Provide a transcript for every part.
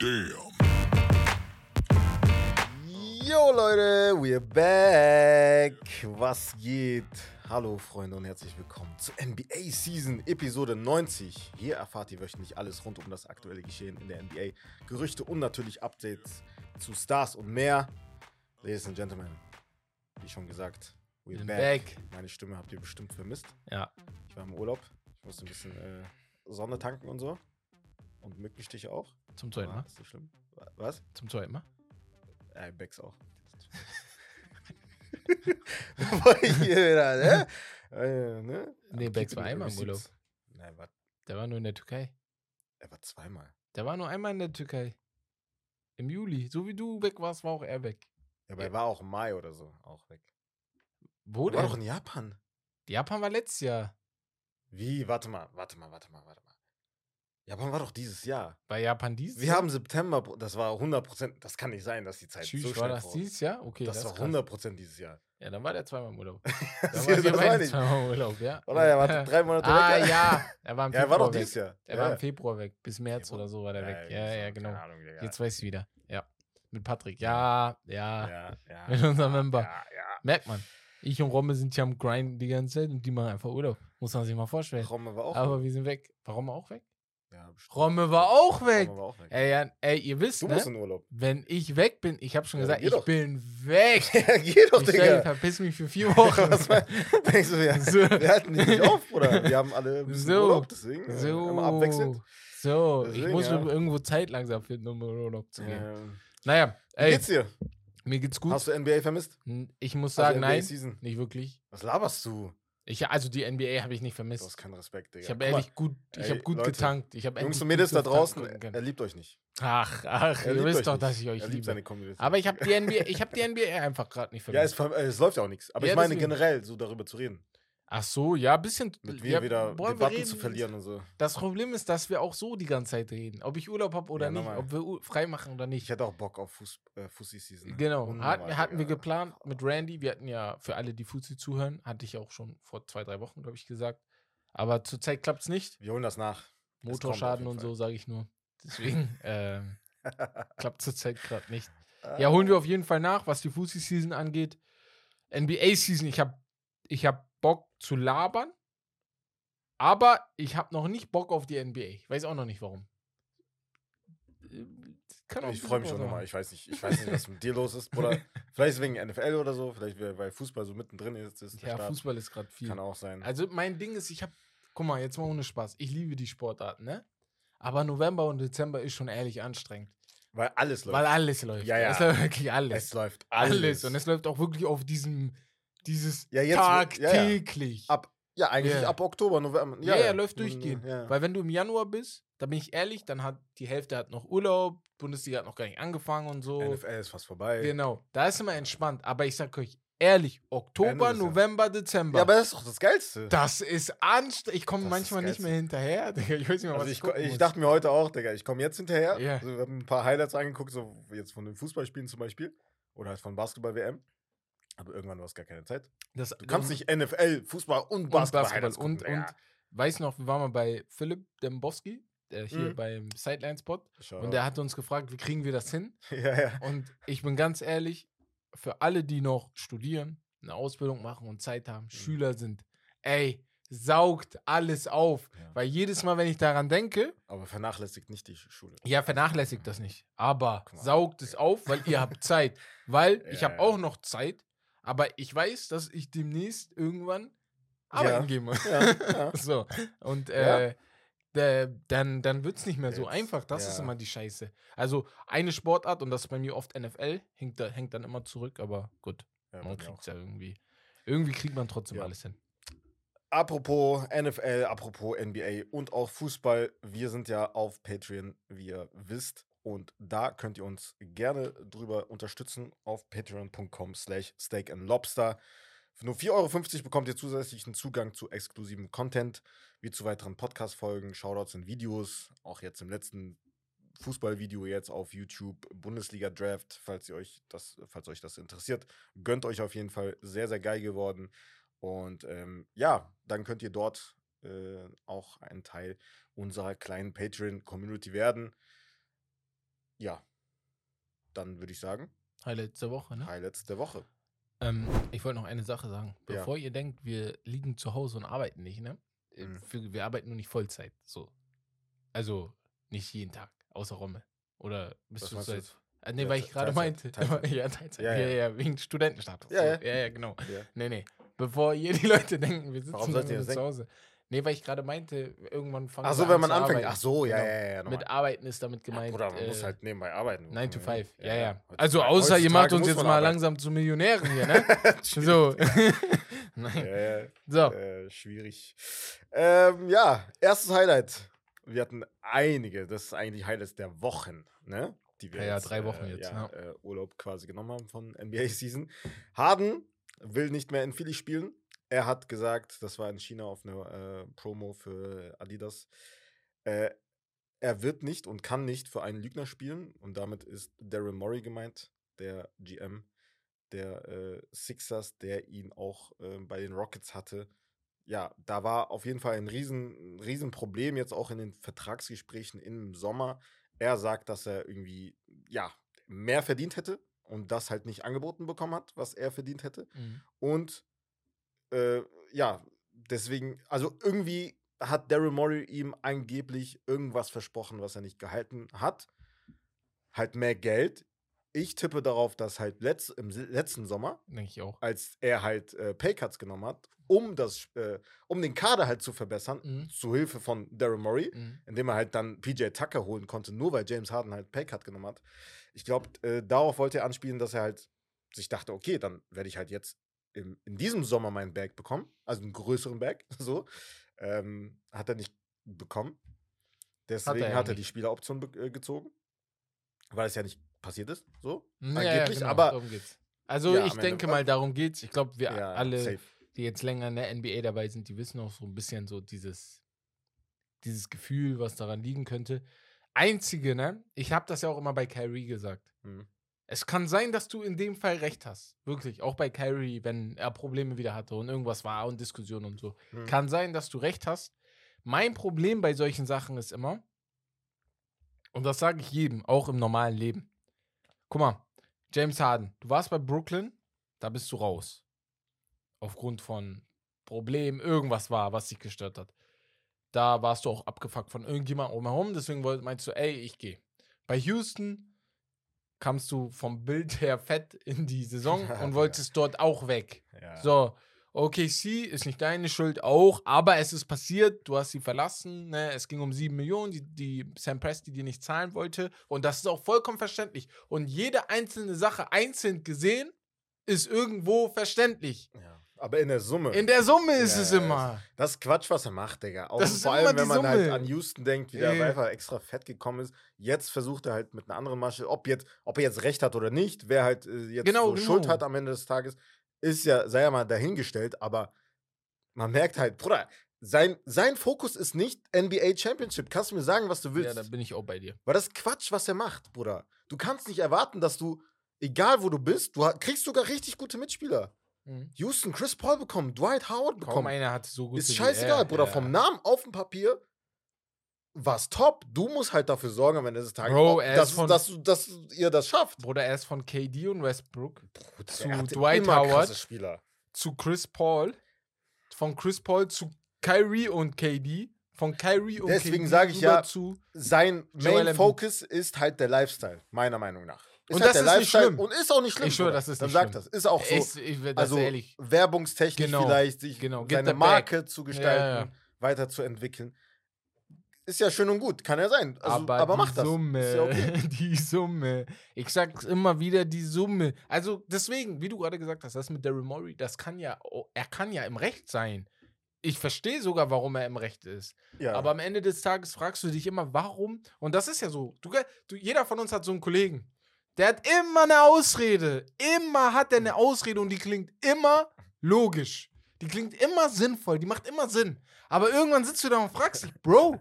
Damn. Yo Leute, we're back. Was geht? Hallo Freunde und herzlich willkommen zur NBA Season Episode 90. Hier erfahrt ihr wöchentlich alles rund um das aktuelle Geschehen in der NBA, Gerüchte und natürlich Updates zu Stars und mehr. Ladies and Gentlemen, wie schon gesagt, we're back. back. Meine Stimme habt ihr bestimmt vermisst. Ja. Ich war im Urlaub. Ich musste ein bisschen äh, Sonne tanken und so. Und Mückenstiche auch. Zum zweiten Aber Mal. Ist nicht schlimm. Wa- Was? Zum zweiten Mal. Äh, Becks auch. Bevor ich hier wieder, ne? Äh, ne? Nee, Becks war einmal im. Urlaub. Nein, war, Der war nur in der Türkei. er war zweimal. Der war nur einmal in der Türkei. Im Juli. So wie du weg warst, war auch er weg. Ja, aber er war auch im Mai oder so auch weg. Wo Er war denn? doch in Japan. Japan war letztes Jahr. Wie? Warte mal, warte mal, warte mal, warte mal. Japan war doch dieses Jahr. War Japan dieses Wir Jahr? haben September, das war 100%, das kann nicht sein, dass die Zeit Tschüss, so war schnell das voraus- dieses Jahr? Okay, Das, das, war ist krass. 100% dieses Jahr. Ja, dann war der zweimal im Urlaub. das Dann wir meine beide ich. zweimal im Urlaub, ja. Oder er war drei Monate ah, weg. ja. Er war im Ja, er war doch weg. dieses Jahr. Er ja. war im Februar weg. Bis März Februar? oder so war der weg. Ja, ja, so, genau. Ahnung. Jetzt weißt du wieder. Ja. Mit Patrick. Ja, ja. ja, ja, Mit unserem ja, Member. Ja, ja. Merkt man. Ich und Romme sind ja am Grind die ganze Zeit und die machen einfach Urlaub. Muss man sich mal vorstellen. Romme war auch Aber wir sind weg. War Romme auch weg? Ja. Romme war auch weg. War auch weg. Ey, ja, ey ihr wisst, du ne? in Urlaub. wenn ich weg bin, ich habe schon Ja, gesagt, ich doch. bin weg. Ja, geh doch, ich sag, ich Digga. verpiss mich für vier Wochen. Was Denkst du, wir, So. wir halten dich nicht auf, Bruder? Wir haben alle So. Urlaub, deswegen äh, immer abwechselnd. So, ich Deswegen, muss ja. irgendwo Zeit langsam finden, um in Urlaub zu gehen. Ähm, Naja, wie ey, geht's dir? mir geht's gut. Hast du NBA vermisst? N- Ich muss Also sagen, nein, Season. nicht wirklich. Was laberst du? Ich, also die NBA habe ich nicht Du vermisst. hast keinen Respekt, Digga. Ich habe mal, ehrlich gut, ich ey, habe gut Leute, getankt. Ich habe Jungs und Mädels da draußen, er, liebt euch nicht. Ach, ach, Er ihr wisst doch, nicht. dass ich euch Er liebt liebe. seine Community. Aber ich habe die NBA, ich habe die NBA einfach gerade nicht Ja, es, vermisst. ver- äh, es läuft ja auch nichts. Aber Ja, ich meine deswegen. generell, so darüber zu reden. Ach so, ja, ein bisschen. Mit ja, mir wieder wir Debatten reden? zu verlieren und so. Das Problem ist, dass wir auch so die ganze Zeit reden. Ob ich Urlaub habe oder Ja, nicht, normal. ob wir frei machen oder Ich nicht. hätte auch Bock auf Fuß, äh, Fussi-Season. Genau, Unnormal, hatten, wir geplant mit Randy. Wir hatten ja für alle, die Fuzzi zuhören, hatte ich auch schon vor zwei, drei Wochen, glaube ich, gesagt. Aber zurzeit klappt es nicht. Wir holen das nach. Motorschaden und so, sage ich nur. Deswegen ähm, klappt zurzeit gerade nicht. Ja, holen wir auf jeden Fall nach, was die Fuzzi-Season angeht. NBA-Season, ich habe ich hab Bock zu labern, aber ich habe noch nicht Bock auf die NBA. Ich weiß auch noch nicht warum. Ich freue mich schon nochmal. Ich weiß nicht, ich weiß nicht, was mit dir los ist, Bruder. Vielleicht wegen NFL oder so, vielleicht weil- Fußball so mittendrin ist. ist Ja, Start. Fußball ist gerade viel. Kann auch sein. Also mein Ding ist, ich habe, guck mal, jetzt mal ohne Spaß, ich liebe die Sportarten, ne? Aber November und Dezember ist schon ehrlich anstrengend. weil alles läuft. Weil alles läuft. Ja, ja. Es läuft wirklich alles. es läuft alles. alles. Und es läuft auch wirklich auf diesem, dieses Ja, jetzt wird- ja, ja. tagtäglich. ab, ja, eigentlich Ja. ab Oktober, November. Ja, ja, Ja, läuft durchgehend. Ja. Weil wenn du im Januar bist, da bin ich ehrlich, dann hat die Hälfte hat noch Urlaub, Bundesliga hat noch gar nicht angefangen und so. NFL ist fast vorbei. Genau, da ist immer entspannt. Aber ich sag euch ehrlich, Oktober. November, Dezember. Ja, aber das ist doch das Geilste. das ist anstrengend. Ich komme manchmal nicht mehr hinterher. Digga. Ich weiß nicht mehr, also was ich, ich, ich dachte mir heute auch, Digga, ich komme jetzt hinterher. Ja. Also, wir haben ein paar Highlights angeguckt, so jetzt von den Fußballspielen zum Beispiel. Oder halt von Basketball-WM. Aber irgendwann war es gar keine Zeit. das, Du kannst nicht NFL, Fußball und und Basketball, Basketball Highlights und, gucken, und weiß noch, wir waren mal bei Philipp Dembowski, der hier Mhm. beim Sideline-Spot. Und der hat uns gefragt, wie kriegen wir das hin? ja, ja. Und ich bin ganz ehrlich, für alle, die noch studieren, eine Ausbildung machen und Zeit haben, Mhm. Schüler sind, ey, saugt alles auf. Ja. Weil jedes Mal, wenn ich daran denke, Aber vernachlässigt nicht die Schule. ja, vernachlässigt das nicht. Aber saugt es auf, weil ihr habt Zeit. Weil ich Ja, habe ja. auch noch Zeit, aber ich weiß, dass ich demnächst irgendwann arbeiten gehe. muss. Ja, ja. So. Und Ja. äh, der, dann, dann wird es nicht mehr so Jetzt, einfach. Das ist ja. immer die Scheiße. Also eine Sportart, und das ist bei mir oft NFL, hängt, da, hängt dann immer zurück, aber gut, Ja, man kriegt es ja irgendwie. Irgendwie kriegt man trotzdem Ja. alles hin. Apropos NFL, apropos NBA und auch Fußball, wir sind ja auf Patreon, wie ihr wisst. Und da könnt ihr uns gerne drüber unterstützen auf patreon.com slash steak and lobster. Für nur 4,50 Euro bekommt ihr zusätzlichen Zugang zu exklusivem Content, wie zu weiteren Podcast-Folgen, Shoutouts und Videos. Auch jetzt im letzten Fußballvideo jetzt auf YouTube, Bundesliga Draft, falls ihr euch das, falls euch das interessiert. Gönnt euch auf jeden Fall sehr, sehr geil geworden. Und ähm, ja, dann könnt ihr dort äh, auch ein Teil unserer kleinen Patreon-Community werden. Ja, dann würde ich sagen, Highlights der Woche, ne? Highlights der Woche. Ähm, ich wollte noch eine Sache sagen. Ja. Bevor ihr denkt, wir liegen zu Hause und arbeiten nicht, ne? Äh, Mhm. Wir, arbeiten nur nicht Vollzeit. So. Also nicht jeden Tag, außer Rommel. Oder bist Was du seit. jetzt? Ah, nee, Ja, weil ich gerade meinte. Teilzeit. ja, Teilzeit. Ja, Ja ja. ja. wegen Studentenstatus. Ja, so. ja. ja, ja, genau. Ja. Nee, nee. Bevor hier die Leute denken, wir sitzen zu Hause. Nee, weil ich gerade meinte, irgendwann fangen Ach wir so, an wenn man anfängt. arbeiten. Ach so, ja, Genau. ja, ja. ja. Mit Arbeiten ist damit gemeint. Bruder, man muss äh, halt nebenbei arbeiten. 9 to 5. Ja, ja. Heutzutage- Also außer ihr macht uns muss jetzt mal arbeiten. langsam zu Millionären hier, ne? Schwierig. so. Ja, Nein. ja, So. äh, schwierig. Ähm, ja, erstes Highlight. Wir hatten einige, das ist eigentlich Highlights der Wochen, ne? Die wir Ja, ja, jetzt, drei Wochen äh, jetzt, Ja, ja. Äh, Urlaub quasi genommen haben von NBA Season. Harden will nicht mehr in Philly spielen. Er hat gesagt, das war in China auf einer äh, Promo für Adidas. Äh, er wird nicht und kann nicht für einen Lügner spielen. Und damit ist Daryl Morey gemeint, der GM der äh, Sixers, der ihn auch äh, bei den Rockets hatte. Ja, da war auf jeden Fall ein riesen, ein riesen Problem jetzt auch in den Vertragsgesprächen im Sommer. Er sagt, dass er irgendwie, ja, mehr verdient hätte und das halt nicht angeboten bekommen hat, was er verdient hätte. Mhm. Und äh, ja, deswegen, also irgendwie hat Daryl Morey ihm angeblich irgendwas versprochen, was er nicht gehalten hat. Halt mehr Geld. Ich tippe darauf, dass halt letzt, im letzten Sommer, Denke ich auch. als er halt äh, Paycuts genommen hat, um das, äh, um den Kader halt zu verbessern, Mhm. zu Hilfe von Daryl Morey, Mhm. indem er halt dann PJ Tucker holen konnte, nur weil James Harden halt Paycut genommen hat. Ich glaube, äh, darauf wollte er anspielen, dass er halt sich dachte, okay, dann werde ich halt jetzt im, in diesem Sommer meinen Bag bekommen, also einen größeren Bag, so. Ähm, hat er nicht bekommen. Deswegen ja hat er, nicht. die Spieleroption äh, gezogen, weil es ja nicht passiert ist, so. Ja, ja, angeblich, genau, aber darum geht's. Also Ja, ich am Ende- denke mal, darum geht's. Ich glaube, wir ja, alle, safe. die jetzt länger in der NBA dabei sind, die wissen auch so ein bisschen so dieses, dieses Gefühl, was daran liegen könnte. Einzige, ne? Ich habe das ja auch immer bei Kyrie gesagt. Mhm. Es kann sein, dass du in dem Fall recht hast. Wirklich. Auch bei Kyrie, wenn er Probleme wieder hatte und irgendwas war und Diskussionen und so. Mhm. Kann sein, dass du recht hast. Mein Problem bei solchen Sachen ist immer, und das sage ich jedem, auch im normalen Leben. Guck mal, James Harden, du warst bei Brooklyn, da bist du raus. Aufgrund von Problemen, irgendwas war, was dich gestört hat. Da warst du auch abgefuckt von irgendjemandem drumherum, deswegen meinst du, ey, ich gehe. Bei Houston kamst du vom Bild her fett in die Saison und wolltest dort auch weg. Ja. So, OKC ist nicht deine Schuld auch, aber es ist passiert, du hast sie verlassen, ne? es ging um 7 Millionen, die, die Sam Presti dir nicht zahlen wollte und das ist auch vollkommen verständlich. Und jede einzelne Sache einzeln gesehen ist irgendwo verständlich. Ja. Aber in der Summe. In der Summe ist Ja, es ja, immer. Das ist Quatsch, was er macht, Digga. Auch Das ist vor allem, wenn man halt Summe. an Houston denkt, wie der Ja. einfach extra fett gekommen ist. Jetzt versucht er halt mit einer anderen Masche, ob, jetzt, ob er jetzt recht hat oder nicht, wer halt äh, jetzt Genau, so genau. Schuld hat am Ende des Tages, ist ja, sei ja mal dahingestellt, aber man merkt halt, Bruder, sein, sein Fokus ist nicht NBA Championship. Kannst du mir sagen, was du Ja, willst? da bin ich auch bei dir. Weil das ist Quatsch, was er macht, Bruder. Du kannst nicht erwarten, dass du, egal wo du bist, du kriegst sogar richtig gute Mitspieler. Mhm. Houston, Chris Paul bekommen, Dwight Howard Kaum bekommen. einer hat so gut Ist scheißegal, Bruder. Vom Namen auf dem Papier war's top. Du musst halt dafür sorgen, am Ende des Tages, Bro, ob- er dass, von- dass, dass ihr das schafft. Bruder, er ist von KD und Westbrook zu Er hatte Dwight Howard. zu Chris Paul, von Chris Paul zu Kyrie und KD, von Kyrie und Deswegen KD sag ich ja, zu Sein Main. Focus ist halt der Lifestyle, meiner Meinung nach. Ist Und halt das ist nicht schlimm. und ist auch nicht schlimm. Ich schwöre, das ist Dann nicht sag schlimm. das. Ist auch so. Ich, ich das also ehrlich. werbungstechnisch Genau, vielleicht, sich genau. Seine. Marke zu gestalten, Ja, ja. weiterzuentwickeln. Ist ja schön und gut, kann ja sein. Also, aber aber, mach das. Summe, Ist ja okay. die Summe. Ich sag's immer wieder, die Summe. Also deswegen, wie du gerade gesagt hast, das mit Daryl Morey, das kann ja, er kann ja im Recht sein. Ich verstehe sogar, warum er im Recht ist. Ja. Aber am Ende des Tages fragst du dich immer, warum? Und das ist ja so. Du, du, jeder von uns hat so einen Kollegen. Der hat immer eine Ausrede. Immer hat er eine Ausrede und die klingt immer logisch. Die klingt immer sinnvoll. Die macht immer Sinn. Aber irgendwann sitzt du da und fragst dich, Bro,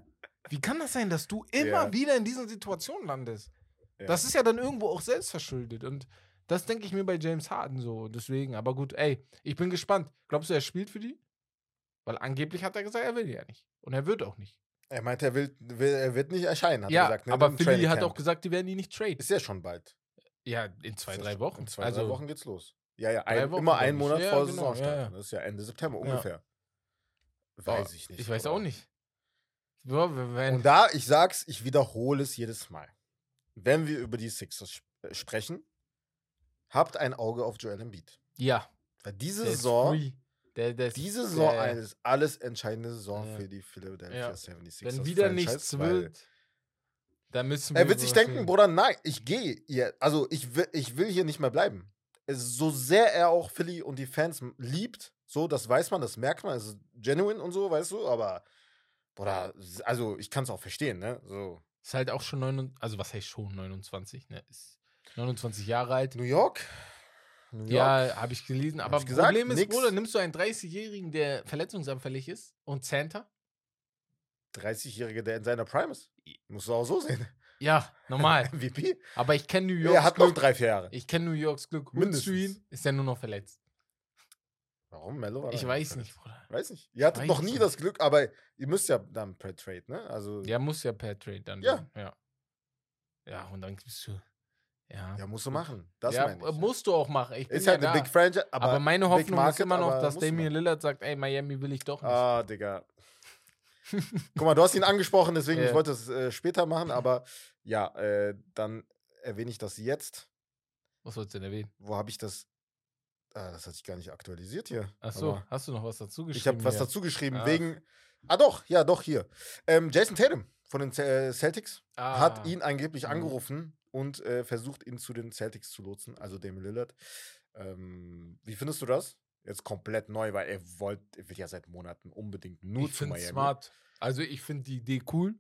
wie kann das sein, dass du immer Ja. wieder in diesen Situationen landest? Ja. Das ist ja dann irgendwo auch selbstverschuldet. Und das denke ich mir bei James Harden so. Deswegen, aber gut, ey, ich bin gespannt. Glaubst du, er spielt für die? Weil angeblich hat er gesagt, er will ja nicht. Und er wird auch nicht. Er meinte, er, will, will, er wird nicht erscheinen, hat er Ja, gesagt. ne, aber Philly hat auch gesagt, die werden die nicht traden. Ist ja schon bald. Ja, in zwei, drei Wochen. In zwei, also, drei Wochen geht's los. Ja, ja, ein, Wochen, immer einen. Monat Ja, vor genau, Saisonstart. ja, ja. Das ist ja Ende September ungefähr. Weiß ich nicht. Ich weiß aber- auch nicht. Und da, ich sag's, ich wiederhole es jedes Mal. Wenn wir über die Sixers äh, sprechen, habt ein Auge auf Joel Embiid. ja, Weil diese der Saison. Der, der diese Saison ist alles entscheidende Saison für die Philadelphia Ja. 76ers. Wenn wieder Franchise, nichts wird, dann müssen wir. Er wird sich denken. Bruder, nein, ich gehe hier. Also ich will, ich will hier nicht mehr bleiben. So sehr er auch Philly und die Fans liebt, so, das weiß man, das merkt man, es ist genuine und so, weißt du, aber Bruder, also ich kann es auch verstehen, ne? So. Ist halt auch schon 29, also was heißt schon 29, ne? Ist 29 Jahre alt. New York? New York? Ja, habe ich gelesen. Hab Aber ich gesagt, Problem ist, nix. Bruder, nimmst du einen 30-Jährigen, der verletzungsanfällig ist und Center? 30-Jährige, der in seiner Prime ist. Musst du auch so sehen. Ja, normal. MVP? Aber ich kenne New York. Er hat noch drei, vier Jahre. Ich kenne New Yorks Glück. Mindestens. ist er nur noch verletzt. Warum, Mello? Ich weiß verletzt? nicht, Bruder. Weiß nicht. Ihr hattet Weiß noch nie nicht. das Glück, aber ihr müsst ja dann per Trade, ne? Also, Der muss ja per Trade dann. Ja. gehen, Ja. Ja, und dann bist du. Ja. ja, musst du machen. Das ja, meine ich. musst du auch machen. Ist ja halt da. eine Big Franchise, aber, aber, meine Hoffnung ist Market, immer noch, dass Damian machen. Lillard sagt, ey, Miami will ich doch nicht. Ah, Digga. Guck mal, du hast ihn angesprochen, deswegen Ja. ich wollte es äh, später machen, aber ja, äh, dann erwähne ich das jetzt. Was sollst du denn erwähnen? Wo habe ich das? Ah, das hatte ich gar nicht aktualisiert hier. Achso, Aber hast du noch was dazu geschrieben? Ich habe was hier? dazu geschrieben, Ach. wegen. Ah, doch, ja, doch, hier. Ähm, Jason Tatum von den äh, Celtics Ah, hat ihn angeblich Mhm. angerufen und äh, versucht, ihn zu den Celtics zu lotsen, also Damian Lillard. Ähm, wie findest du das? Jetzt komplett neu, weil er wollte, er will ja seit Monaten unbedingt nur ich zu Miami. smart. Also ich finde die Idee cool.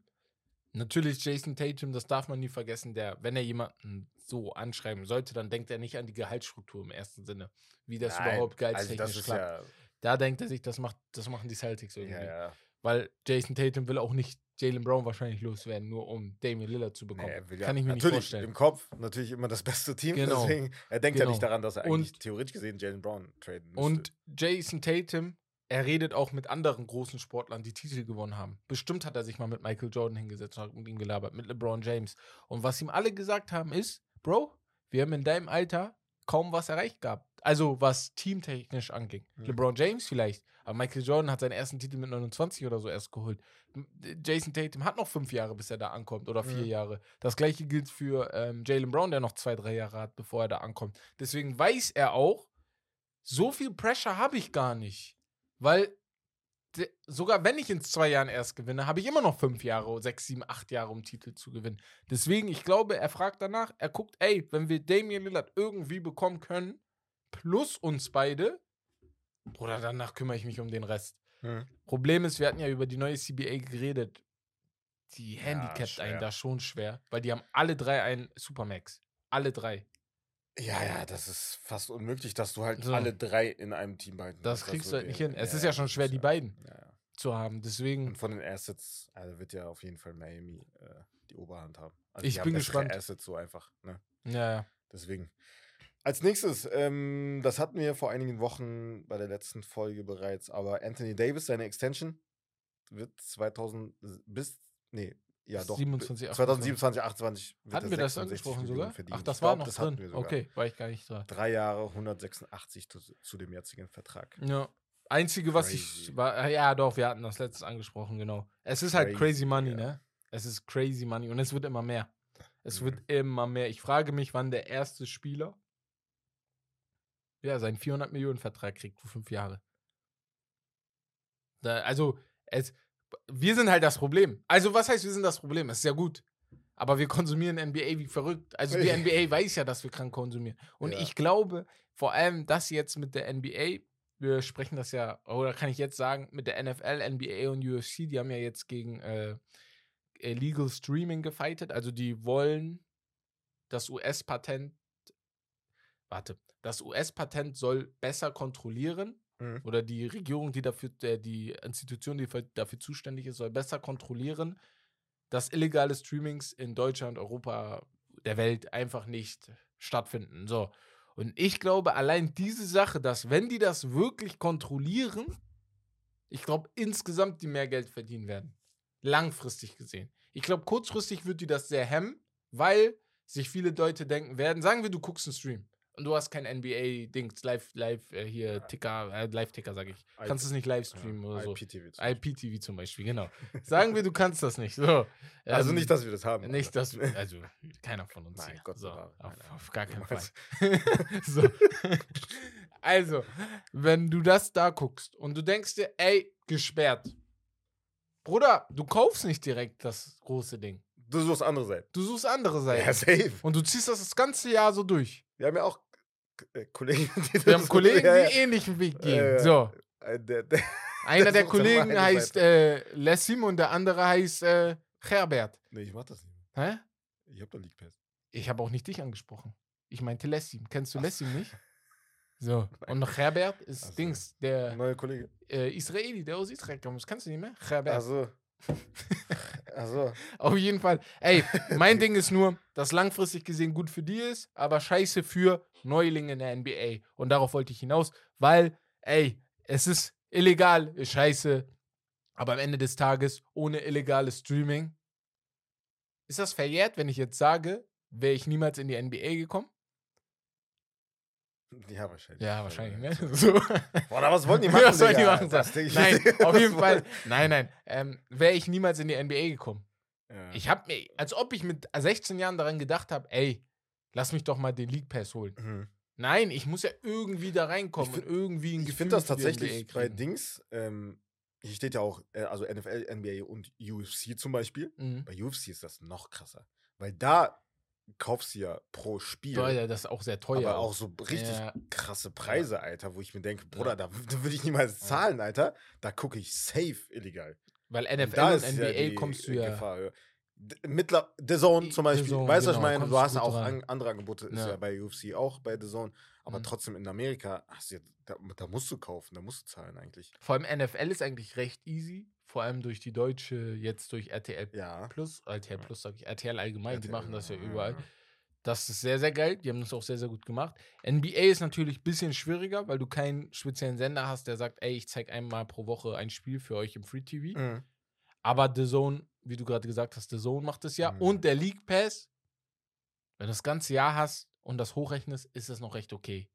Natürlich Jason Tatum, das darf man nie vergessen, der, wenn er jemanden so anschreiben sollte, dann denkt er nicht an die Gehaltsstruktur im ersten Sinne, wie das Nein, überhaupt also gehaltstechnisch ist klappt. ja, Da denkt er sich, das, macht, das machen die Celtics irgendwie. ja, ja. Weil Jason Tatum will auch nicht Jalen Brown wahrscheinlich loswerden, nur um Damian Lillard zu bekommen. Nee, will ja Kann ich mir nicht natürlich vorstellen. im Kopf natürlich immer das beste Team, Genau. deswegen er denkt ja Genau. nicht daran, dass er Und- eigentlich theoretisch gesehen Jalen Brown traden müsste. Und Jason Tatum, er redet auch mit anderen großen Sportlern, die Titel gewonnen haben. Bestimmt hat er sich mal mit Michael Jordan hingesetzt und hat mit ihm gelabert, mit LeBron James. Und was ihm alle gesagt haben ist, Bro, wir haben in deinem Alter kaum was erreicht gehabt. Also was teamtechnisch anging. Mhm. LeBron James vielleicht, aber Michael Jordan hat seinen ersten Titel mit 29 oder so erst geholt. Jason Tatum hat noch fünf Jahre, bis er da ankommt, oder vier Mhm. Jahre. Das gleiche gilt für ähm, Jalen Brown, der noch zwei, drei Jahre hat, bevor er da ankommt. Deswegen weiß er auch, so viel Pressure habe ich gar nicht. Weil sogar wenn ich in zwei Jahren erst gewinne, habe ich immer noch fünf Jahre, sechs, sieben, acht Jahre, um Titel zu gewinnen. Deswegen, ich glaube, er fragt danach, er guckt, ey, wenn wir Damian Lillard irgendwie bekommen können, plus uns beide, Bruder, danach kümmere ich mich um den Rest. Hm. Problem ist, wir hatten ja über die neue CBA geredet. Die Ja, handicapt einen da schon schwer, weil die haben alle drei einen Supermax. Alle drei. Ja, ja, das ist fast unmöglich, dass du halt So. alle drei in einem Team behalten Das kriegst du wird halt nicht ja- hin. Es ist ja schon das schwer, die ja- beiden Ja, ja. zu haben. Deswegen, Und von den Assets also wird ja auf jeden Fall Miami äh, die Oberhand haben. Also Ich bin gespannt. Assets so einfach. Ne? ja, ja. Deswegen. Als nächstes, ähm, das hatten wir vor einigen Wochen bei der letzten Folge bereits, aber Anthony Davis, seine Extension wird 2000 bis, nee, ja doch, 27, 2027, 28 wird Hatten wir das 66 angesprochen Millionen sogar? verdienen. Ach, das Ich war glaub, noch das hatten drin. wir sogar. Okay, war ich gar nicht dran. Drei Jahre, 186 zu, zu dem jetzigen Vertrag. Ja. Einzige, was Crazy. ich war, äh, ja doch, wir hatten das letztes angesprochen, genau. Es ist halt Crazy, crazy money, ja. ne? Es ist crazy money und es wird immer mehr. Es Mhm. wird immer mehr. Ich frage mich, wann der erste Spieler ja seinen 400 Millionen Vertrag kriegt für fünf Jahre. Da, also es, wir sind halt das Problem. Also was heißt, wir sind das Problem? Es ist ja gut. Aber wir konsumieren NBA wie verrückt. Also die NBA weiß ja, dass wir krank konsumieren. Und Ja. ich glaube, vor allem das jetzt mit der NBA, wir sprechen das ja, oder kann ich jetzt sagen, mit der NFL, NBA und UFC, die haben ja jetzt gegen äh, Illegal Streaming gefightet. Also die wollen das US-Patent, warte, das US-Patent soll besser kontrollieren Mhm. oder die Regierung, die dafür, äh, die Institution, die für, dafür zuständig ist, soll besser kontrollieren, dass illegale Streamings in Deutschland, Europa, der Welt einfach nicht stattfinden. So. Und ich glaube, allein diese Sache, dass wenn die das wirklich kontrollieren, ich glaube insgesamt die mehr Geld verdienen werden. Langfristig gesehen. Ich glaube, kurzfristig wird die das sehr hemmen, weil sich viele Leute denken werden, sagen wir, du guckst einen Stream und du hast kein NBA-Dings, live, live, äh, hier, Ticker, äh, Live-Ticker, sag ich. Kannst es nicht live streamen oder so. IPTV. zum IPTV zum Beispiel, genau. Sagen wir, du kannst das nicht. So. Also Ähm, nicht, dass wir das haben. nicht, dass also keiner von uns Nein, hier. Gott so, auf, auf gar keinen Fall. So. Also, wenn du das da guckst und du denkst dir, ey, gesperrt. Bruder, du kaufst nicht direkt das große Ding. Du suchst andere Seiten. Du suchst andere Seiten. Ja, safe. Und du ziehst das das ganze Jahr so durch. Wir haben ja auch Kollegen, die Wir haben Kollegen, ja, ja. die ähnlichen Weg gehen. Ja, ja. So. Äh, Der, der, Einer Der Kollegen heißt äh, Lessim und der andere heißt äh, Herbert. nee, ich mach das nicht. Hä? Ich hab doch League Pass. Ich habe auch nicht dich angesprochen. Ich meinte Lessim. Kennst du Lessim nicht? So. Und Herbert ist Ach so. Dings, der Neuer Kollege. äh, Israeli, der aus Israel kommt. Das kennst du nicht mehr? Herbert. Also. Also. Auf jeden Fall. Ey, mein Ding ist nur, dass langfristig gesehen gut für die ist, aber scheiße für Neulinge in der NBA. Und darauf wollte ich hinaus, weil, ey, es ist illegal, ist scheiße. Aber am Ende des Tages, ohne illegales Streaming, ist das verjährt, wenn ich jetzt sage, wäre ich niemals in die NBA gekommen? Ja, wahrscheinlich. Ja, wahrscheinlich, ne? Ja. So. Boah, was wollen die machen? Was sollen die machen? Das ich Nein, auf jeden Fall. Nein, nein. Ähm, wäre ich niemals in die NBA gekommen. Ja. Ich habe mir, als ob ich mit 16 Jahren daran gedacht habe, ey, lass mich doch mal den League Pass holen. Mhm. Nein, ich muss ja irgendwie da reinkommen find- und irgendwie ein Ich finde das tatsächlich bei. Dings, ähm, hier steht ja auch, äh, also NFL, NBA und UFC zum Beispiel. Mhm. Bei UFC ist das noch krasser. Weil da kaufst du ja pro Spiel, Teuer, das ist auch sehr teuer. aber auch so richtig Ja. krasse Preise, Alter, wo ich mir denke, Bruder, Ja. da, da würde ich niemals Ja. zahlen, Alter. Da gucke ich safe illegal. Weil Und NFL und, ja NBA die kommst du ja. Gefahr. D- Mittler, The Zone zum Beispiel, Zone, weißt du, was ich genau, meine? Du hast ja auch an, andere Angebote, ist Ja. ja bei UFC auch bei The Zone, aber Mhm. trotzdem in Amerika, hast du, ja- da, da musst du kaufen, da musst du zahlen eigentlich. Vor allem NFL ist eigentlich recht easy. Vor allem durch die deutsche, jetzt durch RTL Ja. Plus, RTL. Plus sag ich, RTL allgemein, die RTL, machen das ja überall. Das ist sehr, sehr geil. Die haben das auch sehr, sehr gut gemacht. NBA ist natürlich ein bisschen schwieriger, weil du keinen speziellen Sender hast, der sagt, ey, ich zeige einmal pro Woche ein Spiel für euch im Free TV. Mhm. Aber The Zone, wie du gerade gesagt hast, The Zone macht es ja. Mhm. Und der League Pass, wenn du das ganze Jahr hast und das hochrechnest, ist das noch recht okay.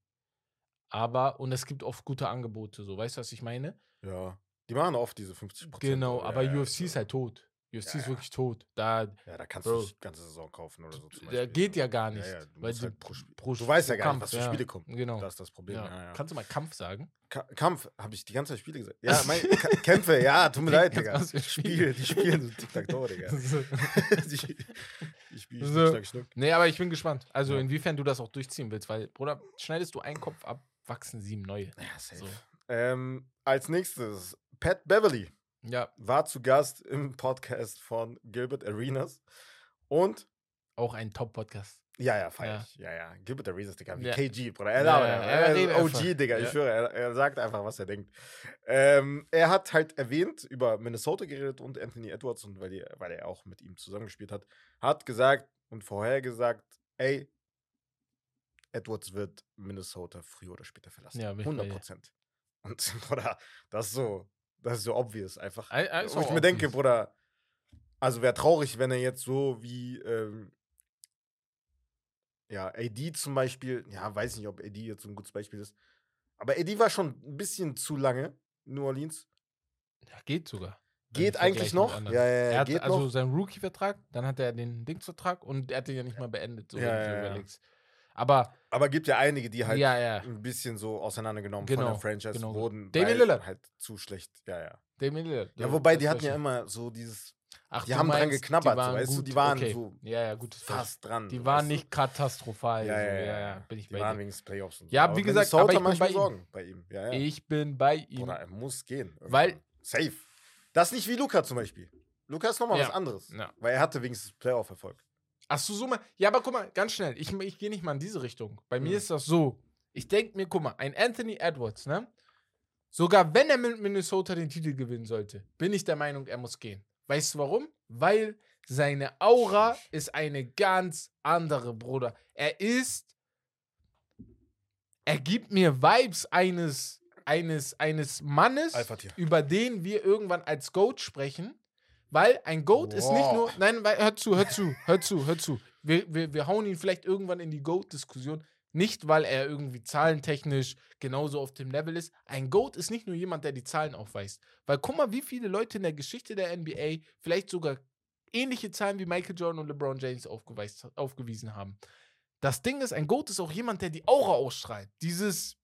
Aber, und es gibt oft gute Angebote, so, weißt du, was ich meine? Ja. Die machen oft diese 50 Genau, ja, aber ja, UFC ist so. halt tot. UFC Ja, ist ja. wirklich tot. Da, Ja, da kannst Bro. du die ganze Saison kaufen oder so zum der Beispiel. geht ja gar nicht. Ja, ja, du weil halt pro pro Du weißt ja gar nicht, was für ja, Spiele kommen. Genau. Das ist das Problem. ja. Ja, ja. Kannst du mal Kampf sagen? Ka Kampf, habe ich die ganze Zeit Spiele gesagt. Ja, mein, Ka Kämpfe, ja, tut mir leid, Digga. Was für Spiel, die spielen so Tic-Tac-Toe, Digga. Die, die spielen So. Schnick, Schnuck. Nee, aber ich bin gespannt. Also, Ja. inwiefern du das auch durchziehen willst, weil, Bruder, schneidest du einen Kopf ab, wachsen sieben neue. Ja, safe. So. Ähm, als nächstes, Pat Beverly Ja, war zu Gast im Podcast von Gilbert Arenas. Und, auch ein Top-Podcast. ja, ja, feier Ja. ich. Ja, ja, Gilbert Arenas, Digga, wie Ja. KG, Bruder. Er, Ja, ja, er er, ist OG. Digga, ich schwöre, er, er sagt einfach, was er denkt. Ähm, er hat halt erwähnt, über Minnesota geredet und Anthony Edwards, und weil, die, weil er auch mit ihm zusammengespielt hat, hat gesagt und vorhergesagt, ey, Edwards wird Minnesota früher oder später verlassen. Ja, bin ich bei 100 dir. Prozent. Und, Bruder, das ist so, das ist so obvious einfach. Ei- ei, ist Wo ich mir denke. Bruder, also wäre traurig, wenn er jetzt so wie, ähm, ja, AD zum Beispiel, ja, weiß nicht, ob AD jetzt so ein gutes Beispiel ist, aber AD war schon ein bisschen zu lange in New Orleans. Ja, geht sogar. Geht eigentlich noch? anderen. Ja, ja, Er ja, hat geht also noch. seinen Rookie-Vertrag, dann hat er den Dingsvertrag und er hat den ja nicht mal beendet, so Ja, wenn du ja, ja. Aber, Aber gibt ja einige, die halt ja, ja, ein bisschen so auseinandergenommen von Genau, der Franchise genau. wurden. Damian weil Lillard. halt zu schlecht. Ja, ja. Damian Lillard. Ja, wobei, die hatten ja immer so dieses Ach, die du haben dran meinst, geknabbert, die so, waren weißt du, gut, die waren okay. so Ja, ja, Beispiel. fast dran. Die so, waren weißt du? nicht katastrophal. Ja, so. ja, ja, ja. bin ich Die bei waren dir. wenigstens Playoffs und so. Ja, Aber wie gesagt, aber ich bin bei ihm. Sorgen bei ihm. Ja, ja. Ich bin bei ihm. Oder er muss gehen. Weil- irgendwann. Safe. Das ist nicht wie Luca zum Beispiel. Luca ist nochmal Ja. was anderes. Ja. Weil er hatte wenigstens Playoff-Erfolg. Ach so, so mal. Ja, aber guck mal, ganz schnell. Ich, ich gehe nicht mal in diese Richtung. Bei mir Mhm. ist das so. Ich denke mir, guck mal, ein Anthony Edwards, ne? Sogar wenn er mit Minnesota den Titel gewinnen sollte, bin ich der Meinung, er muss gehen. Weißt du warum? Weil seine Aura ist eine ganz andere, Bruder. Er ist. Er gibt mir Vibes eines, eines, eines Mannes, über den wir irgendwann als Goat sprechen, Weil ein GOAT ist nicht nur. Nein, weil, hör zu, hör zu, hör zu, hör zu. Wir, wir, wir hauen ihn vielleicht irgendwann in die GOAT-Diskussion. Nicht, weil er irgendwie zahlentechnisch genauso auf dem Level ist. Ein GOAT ist nicht nur jemand, der die Zahlen aufweist. Weil guck mal, wie viele Leute in der Geschichte der NBA vielleicht sogar ähnliche Zahlen wie Michael Jordan und LeBron James aufgewiesen haben. Das Ding ist, ein GOAT ist auch jemand, der die Aura ausstrahlt. Dieses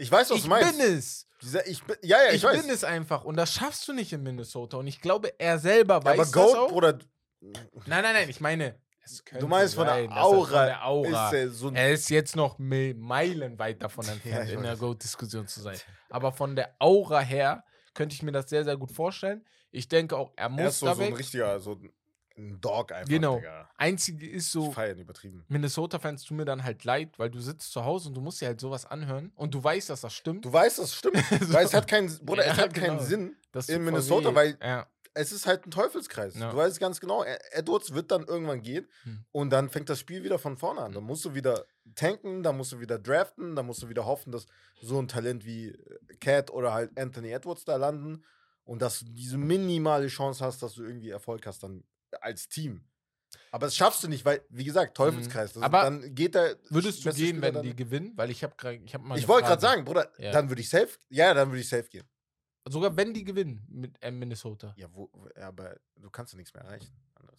Ich weiß, was Ich du meinst. bin es. Dieser, ich bin, ja, ja, ich, ich weiß. bin es einfach. Und das schaffst du nicht in Minnesota. Und ich glaube, er selber Ja, weiß aber das Goat, auch. Bruder, Nein, nein, nein, ich meine, du meinst von der er Aura, von der Aura. ist er so er ist jetzt noch me- meilenweit davon entfernt, ich in der. Goat-Diskussion zu sein. Aber von der Aura her könnte ich mir das sehr, sehr gut vorstellen. Ich denke auch, er Er muss ist so, da so ein weg. richtiger, so ein- ein Dog einfach. Genau. Digga. Einzige ist so, Feiern übertrieben. Minnesota-Fans tun mir dann halt leid, weil du sitzt zu Hause und du musst dir halt sowas anhören und du weißt, dass das stimmt. Du weißt, das stimmt. So. Weil es hat keinen, Bruder, Ja, es hat keinen genau. Sinn Das in Minnesota, weil Ja. es ist halt ein Teufelskreis. Ja. Du weißt ganz genau, Edwards wird dann irgendwann gehen Hm. und dann fängt das Spiel wieder von vorne an. Dann musst du wieder tanken, dann musst du wieder draften, dann musst du wieder hoffen, dass so ein Talent wie äh, Cat oder halt Anthony Edwards da landen und dass du diese minimale Chance hast, dass du irgendwie Erfolg hast dann als Team. Aber das schaffst du nicht, weil, wie gesagt, Teufelskreis. Das, Mhm. Aber dann geht der Würdest du gehen, wenn die gewinnen? Weil ich habe gerade, ich habe mal. Ich wollte gerade sagen, Bruder, Ja. dann würde ich safe. Ja, dann würde ich safe gehen. Sogar wenn die gewinnen mit äh, Minnesota. Ja, wo, aber du kannst ja nichts mehr erreichen. Anders.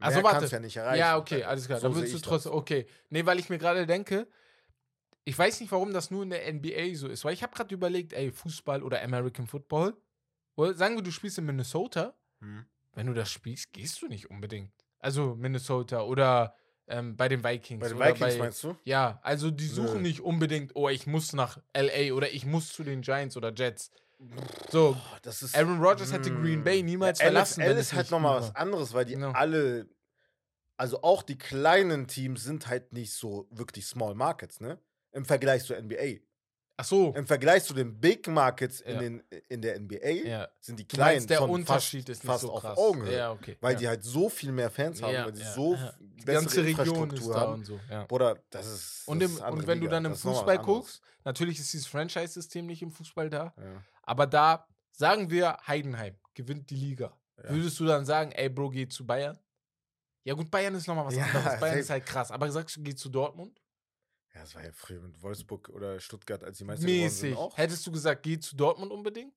Also Mehr warte. kannst ja nicht erreichen. Ja, okay, alles klar. So dann würdest du trotzdem. das. Okay. Nee, weil ich mir gerade denke, ich weiß nicht, warum das nur in der NBA so ist, weil ich habe gerade überlegt, ey, Fußball oder American Football. Oder sagen wir, du spielst in Minnesota. Hm. Wenn du das spielst, gehst du nicht unbedingt. Also Minnesota oder ähm, bei den Vikings. Bei den Vikings bei, meinst du? Ja, also die suchen Nö. nicht unbedingt, oh, ich muss nach LA oder ich muss zu den Giants oder Jets. So, ist, Aaron Rodgers hätte hm. Green Bay niemals ja, verlassen, wenn es ist halt nochmal was anderes, weil die Genau. alle, also auch die kleinen Teams sind halt nicht so wirklich Small Markets, ne? Im Vergleich zur NBA. Ach so. Im Vergleich zu den Big Markets in, Ja. den, in der NBA Ja. sind die Du kleinen meinst, der schon Unterschied fast, ist fast so auf. Augenhöhe. Ja, okay. Weil die halt so viel mehr Fans haben, weil die so Die bessere ganze Region ist Infrastruktur da haben. und so. Bruder, das ist. Und, das im, ist und wenn du Liga. dann im Fußball guckst, natürlich ist dieses Franchise-System nicht im Fußball da, aber da sagen wir, Heidenheim gewinnt die Liga. Würdest du dann sagen, ey Bro, geh zu Bayern? Ja gut, Bayern ist nochmal was anderes. Bayern ist halt krass. Aber sagst du, geh zu Dortmund? Ja, das war ja früher mit Wolfsburg oder Stuttgart, als die Meister geworden Mäßig. sind auch. Hättest du gesagt, geh zu Dortmund unbedingt?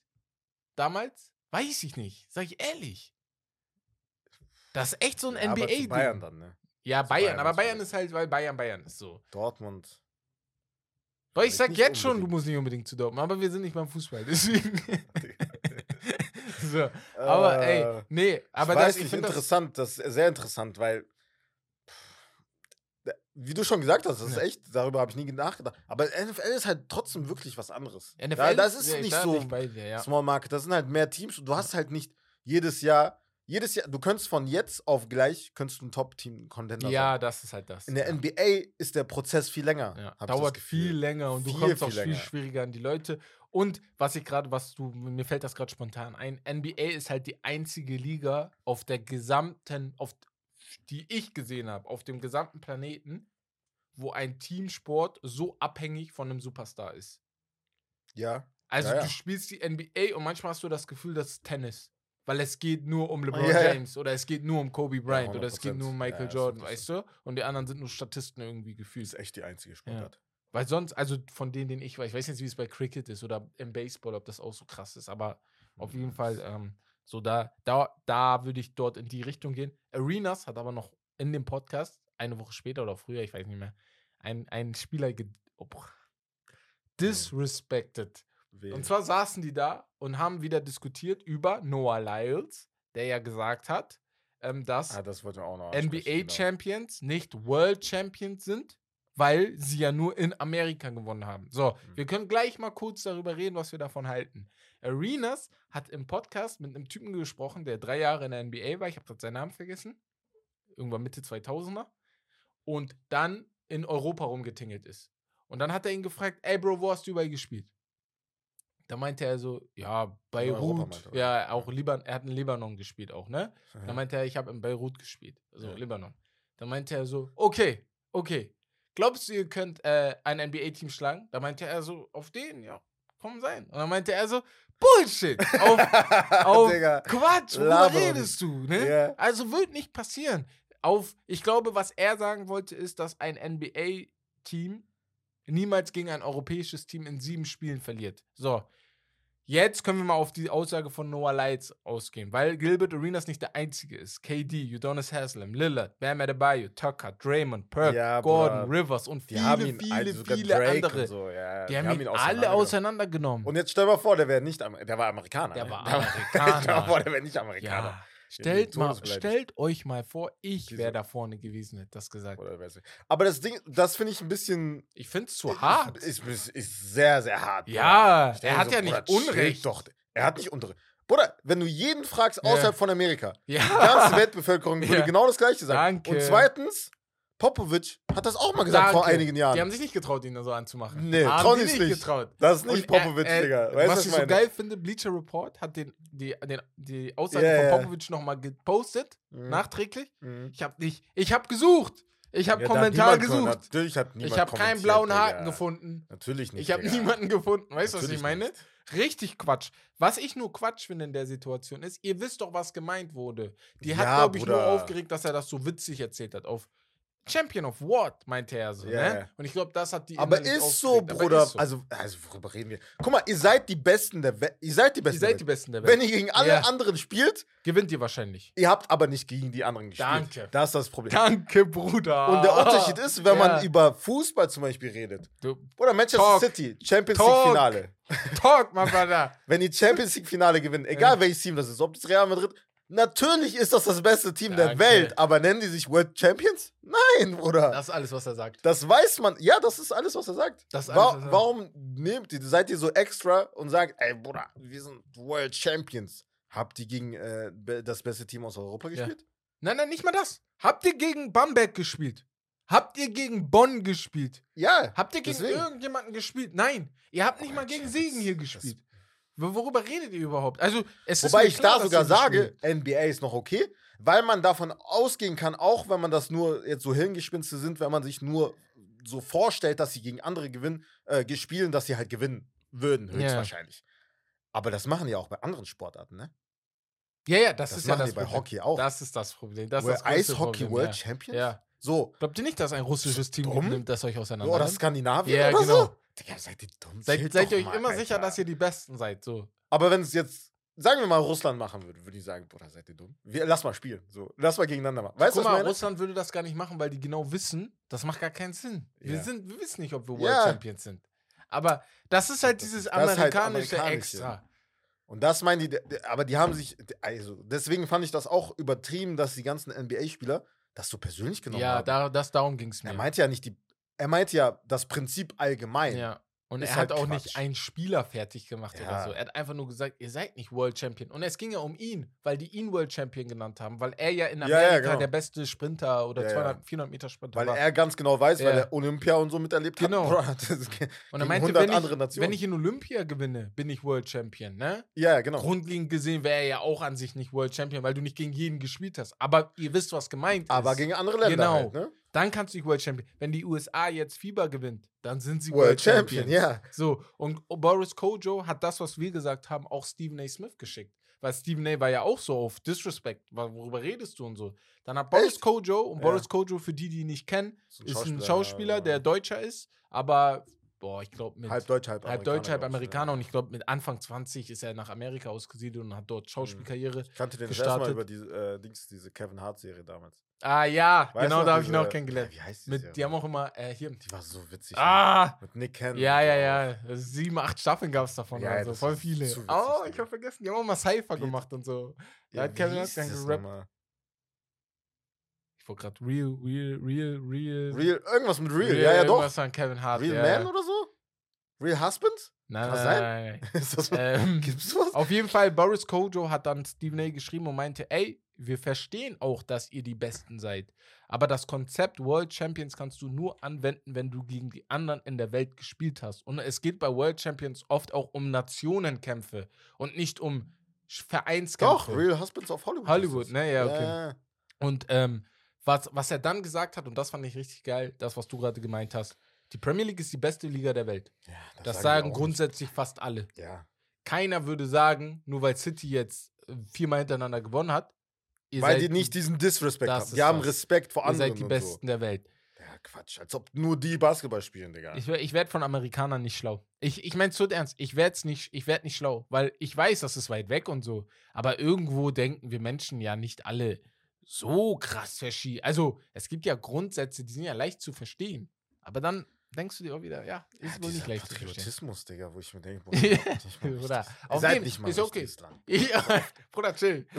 Damals? Weiß ich nicht. Sag ich ehrlich. Das ist echt so ein Ja, aber zu NBA-Ding. Bayern dann, ne? Ja, Zu Bayern, Bayern aber Bayern ist halt, weil Bayern Bayern ist so. Dortmund. Weil ich sag jetzt schon, du unbedingt. musst nicht unbedingt zu Dortmund, aber wir sind nicht beim Fußball, deswegen. so. Aber ey, Äh, nee, aber ich das, das. interessant, das ist sehr interessant, weil, wie du schon gesagt hast, das ist Ja. echt, darüber habe ich nie nachgedacht. Aber NFL ist halt trotzdem wirklich was anderes. NFL, ja, das ist ja, ich nicht so bei dir, ja. Small Market, das sind halt mehr Teams und du hast halt nicht jedes Jahr, jedes Jahr, du könntest von jetzt auf gleich, könntest du ein Top-Team-Contender Ja, sein. das ist halt das. In der ja. NBA ist der Prozess viel länger. Ja, dauert viel länger und du Viel, kommst auch viel viel schwieriger an die Leute. Und was ich gerade, was du, mir fällt das gerade spontan ein, NBA ist halt die einzige Liga auf der gesamten, auf die ich gesehen habe, auf dem gesamten Planeten, wo ein Teamsport so abhängig von einem Superstar ist. Ja. Also Ja, ja. du spielst die NBA und manchmal hast du das Gefühl, das ist Tennis. Weil es geht nur um LeBron Ja, ja. James oder es geht nur um Kobe Bryant oder es geht 100%. nur um Michael Jordan, 100%. weißt du? Und die anderen sind nur Statisten irgendwie gefühlt. ist echt die einzige Sportart. Weil sonst, also von denen, den ich weiß, ich weiß nicht, wie es bei Cricket ist oder im Baseball, ob das auch so krass ist, aber auf jeden Fall, ähm, so da, da, da würde ich dort in die Richtung gehen. Arenas hat aber noch in dem Podcast, eine Woche später oder früher, ich weiß nicht mehr, ein, ein Spieler oh, boah, disrespected. Wen? Und zwar saßen die da und haben wieder diskutiert über Noah Lyles, der ja gesagt hat, ähm, dass ah, das auch noch ansprechen, genau. Nicht World Champions sind, weil sie ja nur in Amerika gewonnen haben. So, Mhm. wir können gleich mal kurz darüber reden, was wir davon halten. Arenas hat im Podcast mit einem Typen gesprochen, der drei Jahre in der NBA war. Ich habe gerade seinen Namen vergessen. Irgendwann Mitte 2000er. Und dann in Europa rumgetingelt ist. Und dann hat er ihn gefragt, ey Bro, wo hast du überall gespielt? Da meinte er so, ja, Beirut. meinte. Ja, auch Liban er hat in Libanon gespielt auch, ne? Ja. Da meinte er, ich habe in Beirut gespielt, also Ja. Libanon. Da meinte er so, okay, okay. Glaubst du, ihr könnt äh, ein NBA-Team schlagen? Da meinte er so, auf den, ja, komm sein. Und dann meinte er so, Bullshit. Auf, auf. Quatsch, worüber redest du? Ne? Ja. Also wird nicht passieren. Auf, ich glaube, was er sagen wollte, ist, dass ein NBA-Team niemals gegen ein europäisches Team in sieben Spielen verliert. So. Jetzt können wir mal auf die Aussage von Noah Lights ausgehen, weil Gilbert Arenas nicht der einzige ist. KD, Udonis Haslam, Lillard, Bam Adebayo, Tucker, Draymond, Perk, Ja, Gordon, Bruder. Rivers und Die viele, haben ihn, viele, also viele Drake andere. So, ja, Die haben ihn, alle auseinandergenommen. auseinandergenommen. Und jetzt stell mal vor, der wäre nicht Amer der war Amerikaner. Der ne? war stell Amerikaner. mal vor, der wäre nicht Amerikaner. ja. Stellt, mal, stellt euch mal vor, ich wäre da vorne gewesen, hätte das gesagt. Aber das Ding, das finde ich ein bisschen. Ich finde es zu hart. Ist, ist, ist sehr, sehr hart. Ja, er hat so, ja nicht Unrecht. Doch, er hat nicht Unrecht. Bruder, wenn du jeden fragst Ja. außerhalb von Amerika, die Ja. ganze Weltbevölkerung würde Ja. genau das Gleiche sagen. Danke. Und zweitens, Popovic hat das auch mal gesagt vor Danke. einigen Jahren. Die haben sich nicht getraut, ihn so anzumachen. Nee, haben trauen die sich nicht nicht. getraut. das ist nicht äh, Popovic, äh, Digga. Weißt was ich was so meine? geil finde, Bleacher Report hat den, die, den, die Aussage Ja, von. Popovic nochmal gepostet, Mhm. nachträglich. Mhm. Ich habe nicht, ich habe gesucht. Ich habe Ja, da hat Kommentar gesucht. Natürlich hat niemand Ich habe keinen blauen Haken Digga. gefunden. Natürlich nicht. Ich habe niemanden gefunden. Weißt du, was ich meine? nicht. Richtig Quatsch. Was ich nur Quatsch finde in der Situation ist, ihr wisst doch, was gemeint wurde. Die hat, Ja, glaube ich, nur Bruder. aufgeregt, dass er das so witzig erzählt hat. Auf Champion of What, meinte er so. Ja, ne? Und ich glaube, das hat die. Aber ist so, Bruder. ist so. Also, also, worüber reden wir? Guck mal, ihr seid die Besten der Welt. Ihr seid die ihr Besten. seid der die Welt. Besten der Welt. Wenn ihr gegen alle Ja. anderen spielt, Gewinnt ihr wahrscheinlich. ihr habt aber nicht gegen die anderen gespielt. Danke. Das ist das Problem. Danke, Bruder. Und der Unterschied ist, wenn Ja. man über Fußball zum Beispiel redet. Du, Oder Manchester Talk. City, Champions Talk. League Finale. talk, my brother. Wenn die Champions League Finale gewinnen, egal welches Team das ist, ob das Real Madrid, natürlich ist das das beste Team der Danke. Welt, aber nennen die sich World Champions? Nein, Bruder. Das ist alles, was er sagt. Das weiß man. Ja, das ist alles, was er sagt. Das Wa alles, er- warum nehmt ihr, seid ihr so extra und sagt, ey, Bruder, wir sind World Champions? Habt ihr gegen äh, das beste Team aus Europa Ja. gespielt? Nein, nein, nicht mal das. Habt ihr gegen Bamberg gespielt? Habt ihr gegen Bonn gespielt? Ja. Habt ihr gegen Deswegen. irgendjemanden gespielt? Nein. Ihr habt nicht mal gegen Siegen hier gespielt. Wo- Worüber redet ihr überhaupt? Also, es ist Wobei mir ich klar, da sogar sage. NBA ist noch okay, weil man davon ausgehen kann, auch wenn man das nur jetzt so Hirngespinste sind, wenn man sich nur so vorstellt, dass sie gegen andere gewinnen, äh, gespielen, dass sie halt gewinnen würden, Ja. höchstwahrscheinlich. Aber das machen die auch bei anderen Sportarten, ne? Ja, ja, das, Das, ist ja machen das die bei Problem. Hockey auch. Das ist das Problem. Das ist World das Eishockey Problem, World ja. Champions? Ja. So. Glaubt ihr nicht, dass ein russisches Team dumm? nimmt, das euch auseinander Oder? Skandinavien Ja, oder genau. so? Digga, seid ihr dumm? Seid, seid ihr euch mal, immer sicher, Alter. dass ihr die Besten seid? So. Aber wenn es jetzt, sagen wir mal, Russland machen würde, würde ich sagen, Bruder, seid ihr dumm? Wir, lass mal spielen. So, lass mal gegeneinander machen. Weißt du, Guck was ich mal, meine? Russland würde das gar nicht machen, weil die genau wissen, das macht gar keinen Sinn. Wir, Ja. sind, wir wissen nicht, ob wir World Ja. Champions sind. Aber das ist halt dieses das halt amerikanische amerikanisch, Extra. Und das meinen die, aber die haben sich, also deswegen fand ich das auch übertrieben, dass die ganzen NBA-Spieler das so persönlich genommen Ja, haben. da, das, darum ging es mir. er meinte ja nicht die, er meinte ja das Prinzip allgemein. Ja. Und er halt hat auch Quatsch. nicht einen Spieler fertig gemacht oder Ja. so. Er hat einfach nur gesagt, ihr seid nicht World Champion. Und es ging ja um ihn, weil die ihn World Champion genannt haben, weil er ja in Ja, Amerika ja, genau. der beste Sprinter oder Ja, ja. 200, 400 Meter Sprinter Weil war. er ganz genau weiß, weil Ja. er Olympia und so miterlebt Genau. hat. Bruder, das ist ge- und er meinte, 100 wenn ich, wenn ich in Olympia gewinne, bin ich World Champion, ne? ja, genau. Grundlegend gesehen wäre er ja auch an sich nicht World Champion, weil du nicht gegen jeden gespielt hast. Aber ihr wisst, was gemeint Aber ist. gegen andere Länder Genau. halt, ne? Dann kannst du nicht World Champion. Wenn die USA jetzt Fieber gewinnt, dann sind sie World World, Champion, Champions. ja. So, und Boris Kojo hat das, was wir gesagt haben, auch Stephen A. Smith geschickt. Weil Stephen A. war ja auch so auf Disrespect. Worüber redest du und so? Dann hat Boris Echt? Kojo, und Ja. Boris Kojo, für die, die ihn nicht kennen, Ist ein ist ein Schauspieler, Schauspieler, der Deutscher ist, aber, boah, ich glaube, mit Halb Deutsch, halb halb Deutsch, halb Amerikaner. ja. Und ich glaube, mit Anfang 20 ist er nach Amerika ausgesiedelt und hat dort Schauspielkarriere. Ich kannte den gestartet. über diese, äh, Dings, diese Kevin Hart-Serie damals. Ah ja, Weißt genau, da habe ich ihn auch kennengelernt. Ja, wie heißt die Mit, Serie? die haben auch immer äh, hier. Die war so witzig. Ah! Mit Nick Cannon. Ja, ja, ja. Sieben, acht Staffeln gab es davon. Ja, also das voll viele. witzig, oh, ich habe vergessen. Die haben auch mal Cypher gemacht und so. Da Ja, hat Kevin Hart gerappt. nochmal? Ich wollte gerade Real, Real, Real, Real. Real, irgendwas mit Real. ja, ja, doch. irgendwas an Kevin Hart. Real ja, Man ja. oder so? Real Husband? Nein, Kann nein, nein, nein, Ist das ähm, Gibt's sowas? auf jeden Fall, Boris Kojo hat dann Stephen A. geschrieben und meinte, ey, wir verstehen auch, dass ihr die Besten seid. Aber das Konzept World Champions kannst du nur anwenden, wenn du gegen die anderen in der Welt gespielt hast. Und es geht bei World Champions oft auch um Nationenkämpfe und nicht um Vereinskämpfe. Doch, Real Husbands of Hollywood. Hollywood, ne? Ja, okay. Ja. Und ähm, was, was er dann gesagt hat, und das fand ich richtig geil, das, was du gerade gemeint hast, die Premier League ist die beste Liga der Welt. Ja, Das wir sagen auch grundsätzlich fast alle. nicht. Ja. keiner würde sagen, nur weil City jetzt äh, viermal hintereinander gewonnen hat, Weil die nicht diesen Disrespect haben. Die haben das. Respekt vor ihr anderen seid die Besten der Welt. so. Ja, Quatsch. Als ob nur die Basketball spielen, Digga. Ich, ich werde von Amerikanern nicht schlau. Ich, ich meine es so ernst. Ich werde nicht, ich werd nicht schlau, weil ich weiß, das ist weit weg und so. Aber irgendwo denken wir Menschen ja nicht alle so krass verschieden. Also, es gibt ja Grundsätze, die sind ja leicht zu verstehen. Aber dann denkst du dir auch wieder, ja, ist wohl dieser nicht leicht zu verstehen. Patriotismus, Digga, wo ich mir denke, Ja, nicht mal Bruder, auf seid jeden- nicht mal ist okay. Land. Ja, Bruder, chill.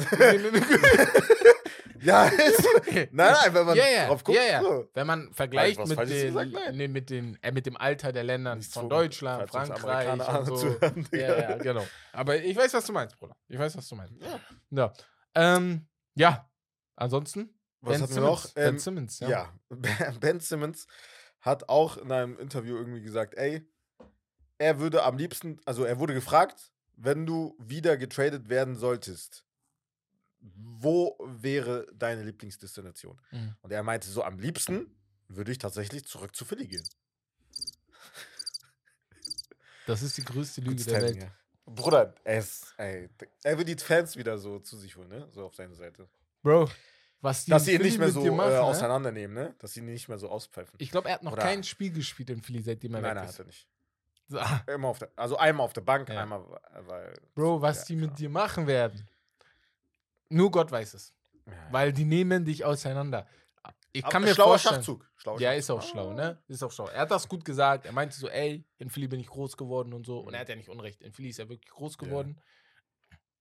Ja, ist, nein, nein, wenn man Ja, ja, drauf guckt, ja, ja. so. Wenn man vergleicht was mit, den, gesagt? Mit, den, äh, mit dem Alter der Länder von von- Deutschland, Frankreich und so. zuhören. Ja, ja, genau. Aber ich weiß, was du meinst, Bruder. Ich weiß, was du meinst. Ja. Ähm, ja. Ansonsten? Was ben hatten wir noch? Simmons. ben Ähm, Simmons, ja. Ja, Ben Simmons hat auch in einem Interview irgendwie gesagt, ey, er würde am liebsten, also er wurde gefragt, wenn du wieder getradet werden solltest, wo wäre deine Lieblingsdestination? Mhm. Und er meinte so, am liebsten würde ich tatsächlich zurück zu Philly gehen. Das ist die größte Lüge Gutes der Timing, Welt. ja. Bruder, er, ist, ey, er will die Fans wieder so zu sich holen, ne? So auf seine Seite. Bro, was die Dass sie ihn Philly nicht mehr so machen, äh, ne? auseinandernehmen, ne? Dass sie ihn nicht mehr so auspfeifen. Ich glaube, er hat noch Oder- kein Spiel gespielt in Philly, seitdem er Nein, weg nein, ist. hat er nicht. So, ah, Immer auf der, also einmal auf der Bank, Ja. einmal, weil. Bro, was die mit klar. dir machen werden. Nur Gott weiß es. Ja. Weil die nehmen dich auseinander. Ich Aber kann mir schlauer vorstellen. Schachzug. Schlauer Ja, ist auch schlau, ne? Ist auch schlau. Er hat das gut gesagt. Er meinte so, ey, in Philly bin ich groß geworden und so. Und er hat ja nicht Unrecht. In Philly ist er wirklich groß geworden.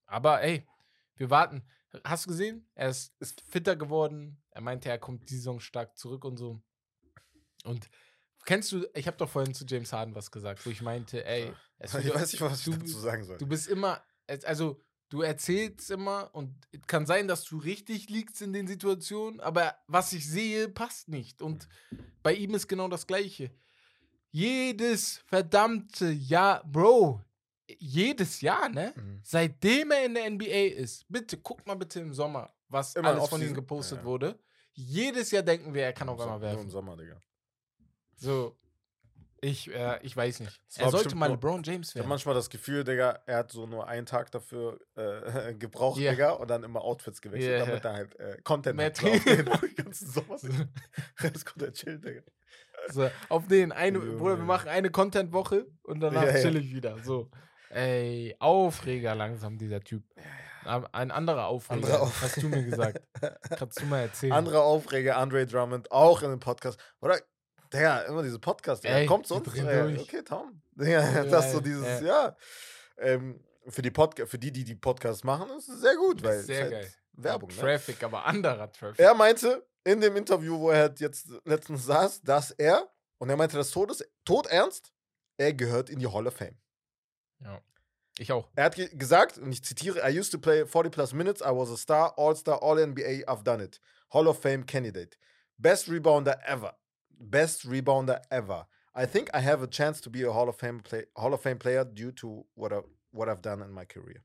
Aber ey, wir warten. Hast du gesehen? Er ist, ist fitter geworden. Er meinte, er kommt die Saison stark zurück und so. Und kennst du, ich habe doch vorhin zu James Harden was gesagt, wo ich meinte, ey, es Ich weiß nicht, was ich du- dazu sagen soll. Du bist immer, also du erzählst immer und es kann sein, dass du richtig liegst in den Situationen, aber was ich sehe, passt nicht. Und bei ihm ist genau das Gleiche. Jedes verdammte Jahr, Bro, jedes Jahr, ne? Mhm. Seitdem er in der NBA ist, bitte, guck mal bitte im Sommer, was Immer alles von ihm gepostet Ja. wurde. Jedes Jahr denken wir, er kann im einmal Som- Nur im werfen. Sommer, Digga. So, ich, äh, ich weiß nicht. Er sollte mal LeBron James Ich habe werden. manchmal das Gefühl, Digga, er hat so nur einen Tag dafür äh, gebraucht, Ja. Digga, und dann immer Outfits gewechselt, Ja, damit er halt äh, Content Mehr hat. den ganzen Sommer. So. Das konnte er chillen, Digga. So, auf den eine. Bruder, wir machen eine Content-Woche und danach ja. chill ich wieder. So. Ey, Aufreger langsam, dieser Typ. Ein anderer Aufreger, Anderer Auf- hast du mir gesagt. Kannst du mal erzählen. Andere Aufreger, Andre Drummond, auch in dem Podcast. Oder, Digga, immer diese Podcasts, Digga. Ey, kommt drehen Äh, durch. okay, Tom. Digga, Ja, das ist so ja, dieses, ja. ja. Ähm, für, die Podca für die, die die Podcasts machen, ist es sehr gut, weil es Sehr halt geil. Werbung, ne? Traffic, aber anderer Traffic. Er meinte in dem Interview, wo er halt jetzt letztens saß, dass er, und er meinte das Todes, tot ernst, er gehört in die Hall of Fame. Ja. Ich auch. Er hat ge gesagt, und ich zitiere, I used to play 40 plus minutes, I was a star, All-Star, All-NBA, I've done it. Hall of Fame candidate. Best rebounder ever. Best rebounder ever. I think I have a chance to be a Hall of Fame, play Hall of Fame player due to what, I, what I've done in my career.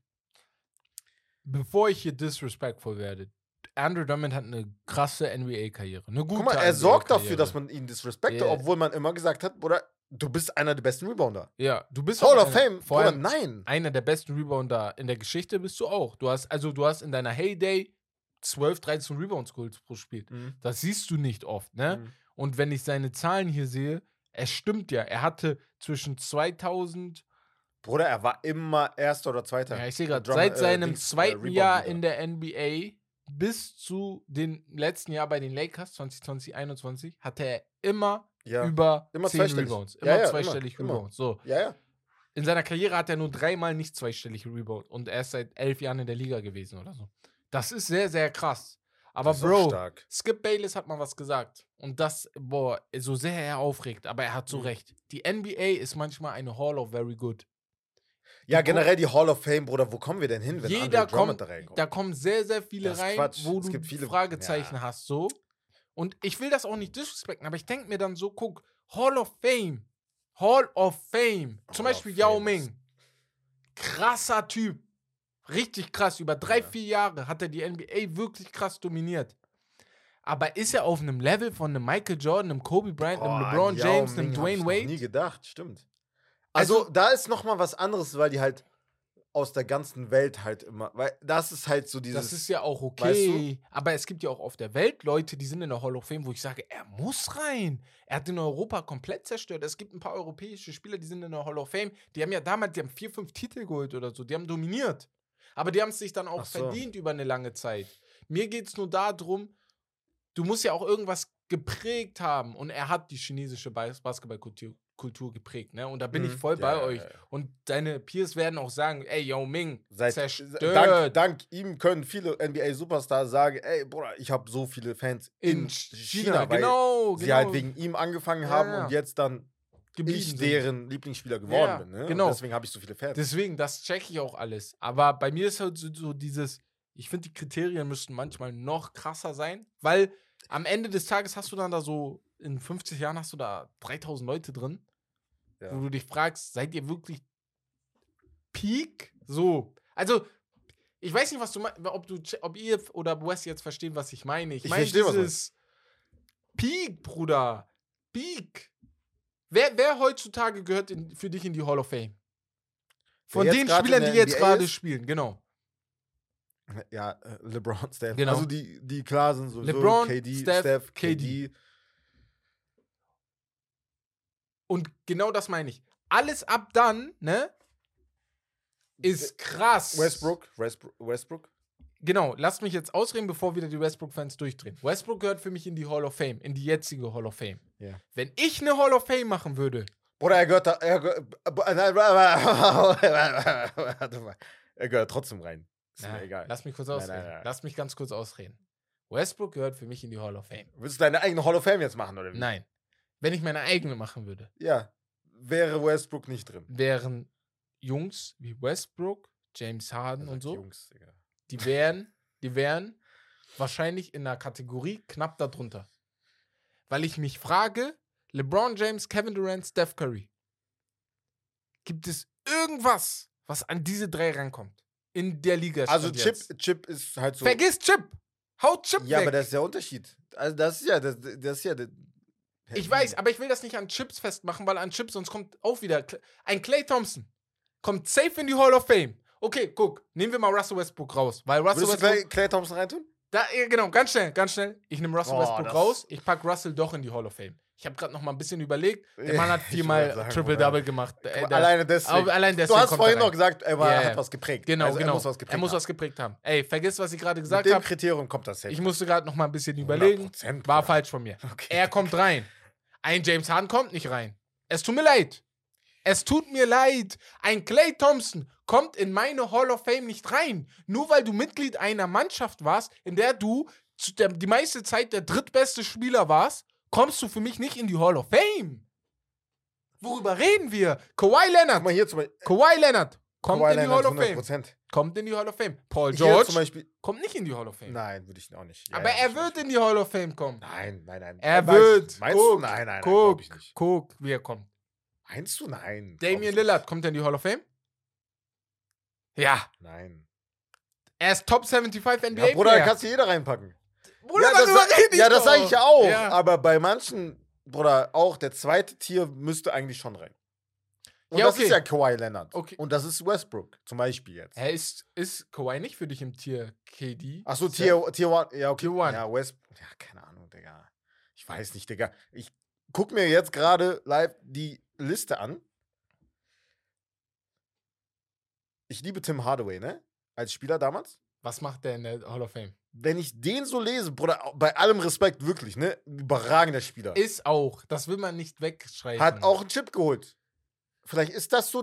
Bevor ich hier disrespectful werde, Andrew Drummond hat eine krasse NBA-Karriere. Eine gute Guck mal, er sorgt dafür, dass man ihn disrespektet, Yeah. obwohl man immer gesagt hat, oder du bist einer der besten Rebounder. Ja, du bist Hall of Fame, Vor allem nein. einer der besten Rebounder in der Geschichte bist du auch. Du hast, also du hast in deiner Heyday 12, 13 Rebounds geholt pro Spiel. Mhm. Das siehst du nicht oft, ne? Mhm. Und wenn ich seine Zahlen hier sehe, es stimmt ja. Er hatte zwischen 2000, Bruder, er war immer Erster oder Zweiter. ja, ich sehe gerade, seit äh, seinem äh, zweiten Rebound Jahr in der NBA bis zu dem letzten Jahr bei den Lakers 2020, 2021 hatte er immer Ja. über Immer 10 zweistellig. Rebounds. Ja, Immer ja, zweistellig immer. Rebounds. So. ja, ja. In seiner Karriere hat er nur dreimal nicht zweistellig Rebound und er ist seit elf Jahren in der Liga gewesen oder so. Das ist sehr, sehr krass. Aber Bro. Skip Bayless hat mal was gesagt. Und das, boah, so sehr er aufregt, aber er hat so Mhm. recht. Die NBA ist manchmal eine Hall of Very Good. Ja, guck- generell die Hall of Fame, Bruder, wo kommen wir denn hin, wenn Jeder Andre Drummond kommt, da reinkommt? da kommen sehr, sehr viele rein, Quatsch. wo Es du viele- Fragezeichen ja. hast, so. Und ich will das auch nicht disrespekten, aber ich denke mir dann so, guck, Hall of Fame, Hall of Fame, zum Hall Beispiel Yao Ming, krasser Typ, richtig krass, über drei, Ja. vier Jahre hat er die NBA wirklich krass dominiert. Aber ist er auf einem Level von einem Michael Jordan, einem Kobe Bryant, einem LeBron James, Ming einem ich Dwayne Wade? nie gedacht, stimmt. Also, Also- da ist noch mal was anderes, weil die halt aus der ganzen Welt halt immer. Weil das ist halt so dieses. Das ist ja auch okay. weißt du? Aber es gibt ja auch auf der Welt Leute, die sind in der Hall of Fame, wo ich sage, er muss rein. Er hat in Europa komplett zerstört. Es gibt ein paar europäische Spieler, die sind in der Hall of Fame. Die haben ja damals, die haben vier, fünf Titel geholt oder so. Die haben dominiert. Aber die haben es sich dann auch so. verdient über eine lange Zeit. Mir geht es nur darum, du musst ja auch irgendwas geprägt haben. Und er hat die chinesische Bas- Basketballkultur Kultur geprägt. Ne? Und da bin ich Mhm. voll Ja, bei euch. Und deine Peers werden auch sagen, ey, Yao Ming, Seit, zerstört. dank, dank ihm können viele NBA-Superstars sagen, ey, Bruder, ich habe so viele Fans in, in China, China, weil genau, sie genau. halt wegen ihm angefangen Ja, haben und jetzt dann ich sind. deren Lieblingsspieler geworden bin. Ne? genau. Und deswegen habe ich so viele Fans. Deswegen, das check ich auch alles. Aber bei mir ist halt so, so dieses, ich finde, die Kriterien müssten manchmal noch krasser sein, weil am Ende des Tages hast du dann da so, in 50 Jahren hast du da 3000 Leute drin, Ja. wo du dich fragst, seid ihr wirklich Peak? So. Also, ich weiß nicht, was du meinst, ob, du, ob ihr oder Wes jetzt verstehen, was ich meine. Ich, Ich meine dieses Peak, Bruder. Peak. Wer, wer heutzutage gehört in, für dich in die Hall of Fame? Von den Spielern, die jetzt NBA gerade ist? spielen, genau. Ja, äh, LeBron, Steph. Genau. Also die, die klar sind sowieso LeBron, KD, Steph, Steph, KD. KD. Und genau das meine ich. Alles ab dann, ne? Ist krass. Westbrook, Westbrook, Westbrook. Genau, lasst mich jetzt ausreden, bevor wieder die Westbrook-Fans durchdrehen. Westbrook gehört für mich in die Hall of Fame, in die jetzige Hall of Fame. Ja. Wenn ich eine Hall of Fame machen würde, Bruder, er gehört da, er gehört, nein. Er gehört trotzdem rein. Ist Na, mir egal. lass mich kurz Nein, ausreden. nein, nein. Lass mich ganz kurz ausreden. Westbrook gehört für mich in die Hall of Fame. Willst du deine eigene Hall of Fame jetzt machen, oder wie? Nein. Wenn ich meine eigene machen würde, Ja. Wäre Westbrook nicht drin. wären Jungs wie Westbrook, James Harden und so, Jungs, Digga. die wären, die wären wahrscheinlich in einer Kategorie knapp darunter. Weil ich mich frage, LeBron James, Kevin Durant, Steph Curry. Gibt es irgendwas, was an diese drei rankommt? In der Liga. Also Chip, jetzt? Chip ist halt so. Vergiss Chip. Haut Chip ja, weg. aber das ist der Unterschied. Also das ist ja, das, das ist ja. Ich weiß, aber ich will das nicht an Chips festmachen, weil an Chips sonst kommt auch wieder ein Clay Thompson. Kommt safe in die Hall of Fame. Okay, guck, nehmen wir mal Russell Westbrook raus, weil Russell du Westbrook Clay, Clay Thompson reintun? Da, genau, ganz schnell, ganz schnell. Ich nehme Russell Boah, Westbrook raus, ich pack Russell doch in die Hall of Fame. Ich habe gerade noch mal ein bisschen überlegt. Der Mann hat viermal Triple-Double gemacht. Äh, Alleine deswegen. allein du deswegen hast kommt vorhin noch gesagt, er war, ja. hat was geprägt. Genau, also genau. Er muss was geprägt er muss haben. was geprägt haben. Ey, vergiss, was ich gerade Mit gesagt dem habe. Kriterium kommt das safe. Ich musste gerade noch mal ein bisschen überlegen. 100%, War falsch von mir. Okay. Er kommt rein. Ein James Harden kommt nicht rein. Es tut mir leid. Es tut mir leid. Ein Clay Thompson kommt in meine Hall of Fame nicht rein. Nur weil du Mitglied einer Mannschaft warst, in der du der, die meiste Zeit der drittbeste Spieler warst, kommst du für mich nicht in die Hall of Fame. Worüber reden wir? Kawhi Guck Leonard. mal hier zum Beispiel. Kawhi Leonard kommt Kawhi in die Leonard Hall of Fame. 100%. Kommt in die Hall of Fame. Paul George zum Beispiel. kommt nicht in die Hall of Fame. Nein, würde ich auch nicht. Ja, Aber er wird in die Hall of Fame kommen. Nein, nein, nein. Er ich wird. Meinst guck, du? Nein, nein, nein. guck, Glaub ich nicht. guck, wie er kommt. Meinst du? Nein. Damian Lillard kommt er in die Hall of Fame? Ja. Nein. Er ist Top 75 NBA Ja, Bruder, da kannst du jeder reinpacken. Bruder, ja, das, sa- ja, das sage ich ja auch. Ja. Aber bei manchen, Bruder, auch der zweite Tier müsste eigentlich schon rein. Und Ja, das okay. ist ja Kawhi Leonard. Okay. Und das ist Westbrook, zum Beispiel jetzt. Er ist, ist Kawhi nicht für dich im Tier KD? Achso, Tier 1. Ja, okay. Tier one. Ja, West. Ja, keine Ahnung, Digga. Ich weiß nicht, Digga. Ich guck mir jetzt gerade live die Liste an. Ich liebe Tim Hardaway, ne? Als Spieler damals. Was macht der in der Hall of Fame? Wenn ich den so lese, Bruder, bei allem Respekt, wirklich, ne? Überragender Spieler. Ist auch. Das will man nicht wegschreiben. Hat auch einen Chip geholt. Vielleicht ist das so.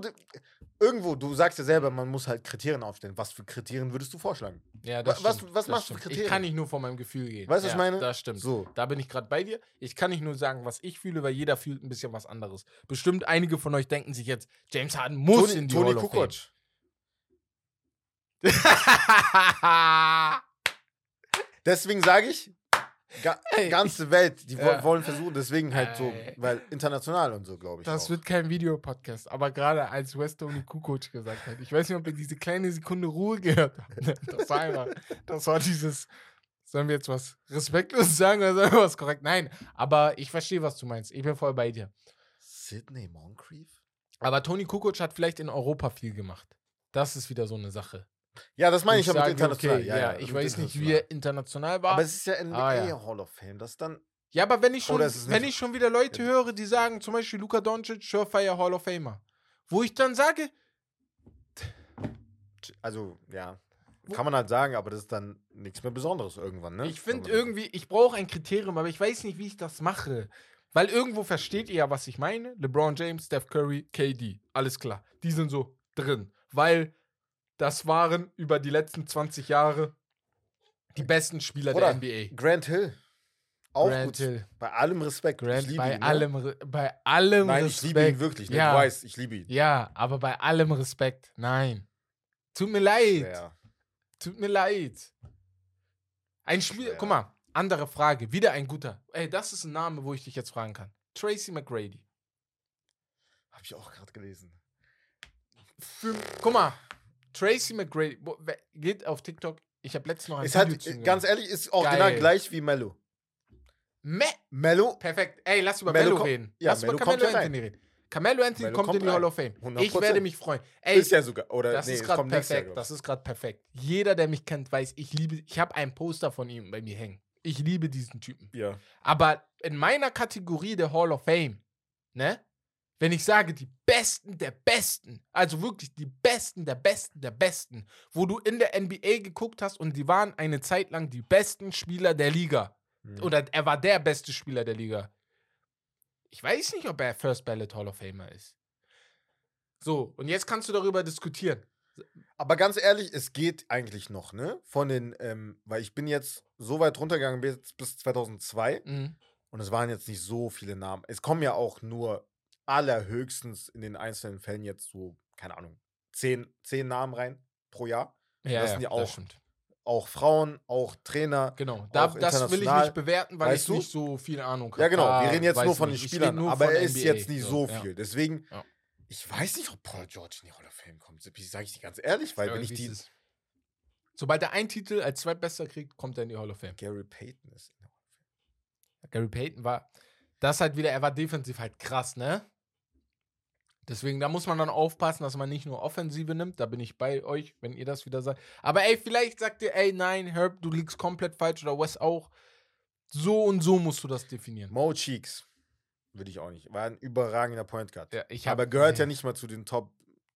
Irgendwo, du sagst ja selber, man muss halt Kriterien aufstellen. Was für Kriterien würdest du vorschlagen? Ja, das was- stimmt, was das machst du für stimmt. Ich Kriterien? kann nicht nur von meinem Gefühl gehen. Weißt du, was ich ja, meine? Das stimmt. So. Da bin ich gerade bei dir. Ich kann nicht nur sagen, was ich fühle, weil jeder fühlt ein bisschen was anderes. Bestimmt einige von euch denken sich jetzt, James Harden muss Toni, in die Toni Hall of Fame. Kukoc. Deswegen sage ich, ga, Ey, ganze Welt, die Ja. wollen versuchen, deswegen halt so, Ey. weil international und so, glaube ich. Das auch. wird kein Videopodcast, aber gerade als West Tony Kukoc gesagt hat, ich weiß nicht, ob ihr diese kleine Sekunde Ruhe gehört habt. Das war einfach, das war dieses, sollen wir jetzt was respektlos sagen oder sollen wir was korrekt? Nein, aber ich verstehe, was du meinst. Ich bin voll bei dir. Sidney Moncrief? Aber Tony Kukoc hat vielleicht in Europa viel gemacht. Das ist wieder so eine Sache. Ja, das meine ich ja mit sage, international. Okay, ja, mit ich weiß nicht, wie international. er international war. Aber es ist ja NBA Ah, ja. Hall of Fame. Das dann. ja, aber wenn ich schon, wenn ich schon wieder Leute höre, die sagen, zum Beispiel Luka Doncic, Surefire Hall of Famer, wo ich dann sage, Also, ja. Kann man halt sagen, aber das ist dann nichts mehr Besonderes irgendwann, ne? ich finde irgendwie, ich brauche ein Kriterium, aber ich weiß nicht, wie ich das mache. Weil irgendwo versteht ihr ja, was ich meine. LeBron James, Steph Curry, KD. Alles klar. Die sind so drin. Weil das waren über die letzten 20 Jahre die besten Spieler Oder der NBA. Grant Hill. Auch Grant gut. Hill. Bei allem Respekt. Grant, ich bei, ihn, ne? allem, Re- bei allem Nein, ich Respekt. liebe ihn wirklich. Ne? Ja. Du weißt, ich liebe ihn. Ja, aber bei allem Respekt. Nein. Tut mir leid. Schwer. Tut mir leid. Ein Spiel, guck mal, andere Frage, wieder ein guter. Ey, das ist ein Name, wo ich dich jetzt fragen kann. Tracy McGrady. Hab ich auch gerade gelesen. Für, guck mal, Tracy McGrady geht auf TikTok. Ich habe letztens noch ein Ist Video ihm ganz gemacht. ehrlich, ist original Geil. gleich wie Mello. Me Mello, Perfekt. Ey, lass über Mello Mello, reden. ja, lass Mello über kommt Carmelo ja rein. Anthony reden. Carmelo Anthony Mello kommt, kommt in die Hall of Fame. 100%. Ich werde mich freuen. Ey, ist ja sogar. Oder das nee, ist es gerade Jahr, perfekt. glaub Das ist gerade perfekt. Jeder, der mich kennt, weiß, ich liebe. Ich habe ein Poster von ihm bei mir hängen. Ich liebe diesen Typen. Ja. Aber in meiner Kategorie der Hall of Fame, ne? Wenn ich sage, die Besten der Besten, also wirklich die Besten der Besten der Besten, wo du in der NBA geguckt hast und die waren eine Zeit lang die besten Spieler der Liga. Mhm. Oder er war der beste Spieler der Liga. Ich weiß nicht, ob er First Ballot Hall of Famer ist. So, und jetzt kannst du darüber diskutieren. Aber ganz ehrlich, es geht eigentlich noch, ne? Von den, ähm, weil ich bin jetzt so weit runtergegangen bis, bis 2002 Mhm. und es waren jetzt nicht so viele Namen. Es kommen ja auch nur allerhöchstens in den einzelnen Fällen jetzt so, keine Ahnung, zehn, zehn Namen rein pro Jahr. Ja, Das ja, sind ja das auch. Auch Frauen, auch Trainer. Genau, da, auch das will ich nicht bewerten, weil Weißt ich du? nicht so viel Ahnung habe. Ja, genau. Wir reden jetzt nur von den nicht. Ich Spielern, aber er ist jetzt nicht so ja. viel. Deswegen, Ja. ich weiß nicht, ob Paul George in die Hall of Fame kommt. Sage ich dir ganz ehrlich, weil wenn ich die. Sobald er einen Titel als Zweitbester kriegt, kommt er in die Hall of Fame. Gary Payton ist. in der Hall of Fame. Gary Payton war, das halt wieder, er war defensiv halt krass, ne? Deswegen, da muss man dann aufpassen, dass man nicht nur Offensive nimmt. Da bin ich bei euch, wenn ihr das wieder sagt. Aber ey, vielleicht sagt ihr, ey, nein, Herb, du liegst komplett falsch oder Wes auch. So und so musst du das definieren. Mo Cheeks. Würde ich auch nicht. War ein überragender Point Guard. Ja, ich hab, aber gehört nee. ja nicht mal zu den Top.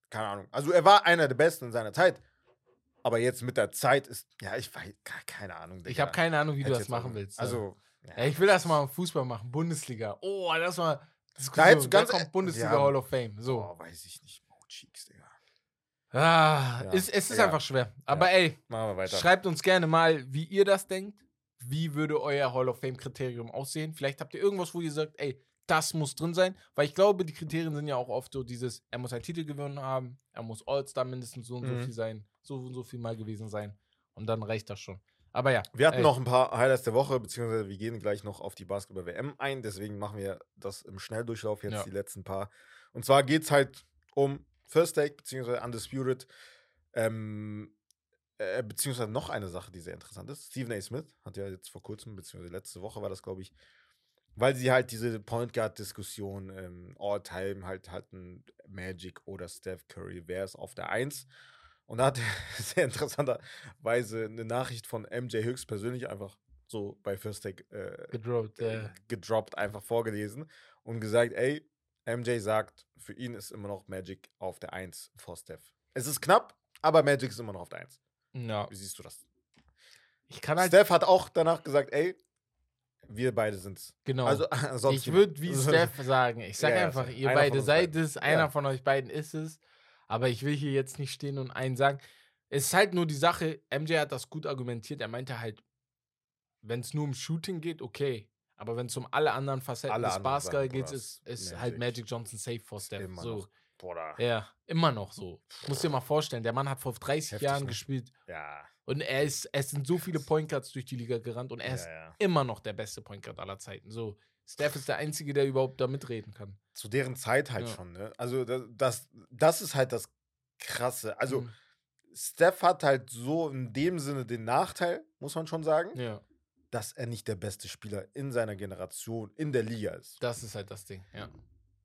Keine Ahnung. Also er war einer der Besten in seiner Zeit. Aber jetzt mit der Zeit ist. Ja, ich weiß. ke- Keine Ahnung. Ich habe keine Ahnung, wie du das machen willst. ne? Also. ja. Ja, ich will das mal im Fußball machen. Bundesliga. Oh, das war. Da Wer ganz- kommt Bundesliga ja. Hall of Fame. So. Oh, weiß ich nicht. Mo Cheeks, Digga. Ah, Ja. ist, es ist Ja. einfach schwer. Aber ey, schreibt uns gerne mal, wie ihr das denkt. Wie würde euer Hall of Fame-Kriterium aussehen? Vielleicht habt ihr irgendwas, wo ihr sagt, ey, das muss drin sein. Weil ich glaube, die Kriterien sind ja auch oft so dieses, er muss einen Titel gewonnen haben, er muss All-Star mindestens so und so Mhm. viel sein, so und so viel mal gewesen sein. Und dann reicht das schon. Aber ja. Wir hatten ey, noch ein paar Highlights der Woche, beziehungsweise wir gehen gleich noch auf die Basketball-WM ein. Deswegen machen wir das im Schnelldurchlauf jetzt Ja. die letzten paar. Und zwar geht es halt um First Take, beziehungsweise Undisputed. Ähm, äh, beziehungsweise noch eine Sache, die sehr interessant ist. Stephen A. Smith hat ja jetzt vor kurzem, beziehungsweise letzte Woche war das, glaube ich, weil sie halt diese Point Guard-Diskussion ähm, All-Time halt hatten, Magic oder Steph Curry, wer ist auf der Eins? Und da hat er sehr interessanterweise eine Nachricht von MJ höchstpersönlich einfach so bei First Take äh, gedroppt. äh, gedroppt, einfach vorgelesen und gesagt, ey, MJ sagt, für ihn ist immer noch Magic auf der 1 vor Steph. Es ist knapp, aber Magic ist immer noch auf der 1. ja. Wie siehst du das? Ich kann halt. Steph hat auch danach gesagt, ey, wir beide sind's. genau. Also ich würde wie Steph sagen. Ich sage Ja, einfach, ihr beide seid beiden. es, einer Ja. von euch beiden ist es. Aber ich will hier jetzt nicht stehen und einen sagen. Es ist halt nur die Sache, MJ hat das gut argumentiert. Er meinte halt, wenn es nur um Shooting geht, okay. Aber wenn es um alle anderen Facetten Alle des Basketball geht, ist, ist Magic. halt Magic Johnson safe vor Steph. Immer so. noch. Bruder. Ja, immer noch so. Muss dir mal vorstellen, der Mann hat vor 30 Heftig, Jahren ne? gespielt Ja. und er ist, es sind so viele Point Guards durch die Liga gerannt und er ist ja, ja. immer noch der beste Point Guard aller Zeiten. So, Steph ist der Einzige, der überhaupt da mitreden kann. Zu deren Zeit halt Ja. schon, ne? Also das, das, ist halt das Krasse. Also Mhm. Steph hat halt so in dem Sinne den Nachteil, muss man schon sagen, ja, dass er nicht der beste Spieler in seiner Generation in der Liga ist. das ist halt das Ding. Ja.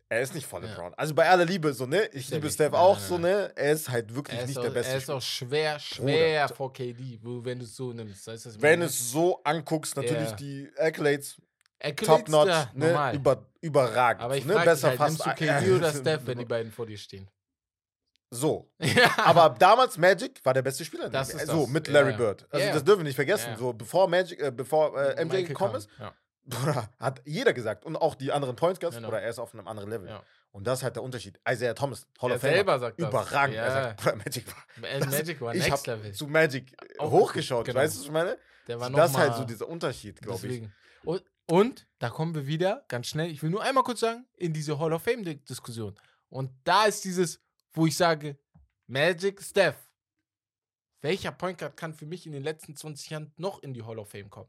Er ist nicht voll Ja. LeBron. Also bei aller Liebe, so, ne? Ich liebe. Steph Nein, auch nein, so, ne? Er ist halt wirklich ist, nicht auch, der beste er ist auch schwer, schwer vor KD, wenn du es so nimmst. Weißt du, Wenn meine? es so anguckst, natürlich die Accolades, top notch, ja, ne? Über, überragend. Aber ich ne? Besser halt, fast. nimmst du KD oder Steph, wenn die beiden vor dir stehen? So. ja. Aber damals Magic war der beste Spieler. in der Das ist so das. mit Larry ja. Bird. Also Ja. das dürfen wir nicht vergessen. Ja. So bevor Magic, äh, bevor äh, MJ Michael gekommen kam, ist, Ja. Bruder, hat jeder gesagt und auch die anderen Point Guards, Genau. oder er ist auf einem anderen Level. Und das ist halt der Unterschied. Isaiah Thomas, Hall of Famer, selber sagt das. überragend. Ja. Er sagt, Bruder, Magic war. Äh, Das- Magic war ich Next Level. zu Magic äh, Auch hochgeschaut, genau. weißt du, was ich meine? Der war So, das ist halt so dieser Unterschied, glaube ich. Und, und da kommen wir wieder ganz schnell. Ich will nur einmal kurz sagen, in diese Hall of Fame-Diskussion. Und da ist dieses, wo ich sage, Magic Steph. Welcher Point Guard kann für mich in den letzten 20 Jahren noch in die Hall of Fame kommen?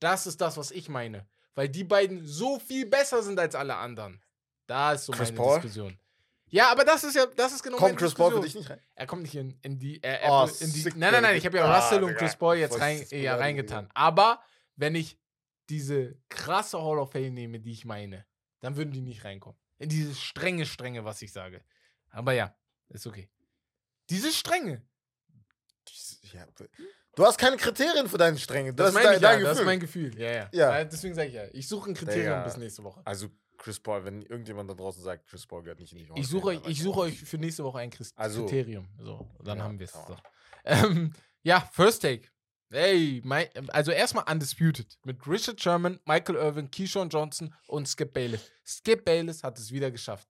Das ist das, was ich meine. Weil die beiden so viel besser sind als alle anderen. Da ist so Chris meine Paul? Diskussion. Ja, aber das ist ja, das ist genau Kommt Chris Paul für Diskussion. dich nicht rein? Er kommt nicht in, in die. Er, Oh, in die nein, nein, nein, ich habe ja Ah, Russell und Digga. Chris Paul jetzt rein, ja, reingetan. Aber wenn ich diese krasse Hall of Fame nehme, die ich meine, dann würden die nicht reinkommen. In diese strenge, strenge, was ich sage. Aber ja, ist okay. Diese strenge. Ja, du hast keine Kriterien für deine Strenge. Das, Das, ist dein, ich ja, dein das ist mein Gefühl. Ja, ja. Ja. Äh, Deswegen sage ich ja, ich suche ein Kriterium Digga. bis nächste Woche. Also Chris Paul, wenn irgendjemand da draußen sagt, Chris Paul gehört nicht in die Hall Ich suche, euch, ich suche euch für nächste Woche ein Christ Also- Kriterium. So, dann Ja, haben wir es. So. Ähm, ja, First Take. Hey, mein, also erstmal Undisputed mit Richard Sherman, Michael Irvin, Keyshawn Johnson und Skip Bayless. Skip Bayless hat es wieder geschafft.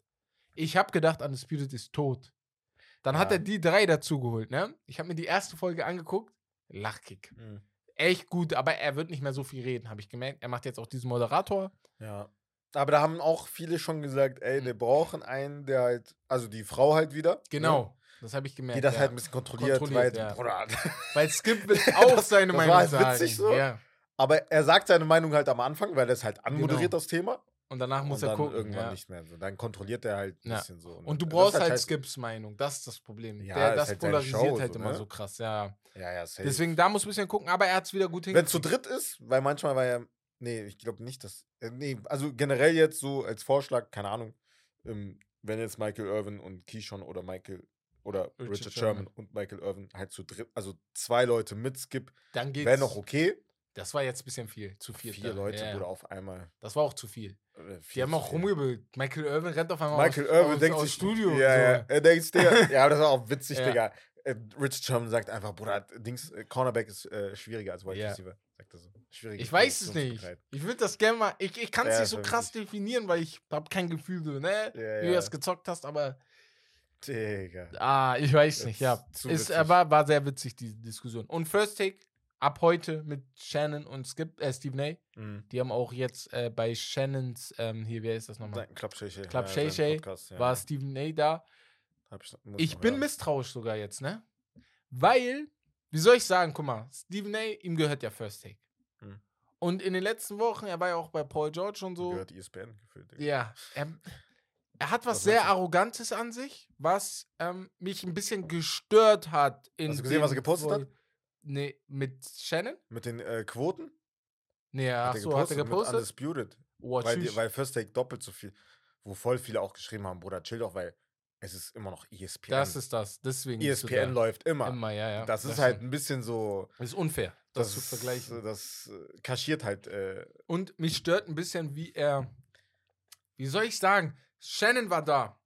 Ich habe gedacht, Undisputed ist tot. Dann hat Ja. er die drei dazugeholt, ne? Ich habe mir die erste Folge angeguckt. Lachkick. Mhm. Echt gut, aber er wird nicht mehr so viel reden, habe ich gemerkt. Er macht jetzt auch diesen Moderator. Ja. Aber da haben auch viele schon gesagt, ey, Mhm. wir brauchen einen, der halt, also die Frau halt wieder. Genau, das habe ich gemerkt. Die das ja. halt ein bisschen kontrolliert, Kontrolliert, weil, ja. Bruder, Weil Skip will auch Das- seine das Meinung war halt sagen. witzig so. Ja. Aber er sagt seine Meinung halt am Anfang, weil er es halt anmoderiert, Genau. das Thema. Und danach muss und er gucken. irgendwann ja. nicht mehr. So. Dann kontrolliert er halt ein bisschen so. ne? Und du brauchst halt scheiße. Skips Meinung. Das ist das Problem. Ja, Der, das halt polarisiert Show halt so, immer ne? so krass, ja. Ja, ja, safe. Deswegen, da muss ein bisschen gucken, aber er hat es wieder gut Wenn es zu hingekriegt. dritt ist, weil manchmal war ja, nee, ich glaube nicht, dass, äh, nee, also generell jetzt so als Vorschlag, keine Ahnung, ähm, wenn jetzt Michael Irvin und Keyshawn oder Michael oder Richard Richard, Sherman. Sherman und Michael Irvin halt zu dritt, also zwei Leute mit Skip, Dann geht's. wäre noch okay. Das war jetzt ein bisschen viel. Zu viel. Vier Leute, ja, ja. auf einmal. Das war auch zu viel. äh, Die haben auch rumgebildet. Michael Irvin rennt auf einmal Michael aus, Irvin aus, denkt aus sich, Studio. ja, so. ja, er denkt sich, ja, das war auch witzig, Ja. Digga. Äh, Richard Sherman sagt einfach, Bruder, Dings, äh, Cornerback ist äh, schwieriger als Wide Ja. Receiver, sagt er so. Schwieriger Ich weiß es nicht. Ich würde das gerne mal. Ich, ich kann es Ja, nicht so krass definieren, weil ich habe kein Gefühl, so, ne? Ja, Wie du das gezockt hast, aber. Digga. Ah, ich weiß Das nicht, ja. ist witzig. äh, war, war sehr witzig, diese Diskussion. Und First Take ab heute mit Shannon und Skip, äh, Stephen A. Mhm. Die haben auch jetzt äh, bei Shannons, ähm, hier, wer ist das nochmal? Club Shay Shay. Club ja, Shay Shay ja. War Stephen A. da. Ich Ich bin hören. misstrauisch sogar jetzt, ne? Weil, wie soll ich sagen, guck mal, Stephen A., ihm gehört ja First Take. Hm. Und in den letzten Wochen, er war ja auch bei Paul George und so. Gehört ESPN gefühlt. Ja, er, er hat was Was sehr? Arrogantes an sich, was ähm, mich ein bisschen gestört hat. In Hast du gesehen, was er gepostet hat? Nee, mit Shannon? Mit den äh, Quoten? Nee, ach so, hat er gepostet? Undisputed. Oh, Weil, die, weil First Take doppelt so viel. Wo voll viele auch geschrieben haben, Bruder, chill doch, weil es ist immer noch ESPN. das ist das, deswegen. ESPN da. läuft immer. Immer, ja, ja. Das ist halt stimmt. ein bisschen so. Das ist unfair, das, Das, zu vergleichen. Das äh, kaschiert halt. Äh, Und mich stört ein bisschen, wie er. Wie soll ich sagen? Shannon war da.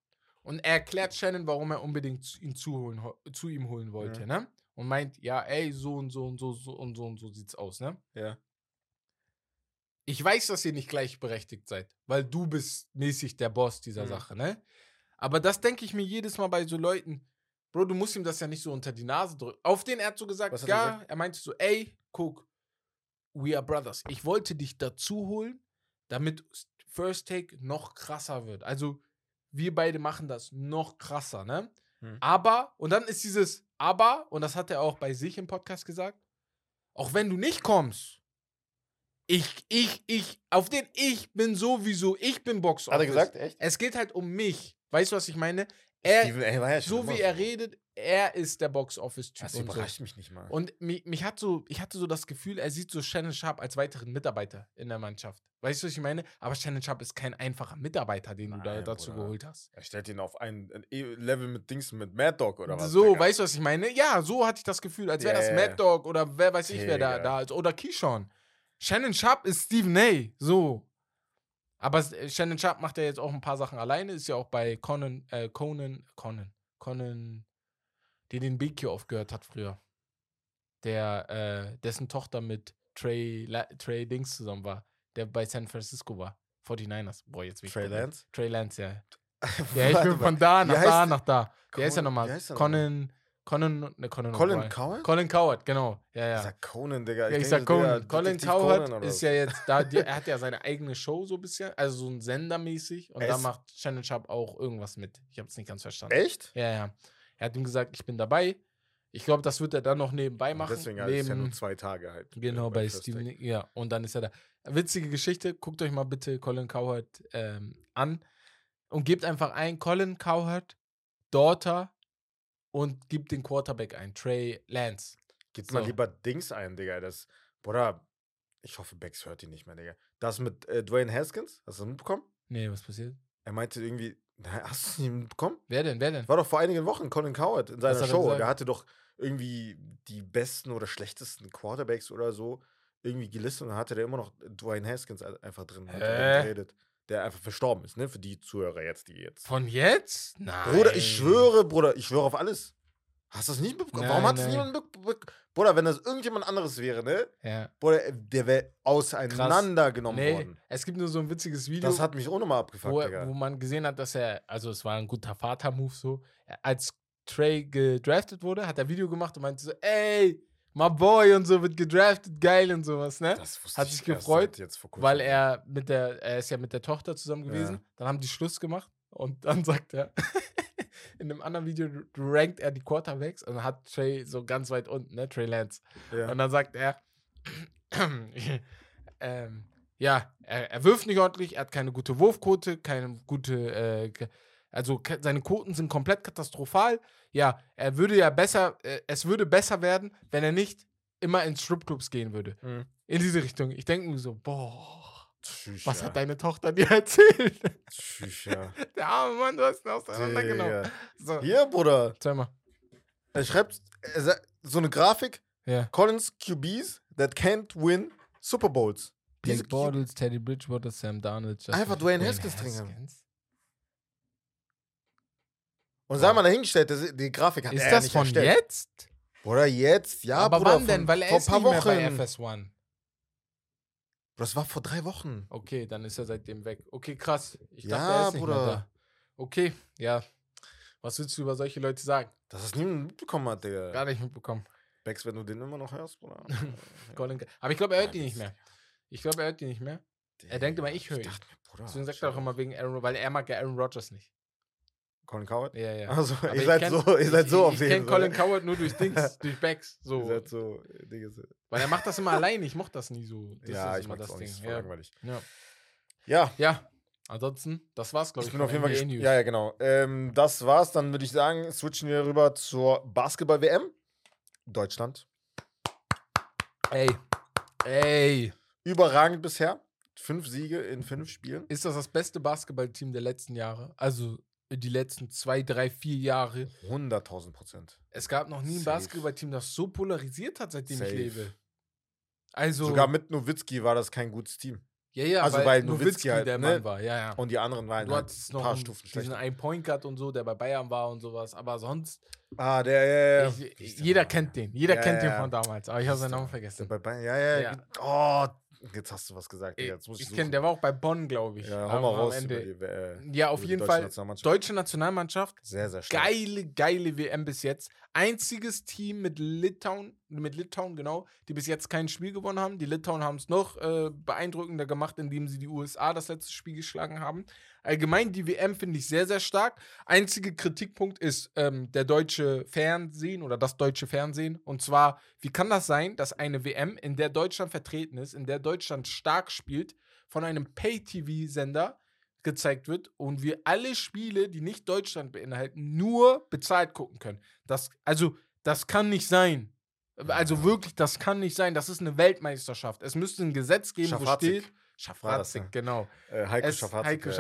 Und er erklärt Shannon, warum er unbedingt ihn zuholen, ho- zu ihm holen wollte, Mhm. ne? Und meint, ja, ey, so und so und so, so und so und so sieht's aus, ne? ja. Ich weiß, dass ihr nicht gleichberechtigt seid, weil du bist mäßig der Boss dieser Mhm. Sache, ne? Aber das denke ich mir jedes Mal bei so Leuten. Bro, du musst ihm das ja nicht so unter die Nase drücken. Auf den er hat so gesagt, hat er ja, gesagt? er meinte so, ey, guck, we are brothers. Ich wollte dich dazu holen, damit First Take noch krasser wird. Also, wir beide machen das noch krasser, ne? Hm. Aber, und dann ist dieses Aber, und das hat er auch bei sich im Podcast gesagt, auch wenn du nicht kommst, ich, ich, ich, auf den ich bin sowieso, ich bin Box Hat er gesagt? Echt? Es geht halt um mich. Weißt du, was ich meine? Er, Steven ja so wie er redet, er ist der Box-Office-Typ. Das und so. überrascht mich nicht mal. Und mich, mich hat so, ich hatte so das Gefühl, er sieht so Shannon Sharp als weiteren Mitarbeiter in der Mannschaft. Weißt du, was ich meine? Aber Shannon Sharp ist kein einfacher Mitarbeiter, den du da Nein, dazu Bruder. geholt hast. er stellt ihn auf ein, ein Level mit Dings, mit Mad Dog oder was? so, weißt du, was ich meine? Ja, so hatte ich das Gefühl, als wäre das Mad. Dog oder wer weiß ich, wer da, da ist. Oder Keyshawn. Shannon Sharp ist Stephen A. So. Aber äh, Shannon Sharp macht ja jetzt auch ein paar Sachen alleine. Ist ja auch bei Conan, äh, Conan, Conan, Conan, der den Bekio aufgehört hat früher. Der, äh, dessen Tochter mit Trey, La Trey Dings zusammen war. Der bei San Francisco war. 49ers. Boah, jetzt ich Trey Lance? Trey Lance, ja. Ja, ich bin von da Wie nach da nach da. Der ist ja wie nochmal? Conan, Conan, ne, Conan Colin O'Brien. Coward? Colin Coward, genau. Ja, Ich ja. sag Conan, Digga. Ja, ich sag so, Digga, Conan. Colin Coward Conan ist ja jetzt da, die, er hat ja seine eigene Show so ein bisschen, also so ein Sendermäßig. Und Er da macht Shannon Sharp auch irgendwas mit. Ich habe es nicht ganz verstanden. Echt? Ja, ja. Er hat ihm gesagt, ich bin dabei. Ich glaube, das wird er dann noch nebenbei machen. Deswegen halt, ist ja nur neben, zwei Tage halt. genau, äh, bei First Steven. Ja, und dann ist er da. Witzige Geschichte, guckt euch mal bitte Colin Cowherd ähm, an und gebt einfach ein Colin Cowherd, Daughter und gibt den Quarterback ein, Trey Lance. Gib mal So. lieber Dings ein, Digga. Das, Bruder, ich hoffe, Bex hört ihn nicht mehr, Digga. Das mit äh, Dwayne Haskins, hast du das mitbekommen? Nee, was passiert? Er meinte irgendwie, na, hast du ihn mitbekommen? Wer denn? Wer denn? War doch vor einigen Wochen Colin Coward in seiner hat er Show. Der hatte doch irgendwie die besten oder schlechtesten Quarterbacks oder so irgendwie gelistet und dann hatte der immer noch Dwayne Haskins ein- einfach drin. Hat er Hä? geredet, der einfach verstorben ist, ne? Für die Zuhörer jetzt, die jetzt. Von jetzt? Nein. Bruder, ich schwöre, Bruder, ich schwöre auf alles. Hast du das nicht mitbekommen? Warum hat es niemand mitbekommen? Bruder, wenn das irgendjemand anderes wäre, ne? Ja. Bruder, der wäre auseinandergenommen Nee, worden. es gibt nur so ein witziges Video, Das hat mich auch nochmal abgefuckt, wo, Digga. wo man gesehen hat, dass er, also es war ein guter Vater-Move so, als Trey gedraftet wurde, hat er Video gemacht und meinte so, ey, my boy und so wird gedraftet, geil und sowas, ne? Das wusste hat ich sich gefreut. Weil er mit der, er ist ja mit der Tochter zusammen gewesen, Ja. dann haben die Schluss gemacht und dann sagt er, in einem anderen Video rankt er die Quarterbacks und hat Trey so ganz weit unten, ne, Trey Lance. Ja. Und dann sagt er, ähm, ja, er, er wirft nicht ordentlich, er hat keine gute Wurfquote, keine gute, äh, also seine Quoten sind komplett katastrophal. Ja, er würde ja besser, äh, es würde besser werden, wenn er nicht immer in Stripclubs gehen würde. Mhm. In diese Richtung. Ich denke mir so, boah, Tschüss, was ja. hat deine Tochter dir erzählt? Tschüss, ja. Der arme Mann, du hast ihn auseinandergenommen. So, Hier, Bruder. zeig mal. Er schreibt er so eine Grafik. Ja. Collins QBs that can't win Super Bowls. Blake Bortles, Teddy Bridgewater, Sam Darnold. Justin Einfach Fields, Dwayne Haskins. Haskins? Und sei mal dahingestellt, das, die Grafik hat Ist er das nicht von erstellt. jetzt? Oder jetzt, ja, Aber Bruder, wann denn? Weil er vor ist paar nicht mehr Wochen. bei FS1. Das war vor drei Wochen. Okay, dann ist er seitdem weg. Okay, krass. Ich Ja, dachte, er ist nicht mehr Bruder. da. Okay, ja. Was willst du über solche Leute sagen? Dass das niemand mitbekommen hat, Digga. Gar nicht mitbekommen. Bex, wenn du den immer noch hörst, Bruder. Colin Aber ich glaube, er hört die nicht mehr. Ich glaube, er hört die nicht mehr. Er denkt immer, ich höre ihn. dachte mir, Bruder. Deswegen sagt er auch immer wegen Aaron, weil er mag ja Aaron Rodgers nicht. Colin Coward? Ja, ja. Also, Aber ihr ich seid kenn- so, ihr seid ich, so auf Ich den. kenne Colin Coward nur durch Dings, durch Backs. Ihr So. seid so, Dinge so. Weil er macht das immer alleine. Ich mochte das nie so. Das ja, ist ich immer mag das auch nicht. Ist voll Ja. langweilig. Ja. Ja, ja. Ansonsten, das war's, glaube ich ich. bin auf jeden Fall gespannt. Ja, ja, genau. Ähm, das war's. Dann würde ich sagen, switchen wir rüber zur Basketball-WM. Deutschland. Ey. Ey. Überragend bisher. Fünf Siege in fünf Spielen. Ist das das beste Basketballteam der letzten Jahre? Also die letzten zwei, drei, vier Jahre. 100.000 Prozent. Es gab noch nie ein Safe. Basketballteam, das so polarisiert hat, seitdem Safe. ich lebe. Also, Sogar mit Nowitzki war das kein gutes Team. ja, ja, also weil, weil Nowitzki Nowitzki halt, der ne? Mann war, ja, ja. Und die anderen waren du halt ein paar einen, Stufen diesen schlechter. einen Point Guard und so, der bei Bayern war und sowas, aber sonst, Ah, der, ja, ja. ich, der jeder kennt den. Jeder Ja, kennt den ja. von damals, aber ich habe seinen der? Namen Der vergessen. bei Bayern, ja, ja. Ja. Oh, jetzt hast du was gesagt. Ich, Jetzt muss ich ich kenne, der war auch bei Bonn, glaube ich. Ja, hau mal raus. Die, äh, Ja, auf jeden deutsche Fall. Nationalmannschaft. Deutsche Nationalmannschaft, Sehr, sehr stark. geile, geile WM bis jetzt. Einziges Team mit Litauen, mit Litauen, genau, die bis jetzt kein Spiel gewonnen haben. Die Litauen haben es noch äh, beeindruckender gemacht, indem sie die USA das letzte Spiel geschlagen haben. Allgemein die WM finde ich sehr, sehr stark. Einziger Kritikpunkt ist ähm, der deutsche Fernsehen oder das deutsche Fernsehen. Und zwar, wie kann das sein, dass eine WM, in der Deutschland vertreten ist, in der Deutschland stark spielt, von einem Pay-TV-Sender gezeigt wird und wir alle Spiele, die nicht Deutschland beinhalten, nur bezahlt gucken können. Das, also, das kann nicht sein. Also wirklich, das kann nicht sein. Das ist eine Weltmeisterschaft. Es müsste ein Gesetz geben, wo Schafazik. steht. Ne? genau. Äh, Heiko Es, Schafazik. Heiko äh.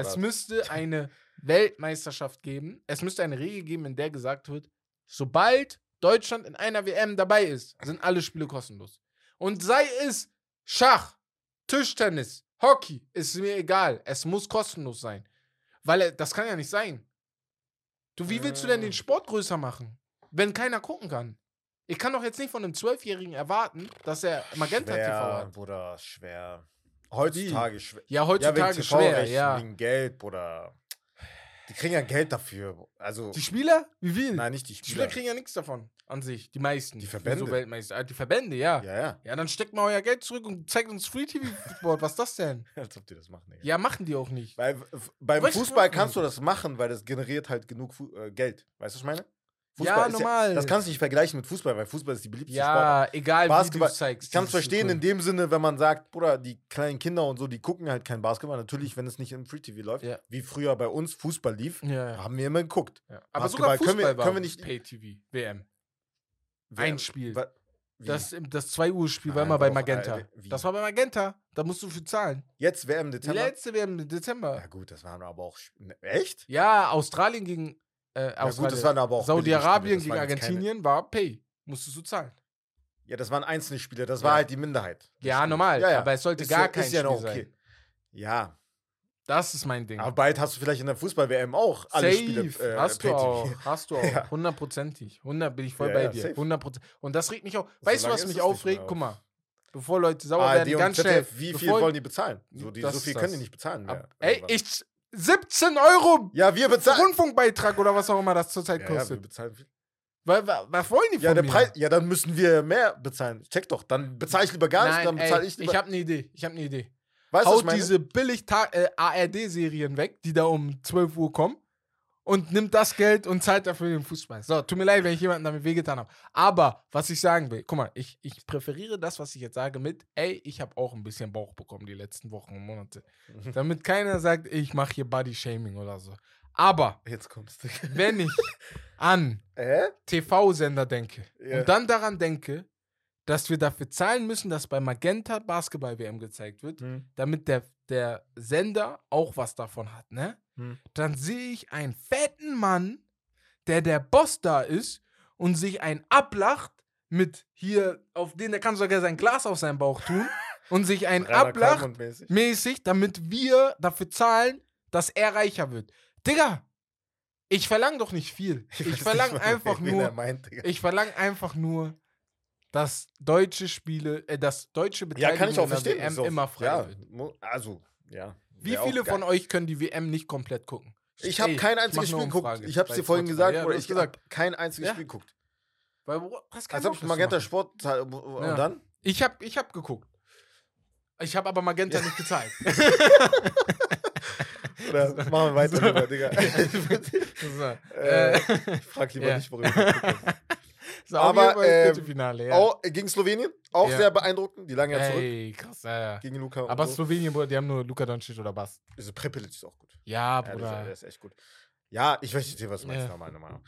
Es müsste eine Weltmeisterschaft geben. Es müsste eine Regel geben, in der gesagt wird, sobald Deutschland in einer WM dabei ist, sind alle Spiele kostenlos. Und sei es Schach, Tischtennis, Hockey, ist mir egal. Es muss kostenlos sein. Weil äh, das kann ja nicht sein. Du, wie willst du denn den Mm. Sport größer machen, wenn keiner gucken kann? Ich kann doch jetzt nicht von einem Zwölfjährigen erwarten, dass er Magenta TV schwer, hat. Bruder, schwer. Heutzutage schwer. Ja, Ja, heutzutage wegen schwer, ja. wegen Geld, Bruder. Die kriegen ja Geld dafür. Also, Die Spieler? Wie viel? nein, nicht die Die Spieler Spieler. kriegen ja nichts davon an sich, die meisten. Die Verbände. So Weltmeister. Ah, Die Verbände, ja. ja. Ja, ja. dann steckt mal euer Geld zurück und zeigt uns Free TV Sport. Was ist das denn? Als ob die das machen, Digga. Ja, machen die auch nicht. Weil beim Fußball kannst du das machen, weil das generiert halt genug Fu äh, Geld. Weißt du, was ich meine? Ja, ist normal. das kannst du nicht vergleichen mit Fußball, weil Fußball ist die beliebteste Sportart. Ja, egal wie Basketball- du zeigst. Ich kann es verstehen in Cool. dem Sinne, wenn man sagt, Bruder, die kleinen Kinder und so, die gucken halt kein Basketball. Natürlich, wenn es nicht im Free TV läuft, Ja. wie früher bei uns Fußball lief, Ja, ja. haben wir immer geguckt. ja. Aber sogar Basketball Fußball können wir- können wir nicht- Pay TV, WM. Wer- Ein Spiel. wa- wie? Das, das 2 Uhr Spiel war immer bei Magenta. äh, wie? das war bei Magenta. Da musst du für zahlen. Jetzt WM Die Dezember. letzte WM im Dezember. Ja gut, das waren aber auch Sp- ne, echt? Ja, Australien gegen äh, Ja gut, das waren aber auch Saudi-Arabien gegen Argentinien war Pay. Musstest du zahlen. Ja, das waren einzelne Spiele. Das Ja. war halt die Minderheit. Ja, Spiel. normal. Ja, ja. Aber es sollte Ist gar ja, kein ist ja noch Spiel okay. sein. Ja, Das ist mein Ding. aber bald hast du vielleicht in der Fußball-WM auch alle Safe. Spiele äh, hast du auch. Hast du auch. Ja. Hundertprozentig. 100 bin ich voll Ja, bei ja, dir. 100 Und das regt mich auch. Weißt du, was mich aufregt? Guck mal. Bevor Leute sauer ARD werden, und ganz ZDF, schnell. wie viel wollen die bezahlen? So, die, so viel können die nicht bezahlen. Mehr, Ab, ey, ich. 17 Euro Ja, wir bezahlen. Rundfunkbeitrag oder was auch immer das zurzeit Ja, ja, wir kostet. bezahlen viel. Wa- wa- was wollen die Ja, von der mir? Preis, ja, dann müssen wir mehr bezahlen. Check doch. Dann bezahle ich lieber gar nicht, Nein, dann ey, bezahle ich lieber. ich habe eine Idee. Ich habe eine Idee. weißt du, was ich Haut meine? diese billig äh, ARD-Serien weg, die da um 12 Uhr kommen und nimmt das Geld und zahlt dafür den Fußball. So, tut mir leid, wenn ich jemanden damit wehgetan habe. Aber, was ich sagen will, guck mal, ich, ich präferiere das, was ich jetzt sage, mit, ey, ich habe auch ein bisschen Bauch bekommen die letzten Wochen und Monate. Damit keiner sagt, ich mache hier Body-Shaming oder so. Aber, Jetzt kommst du. wenn ich an Hä? TV-Sender denke Ja. und dann daran denke, dass wir dafür zahlen müssen, dass bei Magenta Basketball-WM gezeigt wird, Hm. damit der, der Sender auch was davon hat, ne? Hm. Dann sehe ich einen fetten Mann, der der Boss da ist und sich einen ablacht mit hier, auf den, der kann sogar sein Glas auf seinen Bauch tun und sich einen ablacht Kalmund-mäßig. mäßig, damit wir dafür zahlen, dass er reicher wird. Digga, ich verlange doch nicht viel. Ich, nicht verlange einfach nur, er meint, Digga. ich verlange einfach nur, dass deutsche Spiele, äh, dass deutsche Ja, Beteiligung kann ich auch verstehen. WM auch- immer frei ja, wird. Also, ja. Wie viele von euch können die WM nicht komplett gucken? Ich habe kein einziges Spiel geguckt. Ich habe es dir vorhin gesagt, Ja, oder ich gesagt. kein einziges Ja. Spiel geguckt. Weil, hast keinen Als ob ich Magenta machen. Sport zahl- und Ja. dann? Ich habe ich hab geguckt. Ich habe aber Magenta nicht gezeigt. Oder machen wir weiter, So. Digga. so, Äh, äh, ich frag lieber Ja. nicht, worüber du aber, Viertelfinale, ja. Auch gegen Slowenien, auch Ja. sehr beeindruckend. Die lagen ja zurück Ey, krass, ja, ja. gegen Luca. und Aber so. Slowenien, Bruder, die haben nur Luka Doncic oder was? Also Prepelic ist auch gut. Ja, Ja, der, ist, Bruder. echt gut. Ja, ich weiß nicht, was du meinst, Ja. meiner Meinung.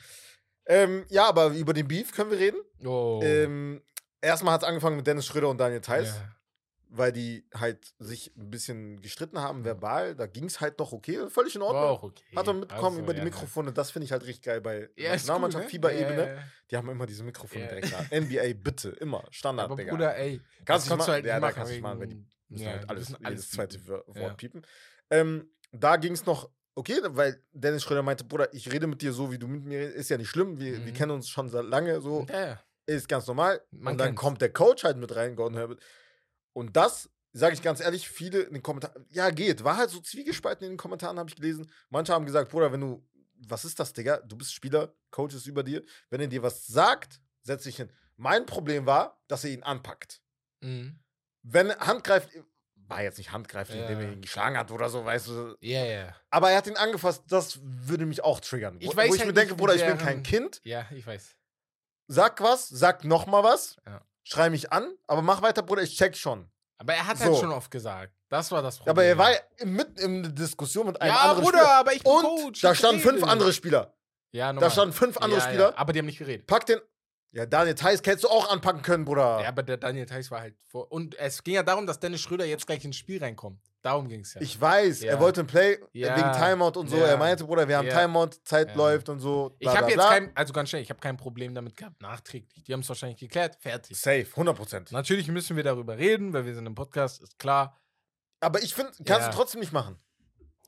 Ähm, ja, aber über den Beef können wir reden. oh. Ähm, erstmal hat es angefangen mit Dennis Schröder und Daniel Theiss. Weil die halt sich ein bisschen gestritten haben, verbal. Da ging es halt noch okay, völlig in War Ordnung. auch okay. Hat man mitbekommen Also, über die ja. Mikrofone, das finde ich halt richtig geil bei Ja, Nationalmannschaft, cool, ne? Fieberebene. Ja, ja. Die haben immer diese Mikrofone direkt da. NBA, bitte, immer. Standard, Aber Digga. Bruder, ey. kannst kannst du halt ja, machen. kannst du nicht machen, weil die müssen halt alles, müssen jedes zweite. Wort piepen. Ähm, da ging es noch okay, weil Dennis Schröder meinte, Bruder, ich rede mit dir so, wie du mit mir redest, ist ja nicht schlimm, wir, wir Mhm. kennen uns schon seit lange, so, Ja, ja. ist ganz normal. Man und dann kennt's. kommt der Coach halt mit rein, Gordon Herbert. Und das, sage ich ganz ehrlich, viele in den Kommentaren, ja geht, war halt so zwiegespalten in den Kommentaren, habe ich gelesen. Manche haben gesagt, Bruder, wenn du, was ist das, Digga? Du bist Spieler, Coach ist über dir. Wenn er dir was sagt, setz dich hin. Mein Problem war, dass er ihn anpackt. Mhm. Wenn Handgreift, war jetzt nicht Handgreift, Ja. indem er ihn geschlagen hat oder so, weißt du. Ja, ja. Aber er hat ihn angefasst, das würde mich auch triggern. Ich wo, weiß wo ich halt mir denke, Bruder, ich bin kein Kind, Ja, ich weiß. sag was, sag noch mal was, Ja. Schrei mich an, aber mach weiter, Bruder, ich check schon. Aber er hat halt So. schon oft gesagt. Das war das Problem. Aber er war mitten in der Diskussion mit einem ja, anderen Bruder, Spieler. aber ich bin Und Coach. da standen fünf andere Spieler. Ja, Da normal. standen fünf andere ja, Spieler. Ja, aber die haben nicht geredet. Pack den. Ja, Daniel Theiss hättest du auch anpacken können, Bruder. Ja, aber der Daniel Theiss war halt vor. Und es ging ja darum, dass Dennis Schröder jetzt gleich ins Spiel reinkommt. Darum ging es ja. Ich weiß, Ja. er wollte ein Play äh, Ja. wegen Timeout und so. Ja. Er meinte, Bruder, wir haben. Timeout, Zeit läuft und so. ich bla, habe bla, jetzt kein, also ganz schnell, ich habe kein Problem damit gehabt, nachträglich. Die haben es wahrscheinlich geklärt, fertig. Safe, 100%. Natürlich müssen wir darüber reden, weil wir sind im Podcast, ist klar. Aber ich finde, kannst du trotzdem nicht machen.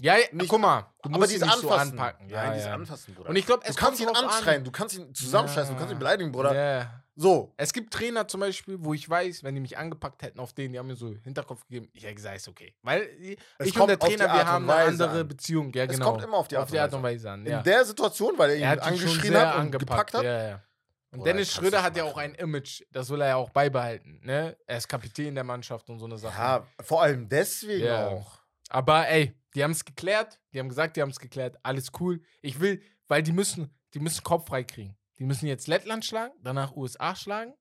Ja, ja Nicht- guck mal, du aber musst dieses ihn nicht so Anfassen. anpacken. Ja, Nein, dieses ja. Anfassen, Bruder. Und ich glaube, du es kannst ihn anschreien, an. du kannst ihn zusammenscheißen, du kannst ihn Ja. beleidigen, Bruder. Ja. So. Es gibt Trainer zum Beispiel, wo ich weiß, wenn die mich angepackt hätten auf den, die haben mir so Hinterkopf gegeben, ich hätte gesagt, ist okay. Weil ich Es und kommt der Trainer, wir und haben eine andere an. Beziehung. Ja, Es genau. kommt immer auf die Art auf die und Art Weise und Weise an. In Ja. der Situation, weil er ihn Er angeschrien hat und angepackt. gepackt hat. Ja, ja. Und Bruder, Dennis Schröder hat ja auch ein Image, das will er ja auch beibehalten. Ne? Er ist Kapitän der Mannschaft und so eine Sache. Ja, vor allem deswegen Ja. auch. Aber ey, die haben es geklärt. Die haben gesagt, die haben es geklärt. Alles cool. Ich will, weil die müssen, die müssen Kopf frei kriegen. Die müssen jetzt Lettland schlagen, danach USA schlagen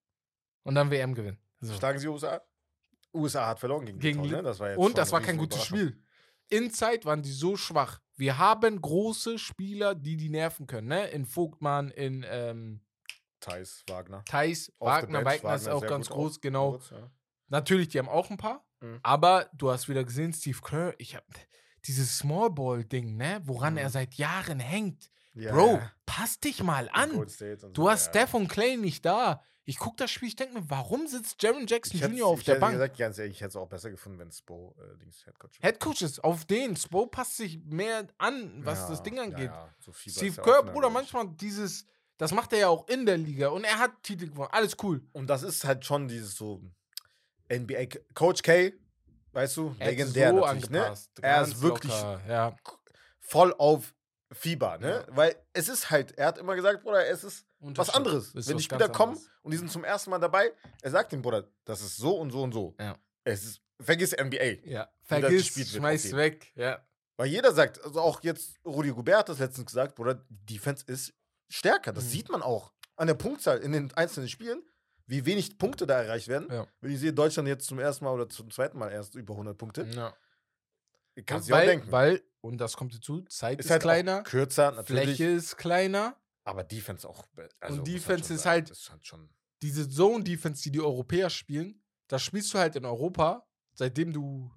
und dann WM gewinnen. So. Schlagen sie USA? USA hat verloren gegen, Gegen Litauen, Lit- ne? Das war jetzt Und das war kein gutes. Spiel. Inside waren die so schwach. Wir haben große Spieler, die die nerven können. Ne? In Vogtmann, in ähm, Thais, Wagner. Thais, Wagner. bench, Wagner ist auch ganz groß, auch. genau. Kurz, ja. Natürlich, die haben auch ein paar. Mhm. Aber du hast wieder gesehen, Steve Kerr, ich habe dieses Small Ball Ding, ne, woran Mhm. er seit Jahren hängt. Ja, Bro, ja. pass dich mal an. Du so, hast ja. Steph und Clay nicht da. Ich guck das Spiel, ich denke mir, warum sitzt Jaron Jackson Jr. auf der Bank? gesagt, ganz ehrlich, ich hätte es auch besser gefunden, wenn Spo äh, Dings Headcoach Head Coaches, auf den. Spo passt sich mehr an, was das Ding angeht. Ja, ja. So ist Steve ja Kerr, Bruder, manchmal dieses, das macht er ja auch in der Liga und er hat Titel gewonnen. Alles cool. Und das ist halt schon dieses so NBA Coach K, weißt du, Er legendär so natürlich, ne? Er ist wirklich locker, ja. voll auf Fieber, ne? Ja. Weil es ist halt, er hat immer gesagt, Bruder, es ist was anderes. Ist Wenn die Spieler kommen und die sind zum ersten Mal dabei, er sagt dem Bruder, das ist so und so und so. Ja. Es ist, vergiss NBA. Ja, vergiss, schmeiß okay. weg. Ja. Weil jeder sagt, also auch jetzt Rudi Gobert hat das letztens gesagt, Bruder, die Defense ist stärker. Das Mhm. sieht man auch an der Punktzahl in den einzelnen Spielen, wie wenig Punkte da erreicht werden. Ja. Wenn ich sehe, Deutschland jetzt zum ersten Mal oder zum zweiten Mal erst über 100 Punkte, ja. kannst du weil, denken. weil, und das kommt dazu, Zeit ist, ist halt kleiner, kürzer, natürlich. Fläche ist kleiner. Aber Defense auch. Also Und man Defense ist halt- ist halt schon. Diese Zone-Defense, die die Europäer spielen, das spielst du halt in Europa, seitdem du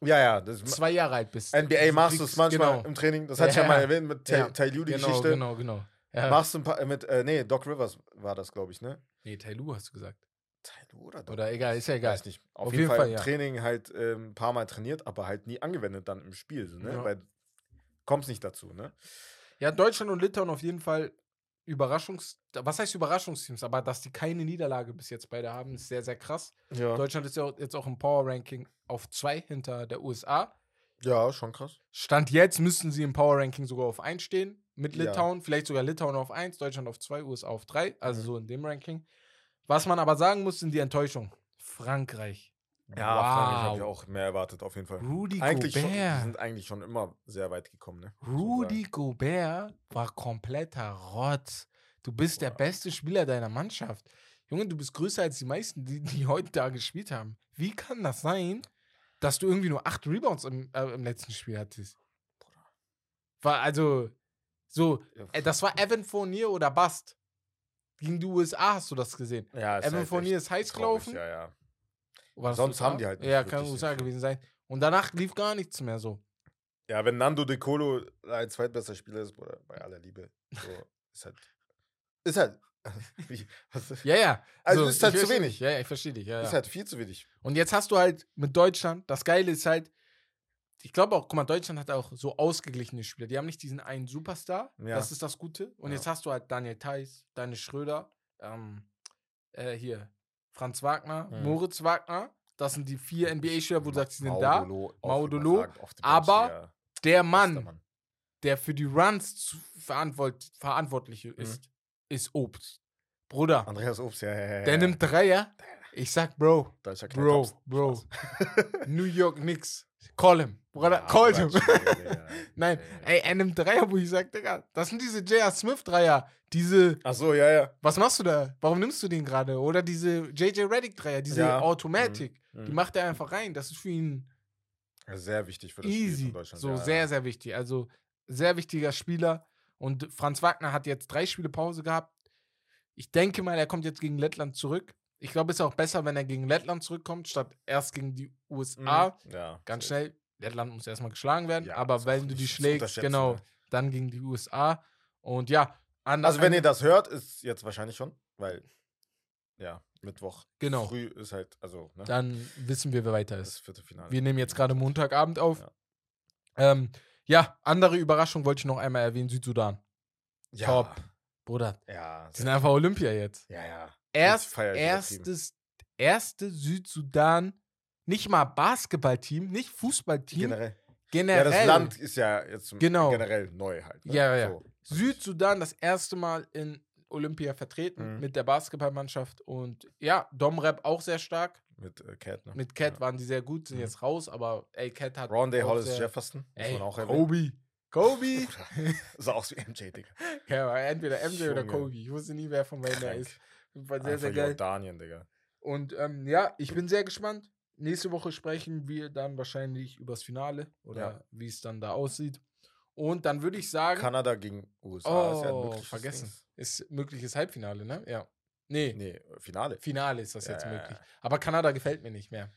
Ja, ja. Zwei Jahre alt bist. NBA Du machst du es manchmal genau, im Training. Das hatte ich ja Ja. mal erwähnt mit Ja. Tai Lu, die genau, Geschichte. genau, genau. Ja. Machst du ein paar, äh, mit, äh, nee, Doc Rivers war das, glaube ich, ne? Nee, Tailu hast du gesagt. Tai Lu oder Doc Oder egal, ist ja egal. Weiß nicht. Auf, Auf jeden, jeden Fall, Fall, ja. Training halt ähm, ein paar Mal trainiert, aber halt nie angewendet dann im Spiel. So, ne? Ja. Weil kommst nicht dazu, ne? Ja, Deutschland und Litauen auf jeden Fall Überraschungs... Was heißt Überraschungsteams? Aber dass die keine Niederlage bis jetzt beide haben, ist sehr, sehr krass. Ja. Deutschland ist ja jetzt auch im Power-Ranking auf zwei hinter der USA. Ja, schon krass. Stand jetzt müssten sie im Power-Ranking sogar auf 1 stehen. Mit Ja. Litauen, vielleicht sogar Litauen auf 1, Deutschland auf 2, USA auf 3. Also Mhm. so in dem Ranking. Was man aber sagen muss, sind die Enttäuschung. Frankreich. Ja, Frankreich habe ich wow. auch mehr erwartet, auf jeden Fall. Rudy Eigentlich schon, die Gobert. sind eigentlich schon immer sehr weit gekommen, ne? Rudy Gobert war kompletter Rotz. Du bist der beste Spieler deiner Mannschaft. Junge, du bist größer als die meisten, die, die heute da gespielt haben. Wie kann das sein, dass du irgendwie nur acht Rebounds im, äh, im letzten Spiel hattest? War also so, äh, das war Evan Fournier oder Bast. Gegen die USA hast du das gesehen. ja, ist Evan halt Fournier ist heiß gelaufen. Ja, ja. War Sonst haben die halt nicht Ja, kann USA gewesen sein. Und danach lief gar nichts mehr so. Ja, wenn Nando De Colo ein zweitbester Spieler ist, oder bei aller Liebe, so, ist halt. Ist halt. Ja, ja. Also so, ist halt zu wenig. Ja, ja, ich verstehe dich. Ja, Ist ja. halt viel zu wenig. Und jetzt hast du halt mit Deutschland, das Geile ist halt, ich glaube auch, guck mal, Deutschland hat auch so ausgeglichene Spieler. Die haben nicht diesen einen Superstar. Ja. Das ist das Gute. Und Ja. jetzt hast du halt Daniel Theiss, Daniel Schröder, ähm, äh, hier, Franz Wagner, Mhm. Moritz Wagner. Das sind die vier NBA-Spieler, wo du sagst, die sind da. Maudolo, aber der Der bester Mann, der für die Runs verantwort verantwortlich ist, ist Obst. Bruder, Andreas Obst, ja, ja, ja. der ja. nimmt Dreier. Ich sag Bro. Deutscher Bro, Thompson. Bro. New York Knicks. Call him. Bruder, Ah, call Quatsch, him. Nein, Ja, ja. ey, nimmt Dreier, wo ich sag, Digga, das sind diese J.R. Smith-Dreier. Diese, Ach so, ja, ja. was machst du da? Warum nimmst du den gerade? Oder diese J.J. Reddick-Dreier, diese Ja. Automatic. Mhm. Die macht er einfach rein. Das ist für ihn Sehr wichtig für das Spiel easy. von Deutschland. So ja, sehr, ja. sehr wichtig. Also sehr wichtiger Spieler. Und Franz Wagner hat jetzt drei Spiele Pause gehabt. Ich denke mal, er kommt jetzt gegen Lettland zurück. Ich glaube, es ist auch besser, wenn er gegen Lettland zurückkommt, statt erst gegen die USA. Mhm. Ja, Ganz schnell. Lettland muss erstmal geschlagen werden. Ja, aber wenn du die schlägst, genau, ne? dann gegen die USA. Und ja, Also, wenn ihr das hört, ist jetzt wahrscheinlich schon, weil, ja, Mittwoch Genau. früh ist halt, also, ne, dann wissen wir, wer weiter das ist. vierte Finale. Wir nehmen jetzt gerade Montagabend auf. Ja. Ähm, ja, andere Überraschung wollte ich noch einmal erwähnen: Südsudan. ja, Top. Bruder, Ja, die sind einfach Olympia jetzt. ja, ja. Erst, erstes, erste Südsudan, nicht mal Basketballteam, nicht Fußballteam, Generell. generell. Ja, das Land ist ja jetzt Genau. generell neu halt. Ne? Ja, ja. So. Südsudan das erste Mal in Olympia vertreten Mhm. mit der Basketballmannschaft und ja, Domrep auch sehr stark. Mit äh, Cat, ne? Mit Cat ja. waren die sehr gut, sind Mhm. jetzt raus, aber ey, Cat hat. Rondé Hollis sehr- Jefferson. Muss Ey, man auch erwähnen. Kobe. Kobe. Sah aus wie MJ, Digga. ja, entweder MJ oder Junge. Kobe. Ich wusste nie, wer von beiden Krank. ist. Fall sehr, Einfach sehr geil. Jordanien, Digga. Und ähm, ja, ich bin sehr gespannt. Nächste Woche sprechen wir dann wahrscheinlich übers Finale oder Ja. wie es dann da aussieht. Und dann würde ich sagen, Kanada gegen USA ist ja ein oh, mögliches vergessen. Ist mögliches Halbfinale, ne? Ja. Nee, Nee, Finale. Finale ist das jetzt Ja, ja, möglich. Aber Kanada gefällt mir nicht mehr.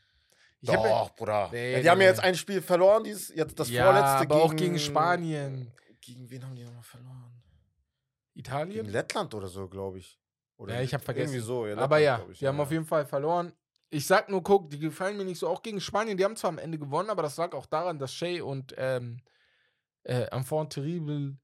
Ich hab ja- Doch, Bruder. Nee, ja, die haben nee. ja jetzt ein Spiel verloren, dieses, jetzt das ja, vorletzte aber gegen, auch gegen Spanien. Gegen wen haben die nochmal verloren? Italien? Gegen Lettland oder so, glaube ich. Oder Ja, ich hab vergessen. Irgendwie so. Ja, Aber ja, ich, die haben auf jeden Fall verloren. Ich sag nur, guck, die gefallen mir nicht so. Auch gegen Spanien, die haben zwar am Ende gewonnen, aber das lag auch daran, dass Shea und ähm, äh, Enfant Terrible,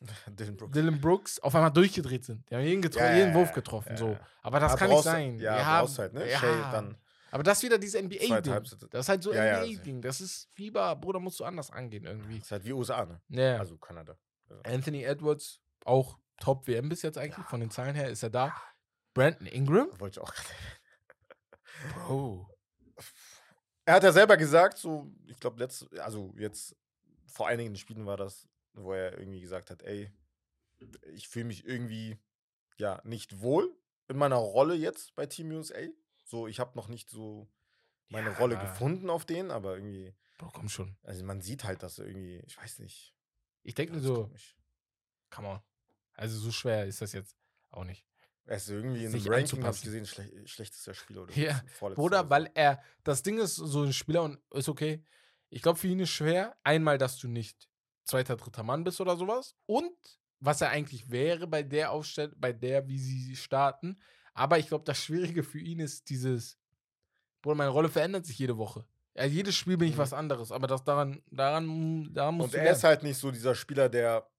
Dylan Brooks. Dylan Brooks auf einmal durchgedreht sind. Die haben jeden, Ja, ja, jeden Wurf ja, getroffen. ja, so. ja. Aber das Ah, kann nicht sein. Ja, Wir haben, halt, ne? ja, Shea dann aber das ist wieder dieses NBA-Ding. Das ist halt so Ja, ja, NBA-Ding. Das ist Fieber, Bruder, musst du anders angehen irgendwie. Ist halt wie USA, ne? Ja. Also Kanada. Anthony Edwards, auch Top WM bis jetzt eigentlich. Von den Zahlen her ist er da. Brandon Ingram? Wollte ich auch gerade. Bro. Er hat ja selber gesagt, so, ich glaube, letzt, also jetzt vor einigen Spielen war das, wo er irgendwie gesagt hat, ey, ich fühle mich irgendwie ja nicht wohl in meiner Rolle jetzt bei Team USA. So, ich habe noch nicht so meine Ja, Rolle gefunden auf den, aber irgendwie, Bro, komm schon. also man sieht halt, dass er irgendwie, ich weiß nicht. Ich denke mir so, komisch. come on. Also so schwer ist das jetzt auch nicht. Er ist irgendwie in einem Ranking, habe ich gesehen, schle schlechtester Spieler oder Ja, oder so. weil er, das Ding ist, so ein Spieler und ist okay. Ich glaube, für ihn ist schwer, einmal, dass du nicht zweiter, dritter Mann bist oder sowas. Und was er eigentlich wäre bei der Aufstellung, bei der, wie sie starten. Aber ich glaube, das Schwierige für ihn ist dieses, Bruder, meine Rolle verändert sich jede Woche. Ja, jedes Spiel bin ich Mhm. was anderes, aber das daran, daran, daran musst Und er lernen. ist halt nicht so dieser Spieler, der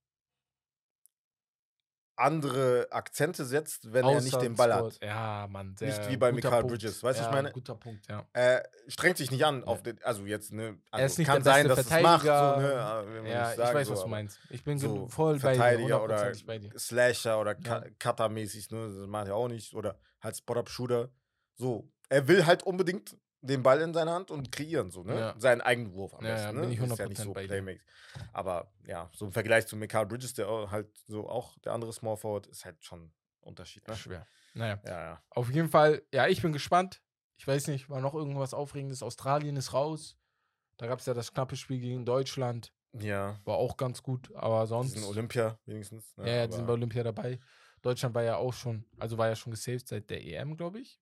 andere Akzente setzt, wenn er nicht den Ball Außer hat. Ja, Mann. Nicht sehr wie bei Punkt. Bridges, weißt du, ja, ich meine? Guter Punkt, ja. Er strengt sich nicht an auf den, also jetzt, ne, Er also ist nicht kann der sein, dass es macht, so, ne, Ja, nicht ich sagen, weiß, so, was du meinst. Ich bin so voll bei dir, Verteidiger oder hundertprozentig bei dir. Slasher oder Ja. Cu- Cutter-mäßig, ne, das macht er auch nicht, oder halt Spot-Up-Shooter, so. Er will halt unbedingt den Ball in seiner Hand und kreieren, so, ne, Ja. seinen eigenen Wurf am Ja, besten, ja, ne, bin ich ist ja nicht 100% so. Playmaker. Aber, ja, so im Vergleich zu Mikal Bridges, der halt so auch der andere Small Forward, ist halt schon Unterschied, ne? Schwer. Naja, Ja, ja. auf jeden Fall, ja, ich bin gespannt. Ich weiß nicht, war noch irgendwas Aufregendes. Australien ist raus. Da gab es ja das knappe Spiel gegen Deutschland. Ja, War auch ganz gut, aber die sonst. sind Olympia wenigstens. Ne? ja, ja, die sind bei Olympia dabei. Deutschland war ja auch schon, also war ja schon gesaved seit der EM, glaube ich.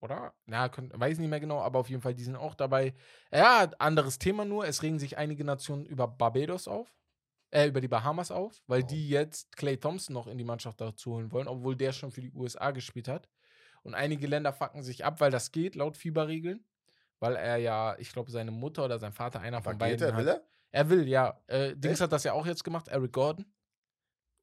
Oder? Ja, könnt, weiß nicht mehr genau, aber auf jeden Fall, die sind auch dabei. Ja, anderes Thema nur. Es regen sich einige Nationen über Barbados auf. Äh, über die Bahamas auf, weil Oh. die jetzt Clay Thompson noch in die Mannschaft dazu holen wollen, obwohl der schon für die USA gespielt hat. Und einige Länder fucken sich ab, weil das geht, laut FIBA-Regeln. Weil er ja, ich glaube, seine Mutter oder sein Vater, einer Aber von geht beiden. er, will er? Er will, ja. Äh, Dings hat das ja auch jetzt gemacht, Eric Gordon.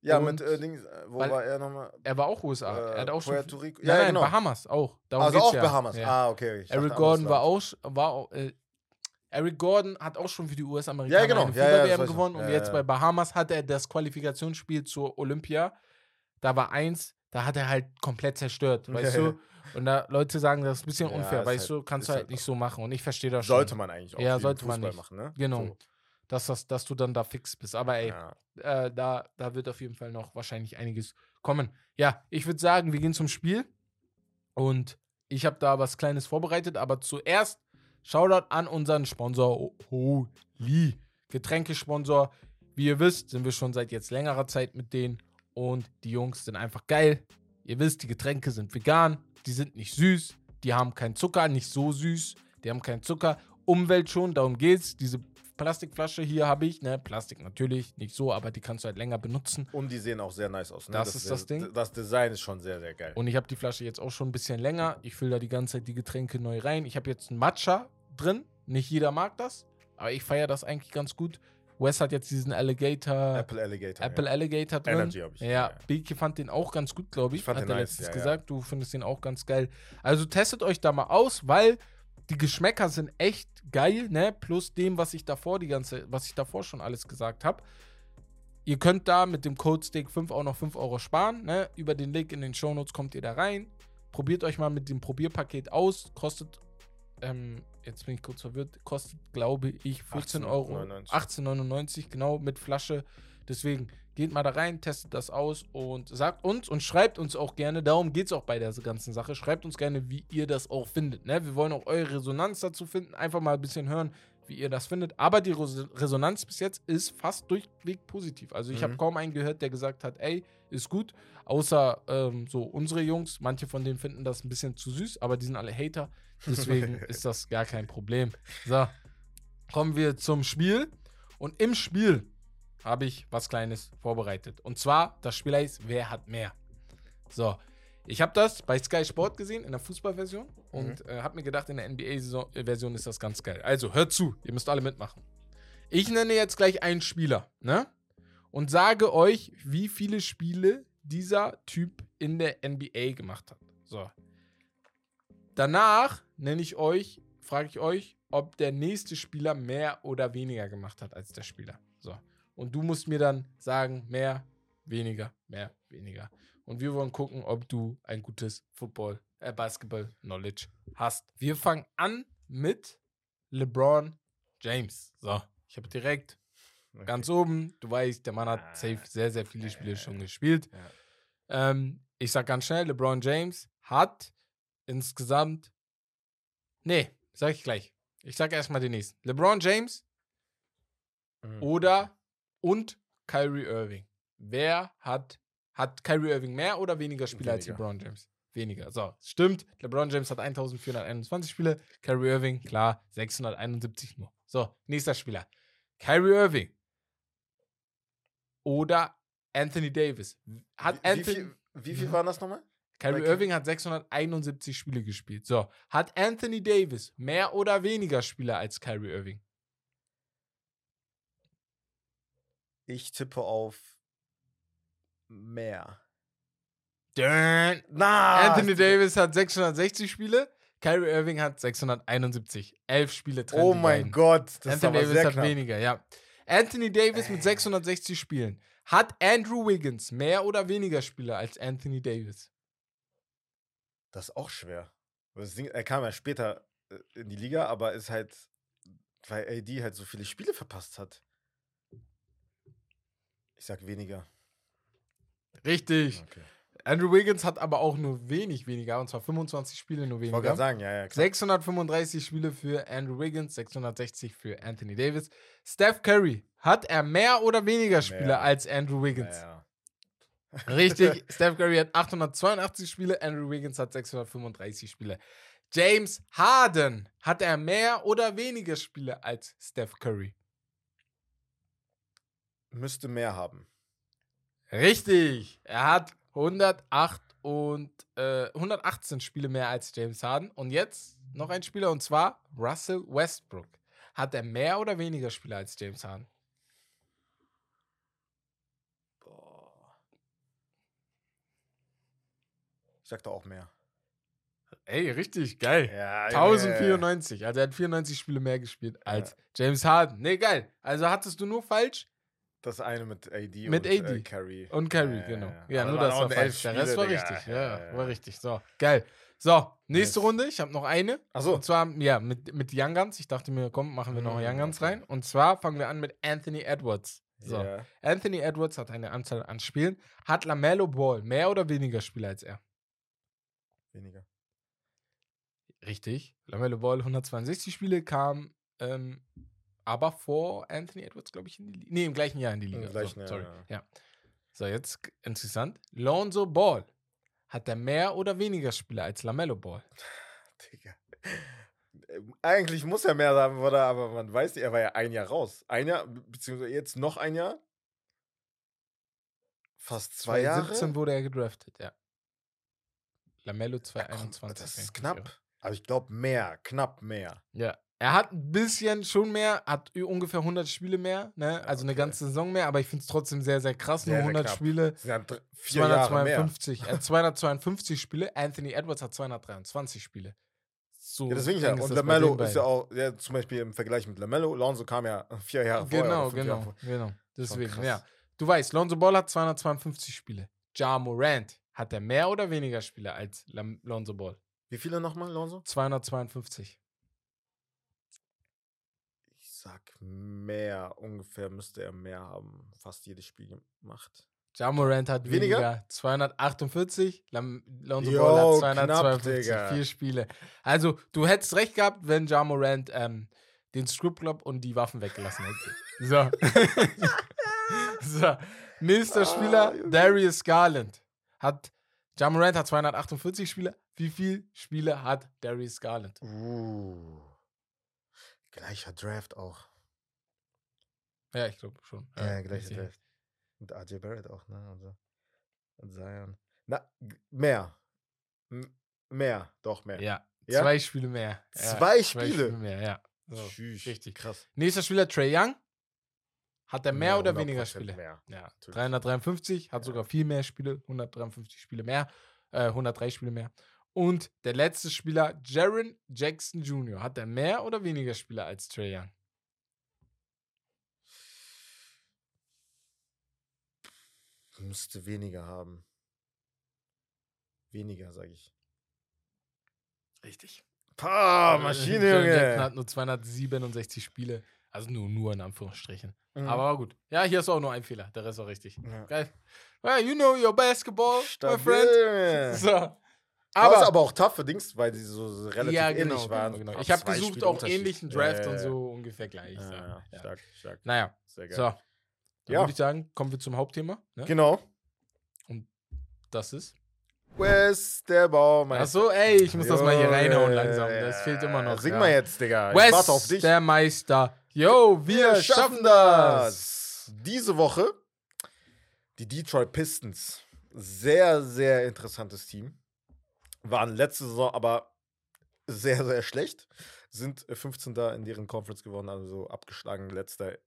Ja, Und- mit äh, Dings, äh, wo war er nochmal? Er war auch USA. er hat auch schon. Puerto Rico. Nein, Ja, ja, nein, genau. Bahamas auch. Darum Also auch ja. Bahamas. Ja. Ah, okay. Ich Eric Gordon war auch, war äh, Eric Gordon hat auch schon für die US-Amerikaner Ja, genau. eine Ja, ja, gewonnen und Ja, jetzt ja. bei Bahamas hat er das Qualifikationsspiel zur Olympia. Da war eins, da hat er halt komplett zerstört, weißt Ja, du? Und da Leute sagen, das ist ein bisschen Ja, unfair, weißt halt- du, kannst du halt halt nicht so machen. Und ich verstehe das schon. Sollte man eigentlich auch. Ja, sollte man Fußball nicht. machen, ne? Genau. So, Dass, das, dass du dann da fix bist. Aber ey, ja. äh, da, da wird auf jeden Fall noch wahrscheinlich einiges kommen. Ja, ich würde sagen, wir gehen zum Spiel. Und ich habe da was Kleines vorbereitet. Aber zuerst Shoutout an unseren Sponsor Holy. Getränkesponsor. Wie ihr wisst, sind wir schon seit jetzt längerer Zeit mit denen. Und die Jungs sind einfach geil. Ihr wisst, die Getränke sind vegan. Die sind nicht süß. Die haben keinen Zucker, nicht so süß. Die haben keinen Zucker. Umwelt schon, darum geht's. Diese Plastikflasche hier habe ich, ne? Plastik natürlich, nicht so, aber die kannst du halt länger benutzen. Und die sehen auch sehr nice aus. Ne? Das ist das Ding. Das Design ist schon sehr, sehr geil. Und ich habe die Flasche jetzt auch schon ein bisschen länger. Ich fülle da die ganze Zeit die Getränke neu rein. Ich habe jetzt einen Matcha drin. Nicht jeder mag das, aber ich feiere das eigentlich ganz gut. Wes hat jetzt diesen Alligator, Apple, Apple Alligator. Alligator drin. Energy hab ich. Ja, Ja. Beke fand den auch ganz gut, glaube ich. Ich fand hat den er nice, letztens ja, ja. gesagt. Du findest den auch ganz geil. Also testet euch da mal aus, weil die Geschmäcker sind echt geil, ne? Plus dem, was ich davor die ganze, was ich davor schon alles gesagt habe. Ihr könnt da mit dem Code Steak5 auch noch 5 Euro sparen, ne? Über den Link in den Shownotes kommt ihr da rein. Probiert euch mal mit dem Probierpaket aus. Kostet, ähm, jetzt bin ich kurz verwirrt, kostet, glaube ich, 14 Euro. 18,99. 18,99, genau, mit Flasche. Deswegen geht mal da rein, testet das aus und sagt uns und schreibt uns auch gerne, darum geht es auch bei der ganzen Sache, schreibt uns gerne, wie ihr das auch findet. Ne? Wir wollen auch eure Resonanz dazu finden, einfach mal ein bisschen hören, wie ihr das findet. Aber die Res Resonanz bis jetzt ist fast durchweg positiv. Also ich Mhm. habe kaum einen gehört, der gesagt hat, ey, ist gut. Außer ähm, so unsere Jungs, manche von denen finden das ein bisschen zu süß, aber die sind alle Hater. Deswegen ist das gar kein Problem. So, kommen wir zum Spiel. Und im Spiel habe ich was Kleines vorbereitet. Und zwar, das Spiel heißt Wer hat mehr? So, ich habe das bei Sky Sport gesehen, in der Fußballversion. Und äh, habe mir gedacht, in der NBA-Version ist das ganz geil. Also, hört zu, ihr müsst alle mitmachen. Ich nenne jetzt gleich einen Spieler, ne? Und sage euch, wie viele Spiele dieser Typ in der NBA gemacht hat. So. Danach nenne ich euch, frage ich euch, ob der nächste Spieler mehr oder weniger gemacht hat als der Spieler. Und du musst mir dann sagen, mehr, weniger, mehr, weniger. Und wir wollen gucken, ob du ein gutes Football, äh, Basketball-Knowledge hast. Wir fangen an mit LeBron James. So, ich habe direkt Okay. ganz oben. Du weißt, der Mann Ah. hat safe sehr, sehr viele Spiele schon gespielt. Ja. Ähm, ich sag ganz schnell, LeBron James hat insgesamt. Nee, sag ich gleich. Ich sag erstmal den nächsten. LeBron James Mhm. oder und Kyrie Irving. Wer hat, hat Kyrie Irving mehr oder weniger Spiele als Weniger. LeBron James? Weniger. So, stimmt. LeBron James hat 1421 Spiele. Kyrie Irving, klar, 671 nur. So, nächster Spieler. Kyrie Irving oder Anthony Davis. Hat wie, wie, Anthony, viel, wie viel waren das nochmal? Kyrie Ky- Irving hat 671 Spiele gespielt. So, hat Anthony Davis mehr oder weniger Spiele als Kyrie Irving? Ich tippe auf mehr. Dön. Na! Anthony Davis hat 660 Spiele, Kyrie Irving hat 671. Elf Spiele trennen Oh mein beiden. Gott, das ist Anthony aber Davis hat knapp. weniger, ja. Anthony Davis mit Äh. 660 Spielen. Hat Andrew Wiggins mehr oder weniger Spiele als Anthony Davis? Das ist auch schwer. Ding, er kam ja später äh, in die Liga, aber ist halt, weil AD halt so viele Spiele verpasst hat. Ich sag weniger. Richtig. Okay. Andrew Wiggins hat aber auch nur wenig weniger, und zwar 25 Spiele nur Ich wollte weniger. sagen, ja, ja, klar. 635 Spiele für Andrew Wiggins, 660 für Anthony Davis. Steph Curry, hat er mehr oder weniger Spiele Mehr. als Andrew Wiggins? Ja, Richtig, Steph Curry hat 882 Spiele, Andrew Wiggins hat 635 Spiele. James Harden, hat er mehr oder weniger Spiele als Steph Curry? Müsste mehr haben. Richtig, er hat 108 und äh, 118 Spiele mehr als James Harden. Und jetzt noch ein Spieler und zwar Russell Westbrook. Hat er mehr oder weniger Spiele als James Harden? Boah. Ich sag da auch mehr. Ey, richtig, geil. Ja, 1094. Also er hat 94 Spiele mehr gespielt als James Harden. Nee, geil. Also hattest du nur falsch. Das eine mit AD Mit und AD. Äh, Carry. Und Carry, Ja, genau. ja, nur das war falsch. Der Rest Spiele, war richtig. Ja, war richtig. So, geil. So, nächste Nice. Runde. Ich habe noch eine. Achso. Und zwar, ja, mit, mit Young Guns. Ich dachte mir, komm, machen wir noch Mm, Young Guns rein. Und zwar fangen wir an mit Anthony Edwards. So. Ja. Anthony Edwards hat eine Anzahl an Spielen. Hat LaMelo Ball mehr oder weniger Spiele als er? Weniger. Richtig. LaMelo Ball 162 Spiele, kam ähm, aber vor Anthony Edwards, glaube ich, in die Liga. Nee, im gleichen Jahr in die Im Liga. gleichen so, Jahr, sorry. ja. Ja. So, jetzt interessant. Lonzo Ball. Hat er mehr oder weniger Spiele als LaMelo Ball? Digga. Ähm, Eigentlich muss er mehr haben, oder? Aber man weiß nicht, er war ja ein Jahr raus. Ein Jahr, be- beziehungsweise jetzt noch ein Jahr. Fast zwei Jahre. 2017 wurde er gedraftet, ja. LaMelo Ja, komm, 2021. das ist knapp. Aber ich glaube mehr, knapp mehr. Ja. Er hat ein bisschen schon mehr, hat ungefähr 100 Spiele mehr, ne? Also eine okay. ganze Saison mehr, aber ich finde es trotzdem sehr, sehr krass. Nur sehr 100 knapp. Spiele, Das sind ja dr- vier Jahre mehr. 252. Er hat 252 Spiele. Anthony Edwards hat 223 Spiele. So Ja, deswegen ja. Und Lamello ist ja auch, ja, zum Beispiel im Vergleich mit Lamello, Lonzo kam ja vier Jahre vorher. Genau, oder fünf Jahre genau, vorher. genau. Deswegen, ja. Du weißt, Lonzo Ball hat 252 Spiele. Ja Morant hat er mehr oder weniger Spiele als Lonzo Ball? Wie viele nochmal, Lonzo? 252. Sag mehr, ungefähr müsste er mehr haben. Fast jedes Spiel gemacht. Ja Morant hat Weniger? weniger, 248, Lam Lonzo Ball hat knapp, 252, Digga. vier Spiele. Also, du hättest recht gehabt, wenn Ja Morant ähm, den Strip Club und die Waffen weggelassen hätte. So. so. Nächster Ah, Spieler, Junge. Darius Garland. Hat, Ja Morant hat 248 Spiele. Wie viele Spiele hat Darius Garland? Uh. Gleicher Draft auch. Ja, ich glaube schon. Ja, ich gleicher. Draft. Und RJ Barrett auch, ne? Und, so. und Zion. Na, mehr. M mehr, doch mehr. Ja, Ja? zwei Spiele mehr. Ja, Zwei Spiele? mehr, ja. So, Tschüss. richtig. Krass. Nächster Spieler, Trey Young. Hat er mehr, oder weniger 100% Spiele? Mehr. Ja, Natürlich. 353, hat Ja. sogar viel mehr Spiele, 153 Spiele mehr, äh, 103 Spiele mehr. Und der letzte Spieler, Jaron Jackson Jr., hat er mehr oder weniger Spiele als Trey Young? Müsste weniger haben. Weniger, sage ich. Richtig. Pah, Maschine, Jaron Jackson Junge. hat nur 267 Spiele. Also nur, nur in Anführungsstrichen. Mhm. Aber gut. Ja, hier ist auch nur ein Fehler. Der Rest war richtig. Ja. Geil. Well, you know your basketball, my Stabil, friend. Junge. So. Aber, Aber, aber auch tough für Dings, weil die so relativ ja, genau, ähnlich waren. genau, genau. Ich habe gesucht auch ähnlichen Draft ja, und so ungefähr gleich. Ja, stark, stark. Naja, Sehr geil. so. Dann würde ich sagen, kommen wir zum Hauptthema. Ne? Genau. Das ist. Wes, der Baumeister. Achso, ey, ich muss das mal hier reinhauen langsam. Das fehlt immer noch. Sing mal jetzt, Digga. Wes, ich warte auf dich. der Meister. Yo, wir, schaffen das. Diese Woche die Detroit Pistons. Sehr, sehr interessantes Team. Waren letzte Saison aber sehr, sehr schlecht. Sind äh, 15. in deren Conference geworden, also abgeschlagen. Letzter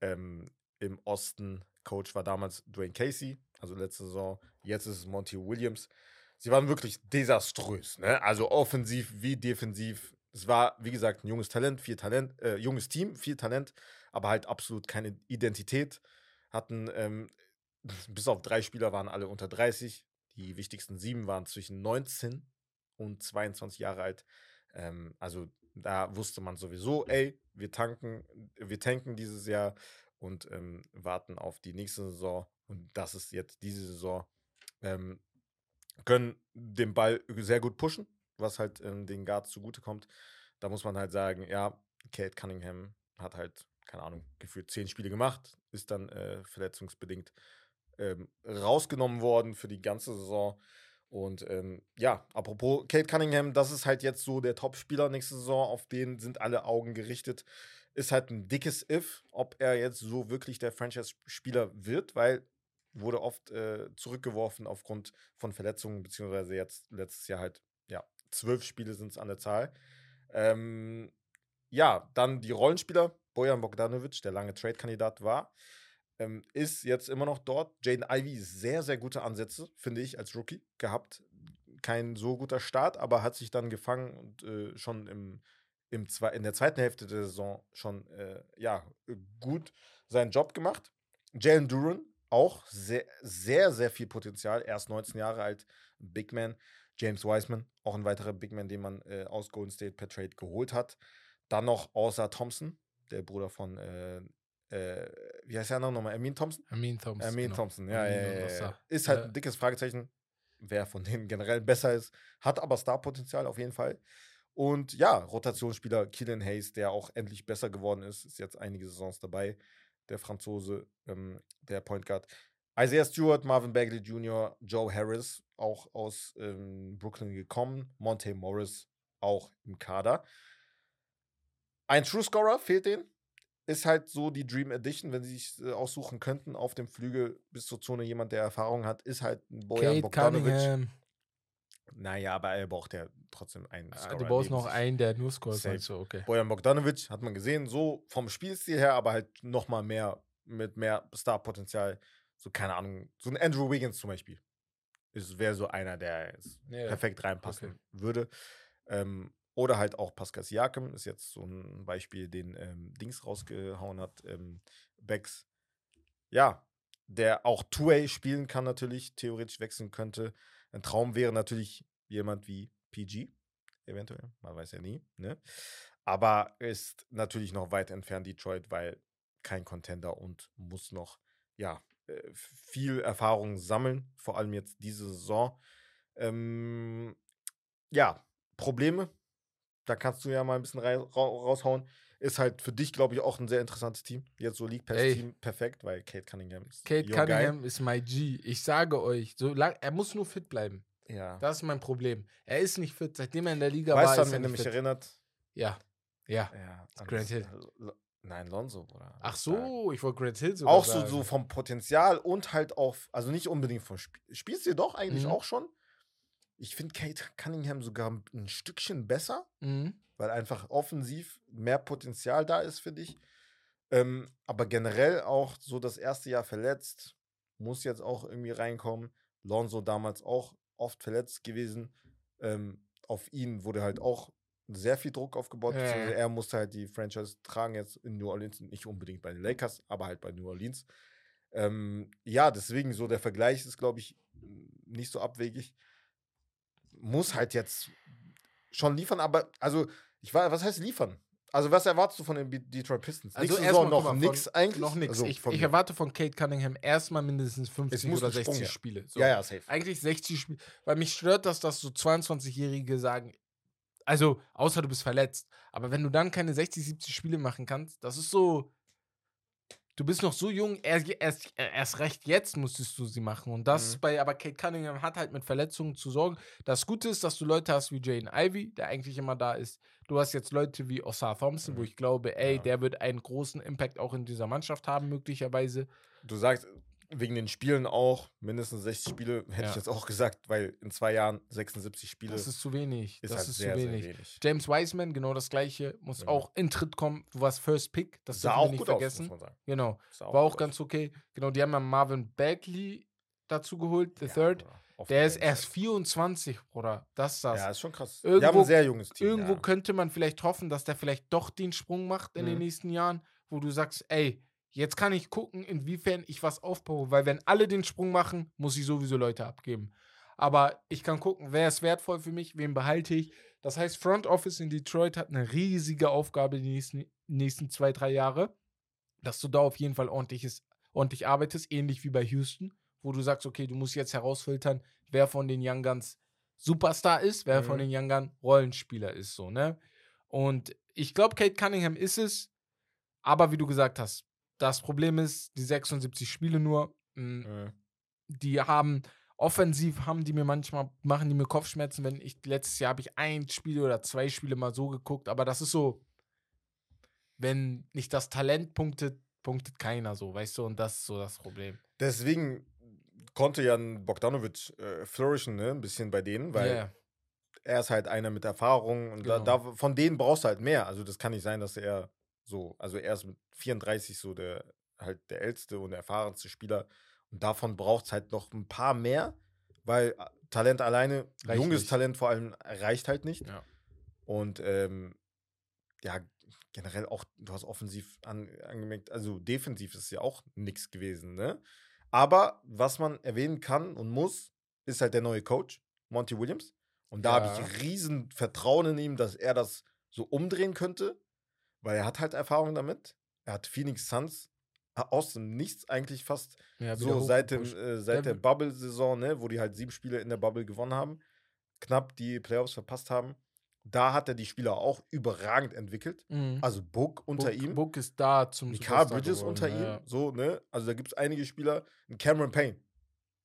ähm, im Osten. Coach war damals Dwayne Casey, also letzte Saison. Jetzt ist es Monty Williams. Sie waren wirklich desaströs, ne? Also offensiv wie defensiv. Es war, wie gesagt, ein junges Talent, viel Talent, äh, junges Team, viel Talent, aber halt absolut keine Identität. Hatten, ähm, bis auf drei Spieler waren alle unter 30. Die wichtigsten sieben waren zwischen 19 und 22 Jahre alt. Ähm, also da wusste man sowieso, ey, wir tanken, wir tanken dieses Jahr und ähm, warten auf die nächste Saison. Und das ist jetzt diese Saison. Ähm, können den Ball sehr gut pushen, was halt ähm, den Guards zugutekommt. Da muss man halt sagen, ja, Kate Cunningham hat halt, keine Ahnung, gefühlt zehn Spiele gemacht, ist dann äh, verletzungsbedingt ähm, rausgenommen worden für die ganze Saison. Und ähm, ja, apropos Kate Cunningham, das ist halt jetzt so der Top-Spieler nächste Saison, auf den sind alle Augen gerichtet. Ist halt ein dickes If, ob er jetzt so wirklich der Franchise-Spieler wird, weil wurde oft äh, zurückgeworfen aufgrund von Verletzungen, beziehungsweise jetzt letztes Jahr halt, ja, zwölf Spiele sind es an der Zahl. Ähm, ja, dann die Rollenspieler, Bojan Bogdanovic, der lange Trade-Kandidat war, ähm, ist jetzt immer noch dort. Jaden Ivey sehr, sehr gute Ansätze, finde ich, als Rookie gehabt. Kein so guter Start, aber hat sich dann gefangen und äh, schon im, im in der zweiten Hälfte der Saison schon äh, ja, gut seinen Job gemacht. Jalen Duran, auch sehr, sehr, sehr viel Potenzial. Erst 19 Jahre alt, Big Man. James Wiseman, auch ein weiterer Big Man, den man äh, aus Golden State per Trade geholt hat. Dann noch Außer Thompson, der Bruder von, äh, äh, wie heißt der andere nochmal? Amin Thompson? Amin Thompson. Amin genau. Thompson, ja, Amin ja, ja, ja. Ist halt ein dickes Fragezeichen, wer von denen generell besser ist. Hat aber Starpotenzial auf jeden Fall. Und ja, Rotationsspieler Killian Hayes, der auch endlich besser geworden ist, ist jetzt einige Saisons dabei. Der Franzose, ähm, der Point Guard. Isaiah Stewart, Marvin Bagley Jr., Joe Harris, auch aus ähm, Brooklyn gekommen. Monte Morris, auch im Kader. Ein True Scorer fehlt denen. Ist halt so die Dream Edition, wenn sie sich äh, aussuchen könnten, auf dem Flügel bis zur Zone jemand, der Erfahrung hat, ist halt ein Bojan Kate Bogdanovic. Cunningham. Naja, aber er braucht ja trotzdem einen Ah, Scorer du brauchst noch einen, der nur scores. Safe. Also, okay. Bojan Bogdanovic hat man gesehen, so vom Spielstil her, aber halt noch mal mehr mit mehr Starpotenzial. So keine Ahnung, so ein Andrew Wiggins zum Beispiel. Wäre so einer, der jetzt Ja, perfekt reinpassen okay. würde. Ähm, oder halt auch Pascal Siakam ist jetzt so ein Beispiel, den ähm, Dings rausgehauen hat, ähm, Becks. Ja, der auch Two-Way spielen kann natürlich, theoretisch wechseln könnte. Ein Traum wäre natürlich jemand wie PG, eventuell, man weiß ja nie, ne? Aber ist natürlich noch weit entfernt Detroit, weil kein Contender und muss noch, ja, äh, viel Erfahrung sammeln, vor allem jetzt diese Saison. Ähm, ja, Probleme, da kannst du ja mal ein bisschen raushauen. Ist halt für dich, glaube ich, auch ein sehr interessantes Team. Jetzt so League Pass Ey. Team perfekt, weil Kate Cunningham ist. Kate your guy. Cunningham ist my G. Ich sage euch, so lang, er muss nur fit bleiben. Ja. Das ist mein Problem. Er ist nicht fit. Seitdem er in der Liga weißt war, du, ist an er wen nicht mich fit. erinnert? Ja, ja. Ja, an Grant Hill. Nein, Lonzo, oder? Ach so, ich wollte Grant Hill sogar Auch so, sagen. so vom Potenzial und halt auch, also nicht unbedingt vom Spiel. Spielst du doch eigentlich Mhm. auch schon? Ich finde Kate Cunningham sogar ein Stückchen besser, Mhm. weil einfach offensiv mehr Potenzial da ist, finde ich. Ähm, aber generell auch so das erste Jahr verletzt, muss jetzt auch irgendwie reinkommen. Lonzo damals auch oft verletzt gewesen. Ähm, auf ihn wurde halt auch sehr viel Druck aufgebaut. Ja, Er musste halt die Franchise tragen jetzt in New Orleans, nicht unbedingt bei den Lakers, aber halt bei New Orleans. Ähm, ja, deswegen so der Vergleich ist, glaube ich, nicht so abwegig. Muss halt jetzt schon liefern, aber also, ich war, was heißt liefern? Also, was erwartest du von den Detroit Pistons? Also Nächste erstmal noch von- eigentlich? Noch nichts. Also ich, ich erwarte von Kate Cunningham erstmal mindestens 50 muss oder ein Sprung 60 her. Spiele. So. Ja, ja, safe. Eigentlich 60 Spiele. Weil mich stört das, dass so 22-Jährige sagen, also außer du bist verletzt, aber wenn du dann keine 60, 70 Spiele machen kannst, das ist so, du bist noch so jung, erst, erst, erst recht jetzt musstest du sie machen. Und das Mhm. bei, aber Kate Cunningham hat halt mit Verletzungen zu sorgen. Das Gute ist, dass du Leute hast wie Jane Ivy, der eigentlich immer da ist. Du hast jetzt Leute wie Osar Thompson, wo Mhm. ich glaube, ey, Ja. der wird einen großen Impact auch in dieser Mannschaft haben, möglicherweise. Du sagst, wegen den Spielen auch, mindestens 60 Spiele, hätte Ja. ich jetzt auch gesagt, weil in zwei Jahren 76 Spiele Das ist zu wenig. ist das halt ist sehr, zu wenig. wenig. James Wiseman, genau das gleiche, muss Ja. auch in Tritt kommen. Du warst First Pick, das Sah auch wir nicht vergessen. aus, man genau, Sah war auch ganz okay. Genau, die haben ja Marvin Bagley dazu geholt, the Ja, third. Auf Der ist erst halt. 24, Bruder. Das ist das. Ja, ist schon krass. Irgendwo- Wir haben ein sehr junges Team. Irgendwo ja. könnte man vielleicht hoffen, dass der vielleicht doch den Sprung macht in den Mhm. nächsten Jahren, wo du sagst, ey, jetzt kann ich gucken, inwiefern ich was aufbaue, weil wenn alle den Sprung machen, muss ich sowieso Leute abgeben. Aber ich kann gucken, wer ist wertvoll für mich, wen behalte ich. Das heißt, Front Office in Detroit hat eine riesige Aufgabe die nächsten, nächsten zwei, drei Jahre, dass du da auf jeden Fall ordentliches, ordentlich arbeitest, ähnlich wie bei Houston, wo du sagst, okay, du musst jetzt herausfiltern, wer von den Young Guns Superstar ist, wer von Mhm. den Young Guns Rollenspieler ist, so, ne? Und ich glaube, Kate Cunningham ist es, aber wie du gesagt hast, das Problem ist, die 76 Spiele nur, mh, Mhm. die haben offensiv haben die mir manchmal machen die mir Kopfschmerzen, wenn ich letztes Jahr habe ich ein Spiel oder zwei Spiele mal so geguckt, aber das ist so wenn nicht das Talent punktet, punktet keiner so, weißt du, und das ist so das Problem. Deswegen konnte Jan Bogdanovic äh, flourishen, ne? Ein bisschen bei denen, weil Ja, er ist halt einer mit Erfahrung und da, Genau. da, von denen brauchst du halt mehr. Also das kann nicht sein, dass er so, also er ist mit 34 so der halt der älteste und erfahrenste Spieler und davon braucht es halt noch ein paar mehr, weil äh, Talent alleine, Reicht junges nicht. Talent vor allem reicht halt nicht. Ja. Und ähm, ja, generell auch, du hast offensiv an, angemerkt, also defensiv ist ja auch nichts gewesen, ne? Aber was man erwähnen kann und muss, ist halt der neue Coach, Monty Williams. Und da Ja. habe ich riesen Vertrauen in ihm, dass er das so umdrehen könnte, weil er hat halt Erfahrung damit. Er hat Phoenix Suns aus dem Nichts eigentlich fast Ja, so seit, dem, äh, seit der Bubble-Saison, ne, wo die halt sieben Spiele in der Bubble gewonnen haben, knapp die Playoffs verpasst haben. Da hat er die Spieler auch überragend entwickelt. Mhm. Also Book unter Book, ihm, Book ist da zum Superstar Bridges geworden, unter ihm, ja. so, ne? Also da gibt es einige Spieler, ein Cameron Payne.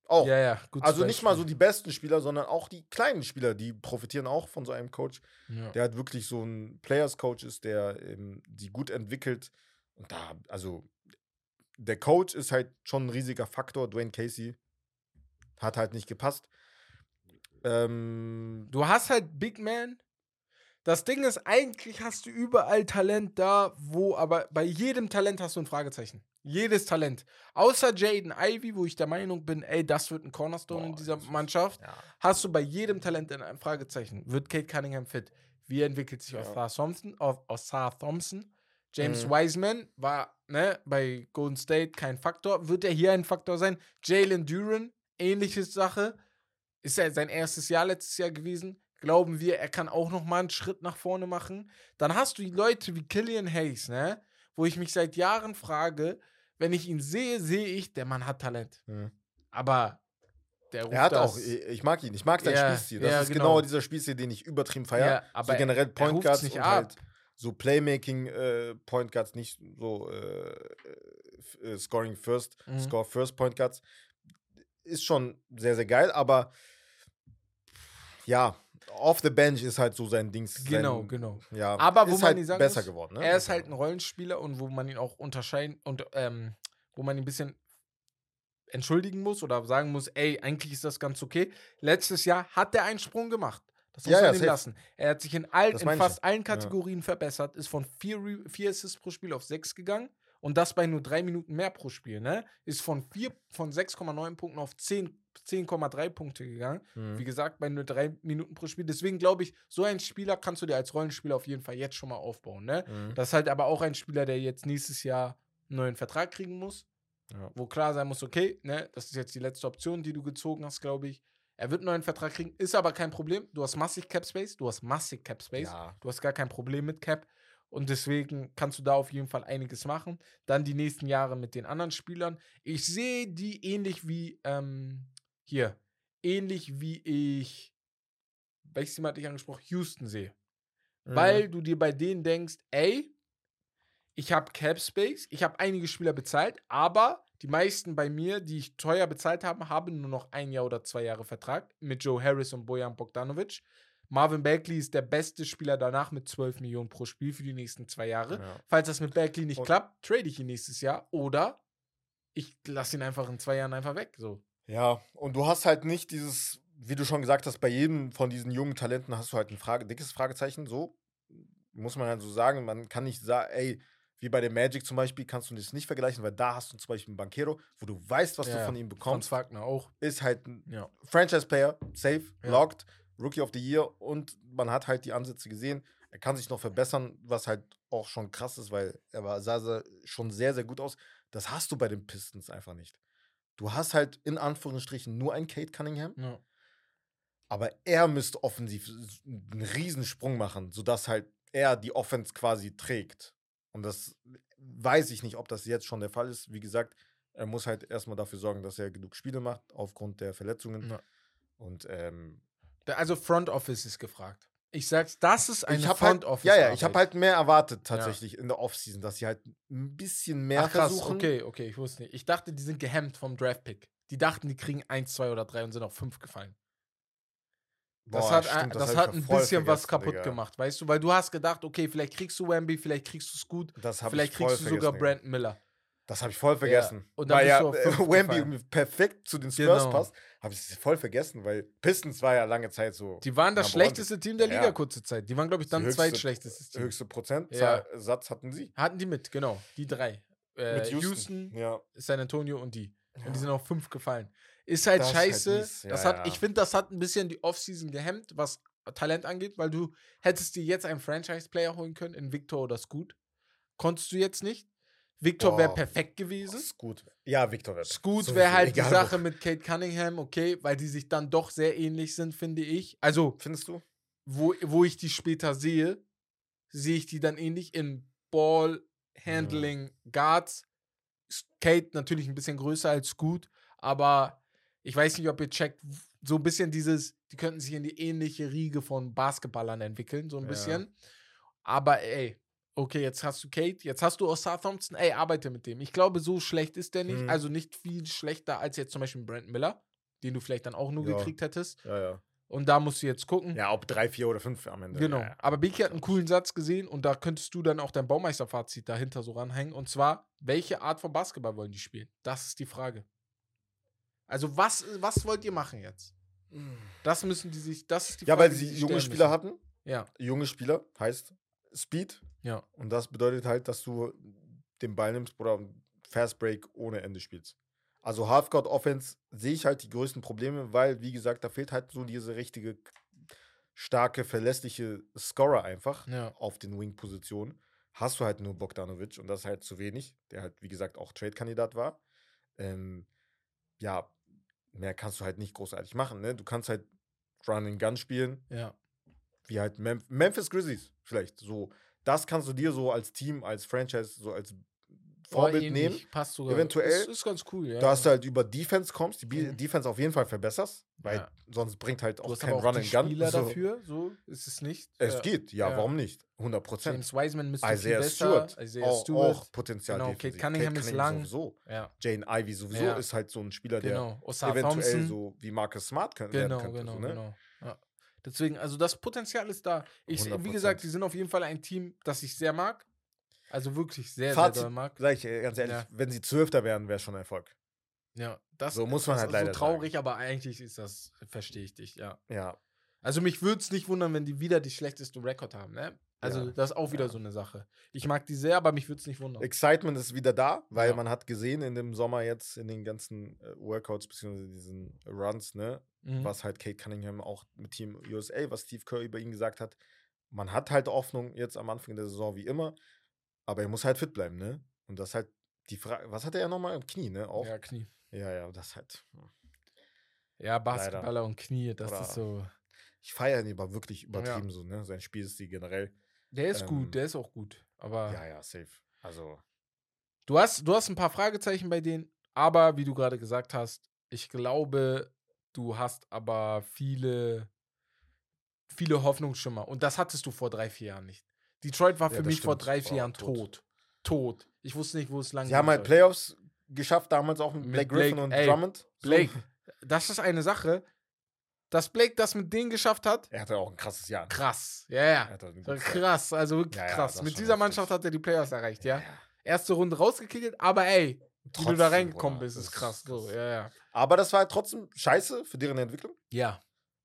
Auch. Ja, ja, gut. also nicht mal so die besten Spieler, sondern auch die kleinen Spieler, die profitieren auch von so einem Coach, Ja. der halt wirklich so ein Players-Coach ist, der ähm, die gut entwickelt. Und da, also der Coach ist halt schon ein riesiger Faktor. Dwayne Casey hat halt nicht gepasst. Ähm, Du hast halt Big Man. Das Ding ist, eigentlich hast du überall Talent da, wo, aber bei jedem Talent hast du ein Fragezeichen. Jedes Talent. Außer Jaden Ivy, wo ich der Meinung bin, ey, das wird ein Cornerstone in Boah, dieser das ist- Mannschaft. ja. Hast du bei jedem Talent ein Fragezeichen. Wird Kate Cunningham fit? Wie entwickelt sich Ja. Osar Thompson? Auf Osar Thompson? James Mhm. Wiseman war ne, bei Golden State kein Faktor. Wird er hier ein Faktor sein? Jalen Duran, ähnliche Sache. Ist ja sein erstes Jahr letztes Jahr gewesen. Glauben wir, er kann auch noch mal einen Schritt nach vorne machen. Dann hast du die Leute wie Killian Hayes, ne? Wo ich mich seit Jahren frage, wenn ich ihn sehe, sehe ich, der Mann hat Talent. Mhm. Aber der ruft Er hat das, auch, ich mag ihn, ich mag seinen Ja, Spielstil. Das ja, ist genau. genau. dieser Spielstil, den ich übertrieben feiere. Ja, aber so generell er Point Guards nicht und ab. halt so Playmaking äh, Point Guards, nicht so äh, äh, Scoring First, Mhm. Score First Point Guards. Ist schon sehr, sehr geil, aber ja, off the bench ist halt so sein Dings. Genau, sein, genau. Ja, Aber wo man halt nicht sagen besser muss, geworden. Ne? Er ist halt ein Rollenspieler und wo man ihn auch unterscheiden und ähm, wo man ihn ein bisschen entschuldigen muss oder sagen muss, ey, eigentlich ist das ganz okay. Letztes Jahr hat er einen Sprung gemacht. Das muss Ja, man ja, ihm lassen. Er hat sich in, all, in fast ja. allen Kategorien verbessert, ist von vier, Re- vier Assists pro Spiel auf sechs gegangen und das bei nur drei Minuten mehr pro Spiel. Ne? Ist von, vier, von 6,9 Punkten auf 10 10,3 Punkte gegangen. Mhm. Wie gesagt, bei nur drei Minuten pro Spiel. Deswegen glaube ich, so einen Spieler kannst du dir als Rollenspieler auf jeden Fall jetzt schon mal aufbauen. Ne? Mhm. Das ist halt aber auch ein Spieler, der jetzt nächstes Jahr einen neuen Vertrag kriegen muss. Ja. Wo klar sein muss, okay, ne, das ist jetzt die letzte Option, die du gezogen hast, glaube ich. Er wird einen neuen Vertrag kriegen, ist aber kein Problem. Du hast massig Cap Space, du hast massig Cap Space. Ja. Du hast gar kein Problem mit Cap. Und deswegen kannst du da auf jeden Fall einiges machen. Dann die nächsten Jahre mit den anderen Spielern. Ich sehe die ähnlich wie ähm, hier. Ähnlich wie ich, welches Thema hatte ich angesprochen? Houston sehe. Mhm. Weil du dir bei denen denkst, ey, ich habe Cap Space, ich habe einige Spieler bezahlt, aber die meisten bei mir, die ich teuer bezahlt habe, haben nur noch ein Jahr oder zwei Jahre Vertrag mit Joe Harris und Bojan Bogdanovic. Marvin Bagley ist der beste Spieler danach mit 12 Millionen pro Spiel für die nächsten zwei Jahre. Ja. Falls das mit Bagley nicht Und- klappt, trade ich ihn nächstes Jahr oder ich lasse ihn einfach in zwei Jahren einfach weg. So. Ja, und du hast halt nicht dieses, wie du schon gesagt hast, bei jedem von diesen jungen Talenten hast du halt ein Frage, dickes Fragezeichen, so. Muss man halt so sagen. Man kann nicht sagen, ey, wie bei dem Magic zum Beispiel, kannst du das nicht vergleichen, weil da hast du zum Beispiel einen Bankero, wo du weißt, was du Ja, von ihm Franz bekommst. Wagner auch. Ist halt ein Ja. Franchise-Player, safe, Ja. locked, Rookie of the Year und man hat halt die Ansätze gesehen. Er kann sich noch verbessern, was halt auch schon krass ist, weil er war, sah, sah schon sehr, sehr gut aus. Das hast du bei den Pistons einfach nicht. Du hast halt in Anführungsstrichen nur einen Kate Cunningham, ja. aber er müsste offensiv einen Riesensprung machen, sodass halt er die Offense quasi trägt. Und das weiß ich nicht, ob das jetzt schon der Fall ist. Wie gesagt, er muss halt erstmal dafür sorgen, dass er genug Spiele macht, aufgrund der Verletzungen. Ja. Und ähm, Also Front Office ist gefragt. Ich sag's, das ist ich habe Front halt, Office. ja, ja, ich habe halt mehr erwartet tatsächlich in der Offseason, dass sie halt ein bisschen mehr Ach, krass, versuchen. okay, okay, ich wusste nicht. Ich dachte, die sind gehemmt vom Draftpick. Die dachten, die kriegen 1, 2 oder 3 und sind auf 5 gefallen. Das Boah, hat, stimmt, ein- das ich hat ja ein bisschen was kaputt Digga. gemacht, weißt du? Weil du hast gedacht, okay, vielleicht kriegst du Wemby, vielleicht kriegst du Scoot, Das hab vielleicht kriegst du sogar. Brandon Miller. Das habe ich voll vergessen. und dann weil ja äh, fünf Wemby perfekt zu den Spurs Genau. passt, habe ich es voll vergessen, weil Pistons war ja lange Zeit so Die waren das schlechteste Team der Ja. Liga kurze Zeit. Die waren, glaube ich, dann höchste- zweitschlechtestes Team. höchste Prozentsatz Ja. Satz hatten sie. Hatten die mit, genau. Die drei. Äh, Mit Houston. Houston, Ja. San Antonio und die. Ja. Und die sind auf 5 gefallen. Ist halt Das halt scheiße. mies. Ja, das hat, ja. Ich finde, das hat ein bisschen die Offseason gehemmt, was Talent angeht, weil du hättest dir jetzt einen Franchise-Player holen können in Victor oder Scoot. Konntest du jetzt nicht. Victor wäre perfekt gewesen. Scoot. Ja, Victor wird. Scoot wäre halt die Sache wo. mit Kate Cunningham, okay, weil die sich dann doch sehr ähnlich sind, finde ich. Also, Findest du? wo, wo ich die später sehe, sehe ich die dann ähnlich in Ball, Handling, Guards. S- Kate natürlich ein bisschen größer als Scoot, aber ich weiß nicht, ob ihr checkt, so ein bisschen dieses, die könnten sich in die ähnliche Riege von Basketballern entwickeln, so ein Ja. bisschen. Aber ey, okay, jetzt hast du Kate, jetzt hast du auch Southampton, ey, arbeite mit dem. Ich glaube, so schlecht ist der nicht, Mhm. also nicht viel schlechter als jetzt zum Beispiel Brent Miller, den du vielleicht dann auch nur Ja. gekriegt hättest. Ja, ja. Und da musst du jetzt gucken. Ja, ob drei, vier oder fünf am Ende. Genau. Ja, ja. Aber Biki hat einen coolen Satz gesehen und da könntest du dann auch dein Baumeisterfazit dahinter so ranhängen. Und zwar, welche Art von Basketball wollen die spielen? Das ist die Frage. Also, was, was wollt ihr machen jetzt? Das müssen die sich, das ist die Ja, Frage. weil die sie junge Spieler müssen. hatten. Ja, Junge Spieler heißt Speed. ja. Und das bedeutet halt, dass du den Ball nimmst oder Fast Break ohne Ende spielst. Also Halfcourt Offense sehe ich halt die größten Probleme, weil, wie gesagt, da fehlt halt so diese richtige starke, verlässliche Scorer einfach Ja. auf den Wing-Positionen. Hast du halt nur Bogdanovic und das ist halt zu wenig, der halt, wie gesagt, auch Trade-Kandidat war. Ähm, ja, mehr kannst du halt nicht großartig machen. Ne? Du kannst halt Run and Gun spielen, Ja. Wie halt Mem Memphis Grizzlies vielleicht. So, das kannst du dir so als Team, als Franchise, so als Vorbild Oh, nehmen. Passt sogar. Eventuell, Ist, ist ganz cool, ja. Dass du halt über Defense kommst, die Bi- Mhm. Defense auf jeden Fall verbesserst, weil Ja. sonst bringt halt auch kein Run and Gun. Spieler so. dafür, so ist es nicht. Es Ja. geht, ja, Ja. warum nicht? 100 Prozent. James Wiseman müsste Isaiah viel besser. Stewart, Isaiah auch, Stewart. auch Potenzial Genau. Kate Cunningham ist lang. Sowieso. Ja, Jane Ivy sowieso ist halt so ein Spieler, der genau. Osar eventuell Thompson. so wie Marcus Smart können, werden Genau, könnte. genau, so, ne? genau. Deswegen, also das Potenzial ist da. Ich, wie 100%. gesagt, die sind auf jeden Fall ein Team, das ich sehr mag. Also wirklich sehr, Fazit, sehr doll mag. Sag ich äh, ganz ehrlich, Ja. wenn sie Zwölfter wären, wäre schon Erfolg. Ja, das So muss man das halt ist leider so traurig, aber eigentlich ist das, verstehe ich dich, ja. Ja, Also mich würde es nicht wundern, wenn die wieder die schlechteste Rekord haben, ne? Also Ja, das ist auch wieder ja. so eine Sache. Ich mag die sehr, aber mich würde es nicht wundern. Excitement ist wieder da, weil Ja. man hat gesehen in dem Sommer jetzt in den ganzen äh, Workouts bzw. diesen Runs, ne, Mhm. was halt Kate Cunningham auch mit Team USA, was Steve Kerr über ihn gesagt hat. Man hat halt Hoffnung jetzt am Anfang der Saison wie immer, aber er muss halt fit bleiben, ne? Und das ist halt die Frage, was hat er ja nochmal im Knie, ne? Auch. Ja, Knie. Ja, ja, das halt. hm. Ja, Basketballer und Knie, das Oder- ist so. Ich feiere ihn aber wirklich übertrieben so, ne? Sein Spielstil generell. Der ist Ähm, gut, der ist auch gut. Aber Ja, ja, safe. Also, du, hast, du hast ein paar Fragezeichen bei denen, aber wie du gerade gesagt hast, ich glaube, du hast aber viele, viele Hoffnungsschimmer. Und das hattest du vor drei, vier Jahren nicht. Detroit war Ja, für das mich vor stimmt. drei, vier Jahren tot. tot. Tot. Ich wusste nicht, wo es lang sie haben halt Playoffs geschafft, damals auch mit Mit Blake Griffin und ey, Drummond. Blake, das ist eine Sache. Dass Blake das mit denen geschafft hat, Er hatte auch ein krasses Jahr. krass. Ja, ja. Krass, also wirklich Ja, ja, krass. Mit dieser. Mannschaft hat er die Playoffs erreicht, ja. Ja. Erste Runde rausgekickelt, aber ey, wie du Trotzdem, da reingekommen bist, ist krass. So, ja, ja. Aber das war halt trotzdem scheiße für deren Entwicklung. Ja.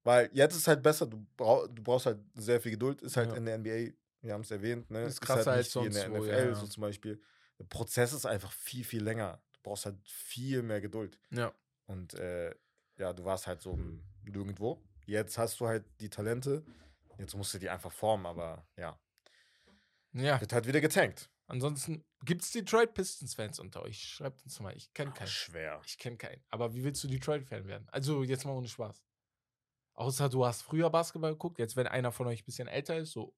Weil jetzt ist es halt besser, du, brauch, du brauchst halt sehr viel Geduld. Ist halt in der NBA, wir haben es erwähnt, ne? Ist krasser halt als nicht wie in der sonst wo, NFL so zum Beispiel. Der Prozess ist einfach viel, viel länger. Du brauchst halt viel mehr Geduld. Ja. Und äh, ja, du warst halt so im nirgendwo. Jetzt hast du halt die Talente. Jetzt musst du die einfach formen, aber ja, Ja. wird halt wieder getankt. Ansonsten gibt es Detroit Pistons-Fans unter euch. Schreibt uns mal. Ich kenne keinen. Schwer. Ich kenne keinen. Aber wie willst du Detroit-Fan werden? Also jetzt mal ohne Spaß. Außer du hast früher Basketball geguckt. Jetzt, wenn einer von euch ein bisschen älter ist, so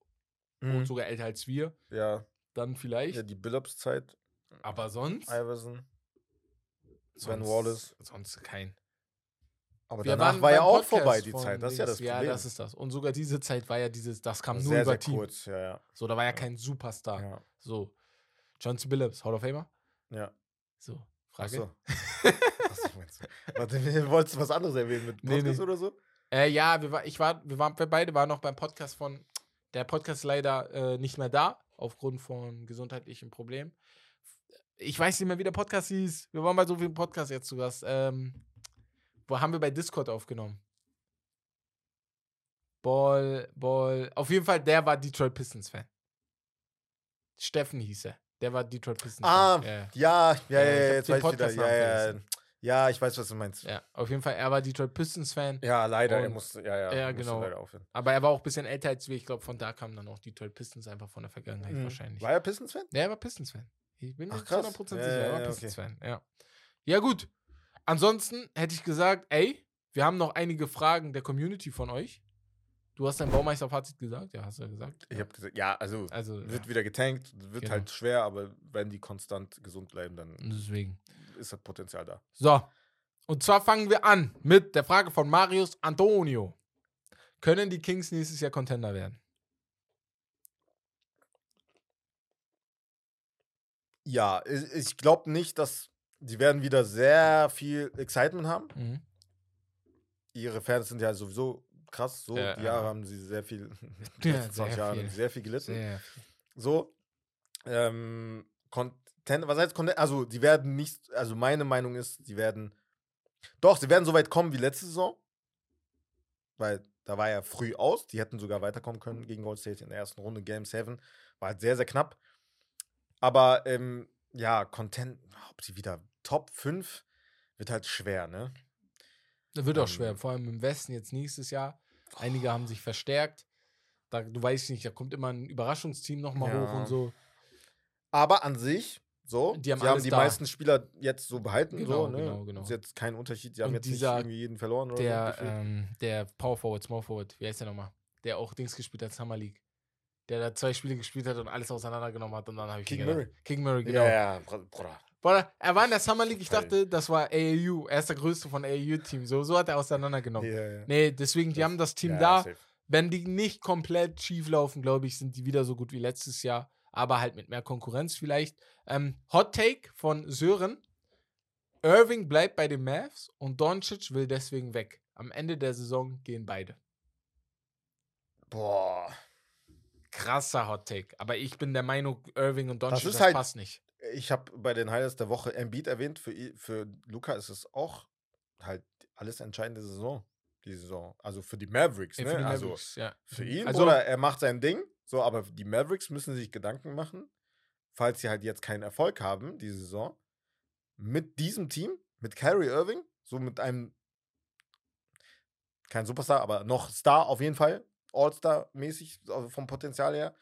und Mhm. sogar älter als wir, Ja, dann vielleicht. ja, die Billups-Zeit. aber sonst. Iverson. Sven Wallace. Sonst kein. Aber Wir danach war ja auch Podcast vorbei, die Zeit. Das ist ja das Problem. Ja, das ist das. Und sogar diese Zeit war ja dieses, das kam nur sehr, über sehr Team. kurz. Ja, ja. So, da war ja, kein Superstar. ja. So. Johnson Billups, Hall of Famer? ja. So. Frage. so. Achso, meinst du? Warte, wolltest du was anderes erwähnen mit Nee, Podcast nee. oder so? Äh, ja, wir, war, ich war, wir, waren, wir beide waren noch beim Podcast von. Der Podcast ist leider äh, nicht mehr da, aufgrund von gesundheitlichen Problemen. Ich weiß nicht mehr, wie der Podcast hieß. Wir waren bei so vielen Podcasts jetzt zu Gast. Ähm, wo haben wir bei Discord aufgenommen? Ball, Ball. Auf jeden Fall, der war Detroit Pistons-Fan. Steffen hieß er. Der war Detroit Pistons-Fan. Ah, Ja, ja. ja, jetzt weiß ich wieder. Ja, ja. Ja, ich weiß, was du meinst. Ja, auf jeden Fall, er war Detroit Pistons-Fan. Ja, leider, er musste, ja, ja, Ja, genau. leider aufhören. Aber er war auch ein bisschen älter als wir. Ich glaube, von da kamen dann auch Detroit Pistons einfach von der Vergangenheit Mhm. wahrscheinlich. War er Pistons-Fan? Ja, er war Pistons-Fan. Ich bin nicht krass. 100% Ja, sicher, er war ja, okay. Pistons-Fan. Ja. ja, gut. Ansonsten hätte ich gesagt, ey, wir haben noch einige Fragen der Community von euch. Du hast dein Baumeister-Fazit gesagt? Ja, hast du ja gesagt. Ich habe gesagt, ja, also, Also, wird ja, wieder getankt, wird Genau. halt schwer, aber wenn die konstant gesund bleiben, dann deswegen. ist das Potenzial da. So. Und zwar fangen wir an mit der Frage von Marius Antonio. Können die Kings nächstes Jahr Contender werden? Ja, ich, ich glaube nicht, dass die werden wieder sehr viel Excitement haben. Mhm. Ihre Fans sind ja sowieso krass. So, Ja, die ja. Jahre haben sie sehr viel, die Ja, letzten 20 sehr Jahre viel. haben sie sehr viel gelitten. Sehr. So, ähm, Content, was heißt Content? Also, die werden nicht, also meine Meinung ist, die werden, doch, sie werden so weit kommen wie letzte Saison, weil da war ja früh aus, die hätten sogar weiterkommen können gegen Gold State in der ersten Runde, Game 7, war halt sehr, sehr knapp. Aber, ähm, ja, Content, ob sie wieder Top 5, wird halt schwer, ne? Das wird auch Ähm, schwer, vor allem im Westen jetzt nächstes Jahr. Einige haben sich verstärkt. Da, du weißt nicht, da kommt immer ein Überraschungsteam nochmal Ja. hoch und so. Aber an sich, so, Die haben sie haben die meisten Spieler jetzt so behalten, Genau, so, ne? genau, genau. Ist jetzt kein Unterschied, sie haben Und jetzt dieser- nicht irgendwie jeden verloren oder Der, so. ähm, der Power Forward, Small Forward, wie heißt der nochmal? Der auch Dings gespielt hat, Summer League. Der da zwei Spiele gespielt hat und alles auseinandergenommen hat und dann habe ich King Murray. King Murray, genau. Ja, ja, Br- Bruder. Bruder, er war in der Summer League, ich dachte, das war AAU. Er ist der größte von AAU-Team. So, so hat er auseinandergenommen. Ja, ja. Nee, deswegen, die Das- haben das Team ja, da. safe. Wenn die nicht komplett schief laufen, glaube ich, sind die wieder so gut wie letztes Jahr. Aber halt mit mehr Konkurrenz vielleicht. Ähm, Hot Take von Sören. Irving bleibt bei den Mavs und Doncic will deswegen weg. Am Ende der Saison gehen beide. Boah. Krasser Hot Take. Aber ich bin der Meinung, Irving und Doncic, das, ist halt- passt nicht. Ich habe bei den Highlights der Woche Embiid erwähnt. Für, für Luca ist es auch halt alles entscheidende Saison. Die Saison. Also für die Mavericks, Ja, ne? für die also Mavericks, ja. für ihn, Also- oder er macht sein Ding. So, aber die Mavericks müssen sich Gedanken machen, falls sie halt jetzt keinen Erfolg haben, die Saison, mit diesem Team, mit Kyrie Irving, so mit einem, kein Superstar, aber noch Star auf jeden Fall, All-Star-mäßig, also vom Potenzial her.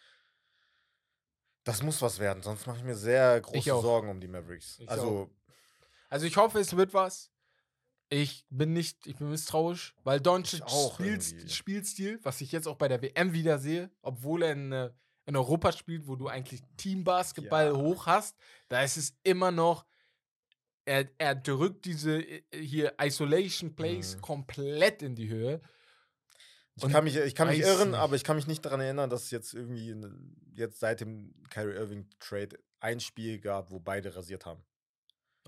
Das muss was werden, sonst mache ich mir sehr große. Sorgen um die Mavericks. Ich also, Also ich hoffe, es wird was. Ich bin nicht, ich bin misstrauisch, weil Doncic auch Spiels, irgendwie. Spielstil, was ich jetzt auch bei der WM wieder sehe, obwohl er in, äh, in Europa spielt, wo du eigentlich Teambasketball Ja. hoch hast, da ist es immer noch, er, er drückt diese äh, hier Isolation Plays Mhm. komplett in die Höhe. Ich kann mich, ich kann mich irren, nicht. aber ich kann mich nicht daran erinnern, dass es jetzt irgendwie in, jetzt seit dem Kyrie Irving-Trade ein Spiel gab, wo beide rasiert haben.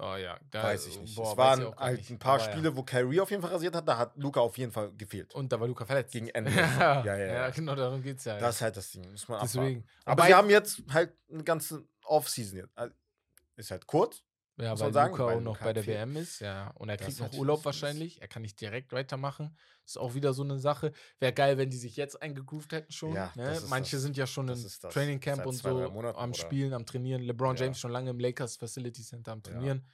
Oh ja, da, Weiß ich nicht. boah, es waren halt nicht. ein paar Aber ja. Spiele, wo Kyrie auf jeden Fall rasiert hat, da hat Luca auf jeden Fall gefehlt. Und da war Luca verletzt. Gegen Ende. ja, Ja, ja, ja. genau, darum geht's ja. Das ist halt das Ding. Muss man abwarten. Deswegen. Aber Wobei- sie haben jetzt halt eine ganze Offseason jetzt. Ist halt kurz. Ja, muss weil sagen, Luca auch noch bei der viel. WM ist, ja. Und er Das kriegt noch natürlich Urlaub wahrscheinlich. Er kann nicht direkt weitermachen. Ist auch wieder so eine Sache. Wäre geil, wenn die sich jetzt eingegroovt hätten schon. Ja, ne? Manche das. sind ja schon im. Training Camp Seit und zwei, so Monaten, am oder? Spielen, am Trainieren. LeBron Ja. James schon lange im Lakers Facility Center am Ja. Trainieren.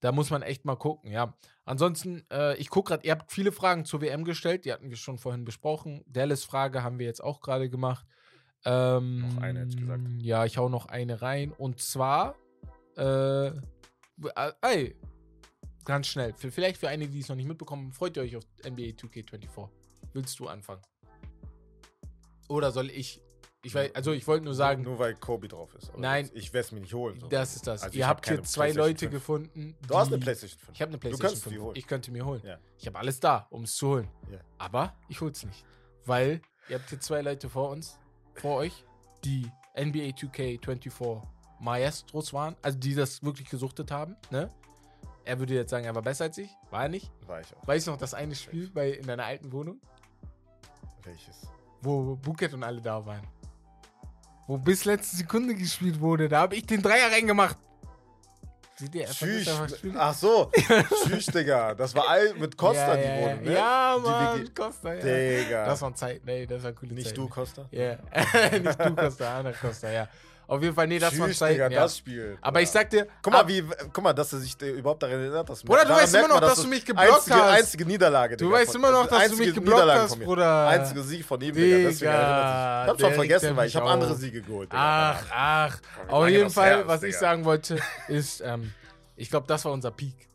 Da muss man echt mal gucken, ja. Ansonsten, äh, ich gucke gerade, ihr habt viele Fragen zur WM gestellt, die hatten wir schon vorhin besprochen. Dallas-Frage haben wir jetzt auch gerade gemacht. Ähm, Noch eine, hätte ich gesagt. Ja, ich hau noch eine rein. Und zwar, äh, ey, ganz schnell. Für, vielleicht für einige, die es noch nicht mitbekommen, freut ihr euch auf NBA 2K24. Willst du anfangen? Oder soll ich? Ich weiß, also ich wollte nur sagen, Nur weil Kobe drauf ist. Nein. Ich werde es mir nicht holen. so. das ist das. Also ihr ich hab habt hier zwei Leute 5. gefunden. Du hast eine Playstation 5. Ich habe eine Du PlayStation kannst die 5. holen. Ich könnte mir holen. Ja. Ich habe alles da, um es zu holen. Ja. Aber ich hol's nicht. Weil ihr habt hier zwei Leute vor uns, vor euch, die NBA 2K24 Maestros waren, also die das wirklich gesuchtet haben, ne? Er würde jetzt sagen, er war besser als ich. War er nicht. War ich auch. Weißt du noch das eine Spiel bei, in deiner alten Wohnung, Welches? wo Buket und alle da waren? Wo bis letzte Sekunde gespielt wurde. Da habe ich den Dreier reingemacht. Seht ihr, er Tschüss. Ach so. Tschüss, Digga. Das war all mit Costa ja, die ja, Wohnung, ne? Ja, Mann. Costa, ja. Digga. Das waren Zeit, nee, das war coole nicht Zeit. du, Costa? Ja, nicht du Costa, Anna Costa, ja. Auf jeden Fall, nee, das war Zeiten. Digga, ja. das Spiel. Aber ich sag dir, Guck mal, wie, guck mal, dass er sich äh, überhaupt daran erinnert. Dass Bruder, du weißt immer noch, man, dass du mich geblockt einzige, hast. Einzige Niederlage, Du Digga, weißt von- immer noch, dass du mich geblockt Niederlage hast. Bruder. Einzige Sieg von ihm, Digga. Deswegen Digga, erinnert er sich. Ich hab's schon vergessen, weil ich habe andere. Siege geholt. Digga. Ach, ach. Auf jeden Fall, was ich sagen wollte, ist, ähm, ich glaube, das war unser Peak.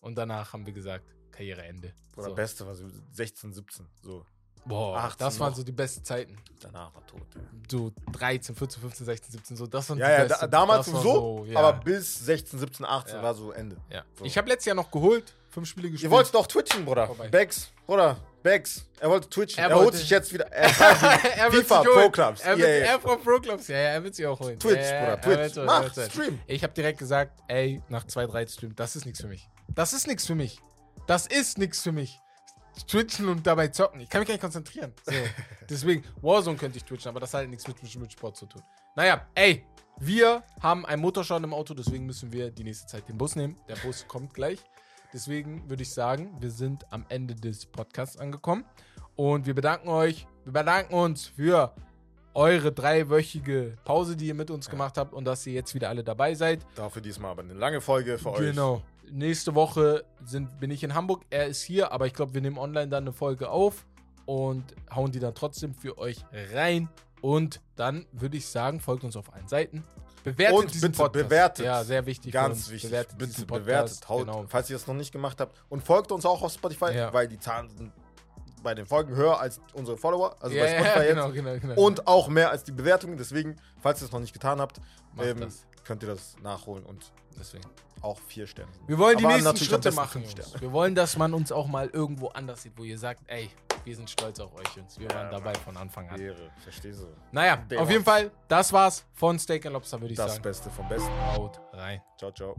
Und danach haben wir gesagt, Karriereende. Oder So. Beste war so 16, 17. So. Boah, 18 das waren noch. so die besten Zeiten. Danach war tot. So 13, 14, 15, 16, 17, so. Das waren Ja, die ja, besten. da, damals Das war sowieso, ja. aber bis 16, 17, 18 Ja. war so Ende. Ja. So. Ich habe letztes Jahr noch geholt, fünf Spiele gespielt. Ihr wolltet doch twitchen, Bruder. Vorbei. Bex, Bruder, Bex. Er wollte twitchen. Er Er, holt sich jetzt wieder. Er er FIFA sich. Pro Clubs. Er Yeah, yeah. er Pro Pro Clubs. Ja, ja, er wird sie auch holen. Twitch, Bruder, er Twitch. Mach. Stream. Ich habe direkt gesagt, ey, nach zwei, drei Streams, das ist nichts für mich. Das ist nichts für mich. Das ist nichts für mich. Twitchen und dabei zocken. Ich kann mich gar nicht konzentrieren. So. Deswegen, Warzone könnte ich twitchen, aber das hat halt nichts mit, mit Sport zu tun. Naja, ey, wir haben einen Motorschaden im Auto, deswegen müssen wir die nächste Zeit den Bus nehmen. Der Bus kommt gleich. Deswegen würde ich sagen, wir sind am Ende des Podcasts angekommen. Und wir bedanken euch, wir bedanken uns für eure dreiwöchige Pause, die ihr mit uns gemacht habt und dass ihr jetzt wieder alle dabei seid. Dafür diesmal aber eine lange Folge für euch. Genau. Nächste Woche sind, bin ich in Hamburg. Er ist hier, aber ich glaube, wir nehmen online dann eine Folge auf und hauen die dann trotzdem für euch rein. Und dann würde ich sagen, folgt uns auf allen Seiten. Bewertet Und diesen bitte Podcast. bewertet. Ja, sehr wichtig. Ganz wichtig. Bewertet bitte bewertet. Haut, Genau. Falls ihr es noch nicht gemacht habt. Und folgt uns auch auf Spotify, Ja. weil die Zahlen sind bei den Folgen höher als unsere Follower. Also ja, bei Spotify ja, jetzt. genau, genau, genau. Und auch mehr als die Bewertungen. Deswegen, falls ihr es noch nicht getan habt, Macht ähm, das. Könnt ihr das nachholen und Deswegen. auch vier Sterne. Wir wollen die Aber nächsten Schritte machen. Jungs. Wir wollen, dass man uns auch mal irgendwo anders sieht, wo ihr sagt, ey, wir sind stolz auf euch, Jungs. Wir waren Ja, dabei von Anfang an. Ehre. Verstehst du? Naja, Der auf jeden. Fall, das war's von Steak and Lobster, würde ich Das sagen. Beste vom Besten. Haut rein. Ciao, ciao.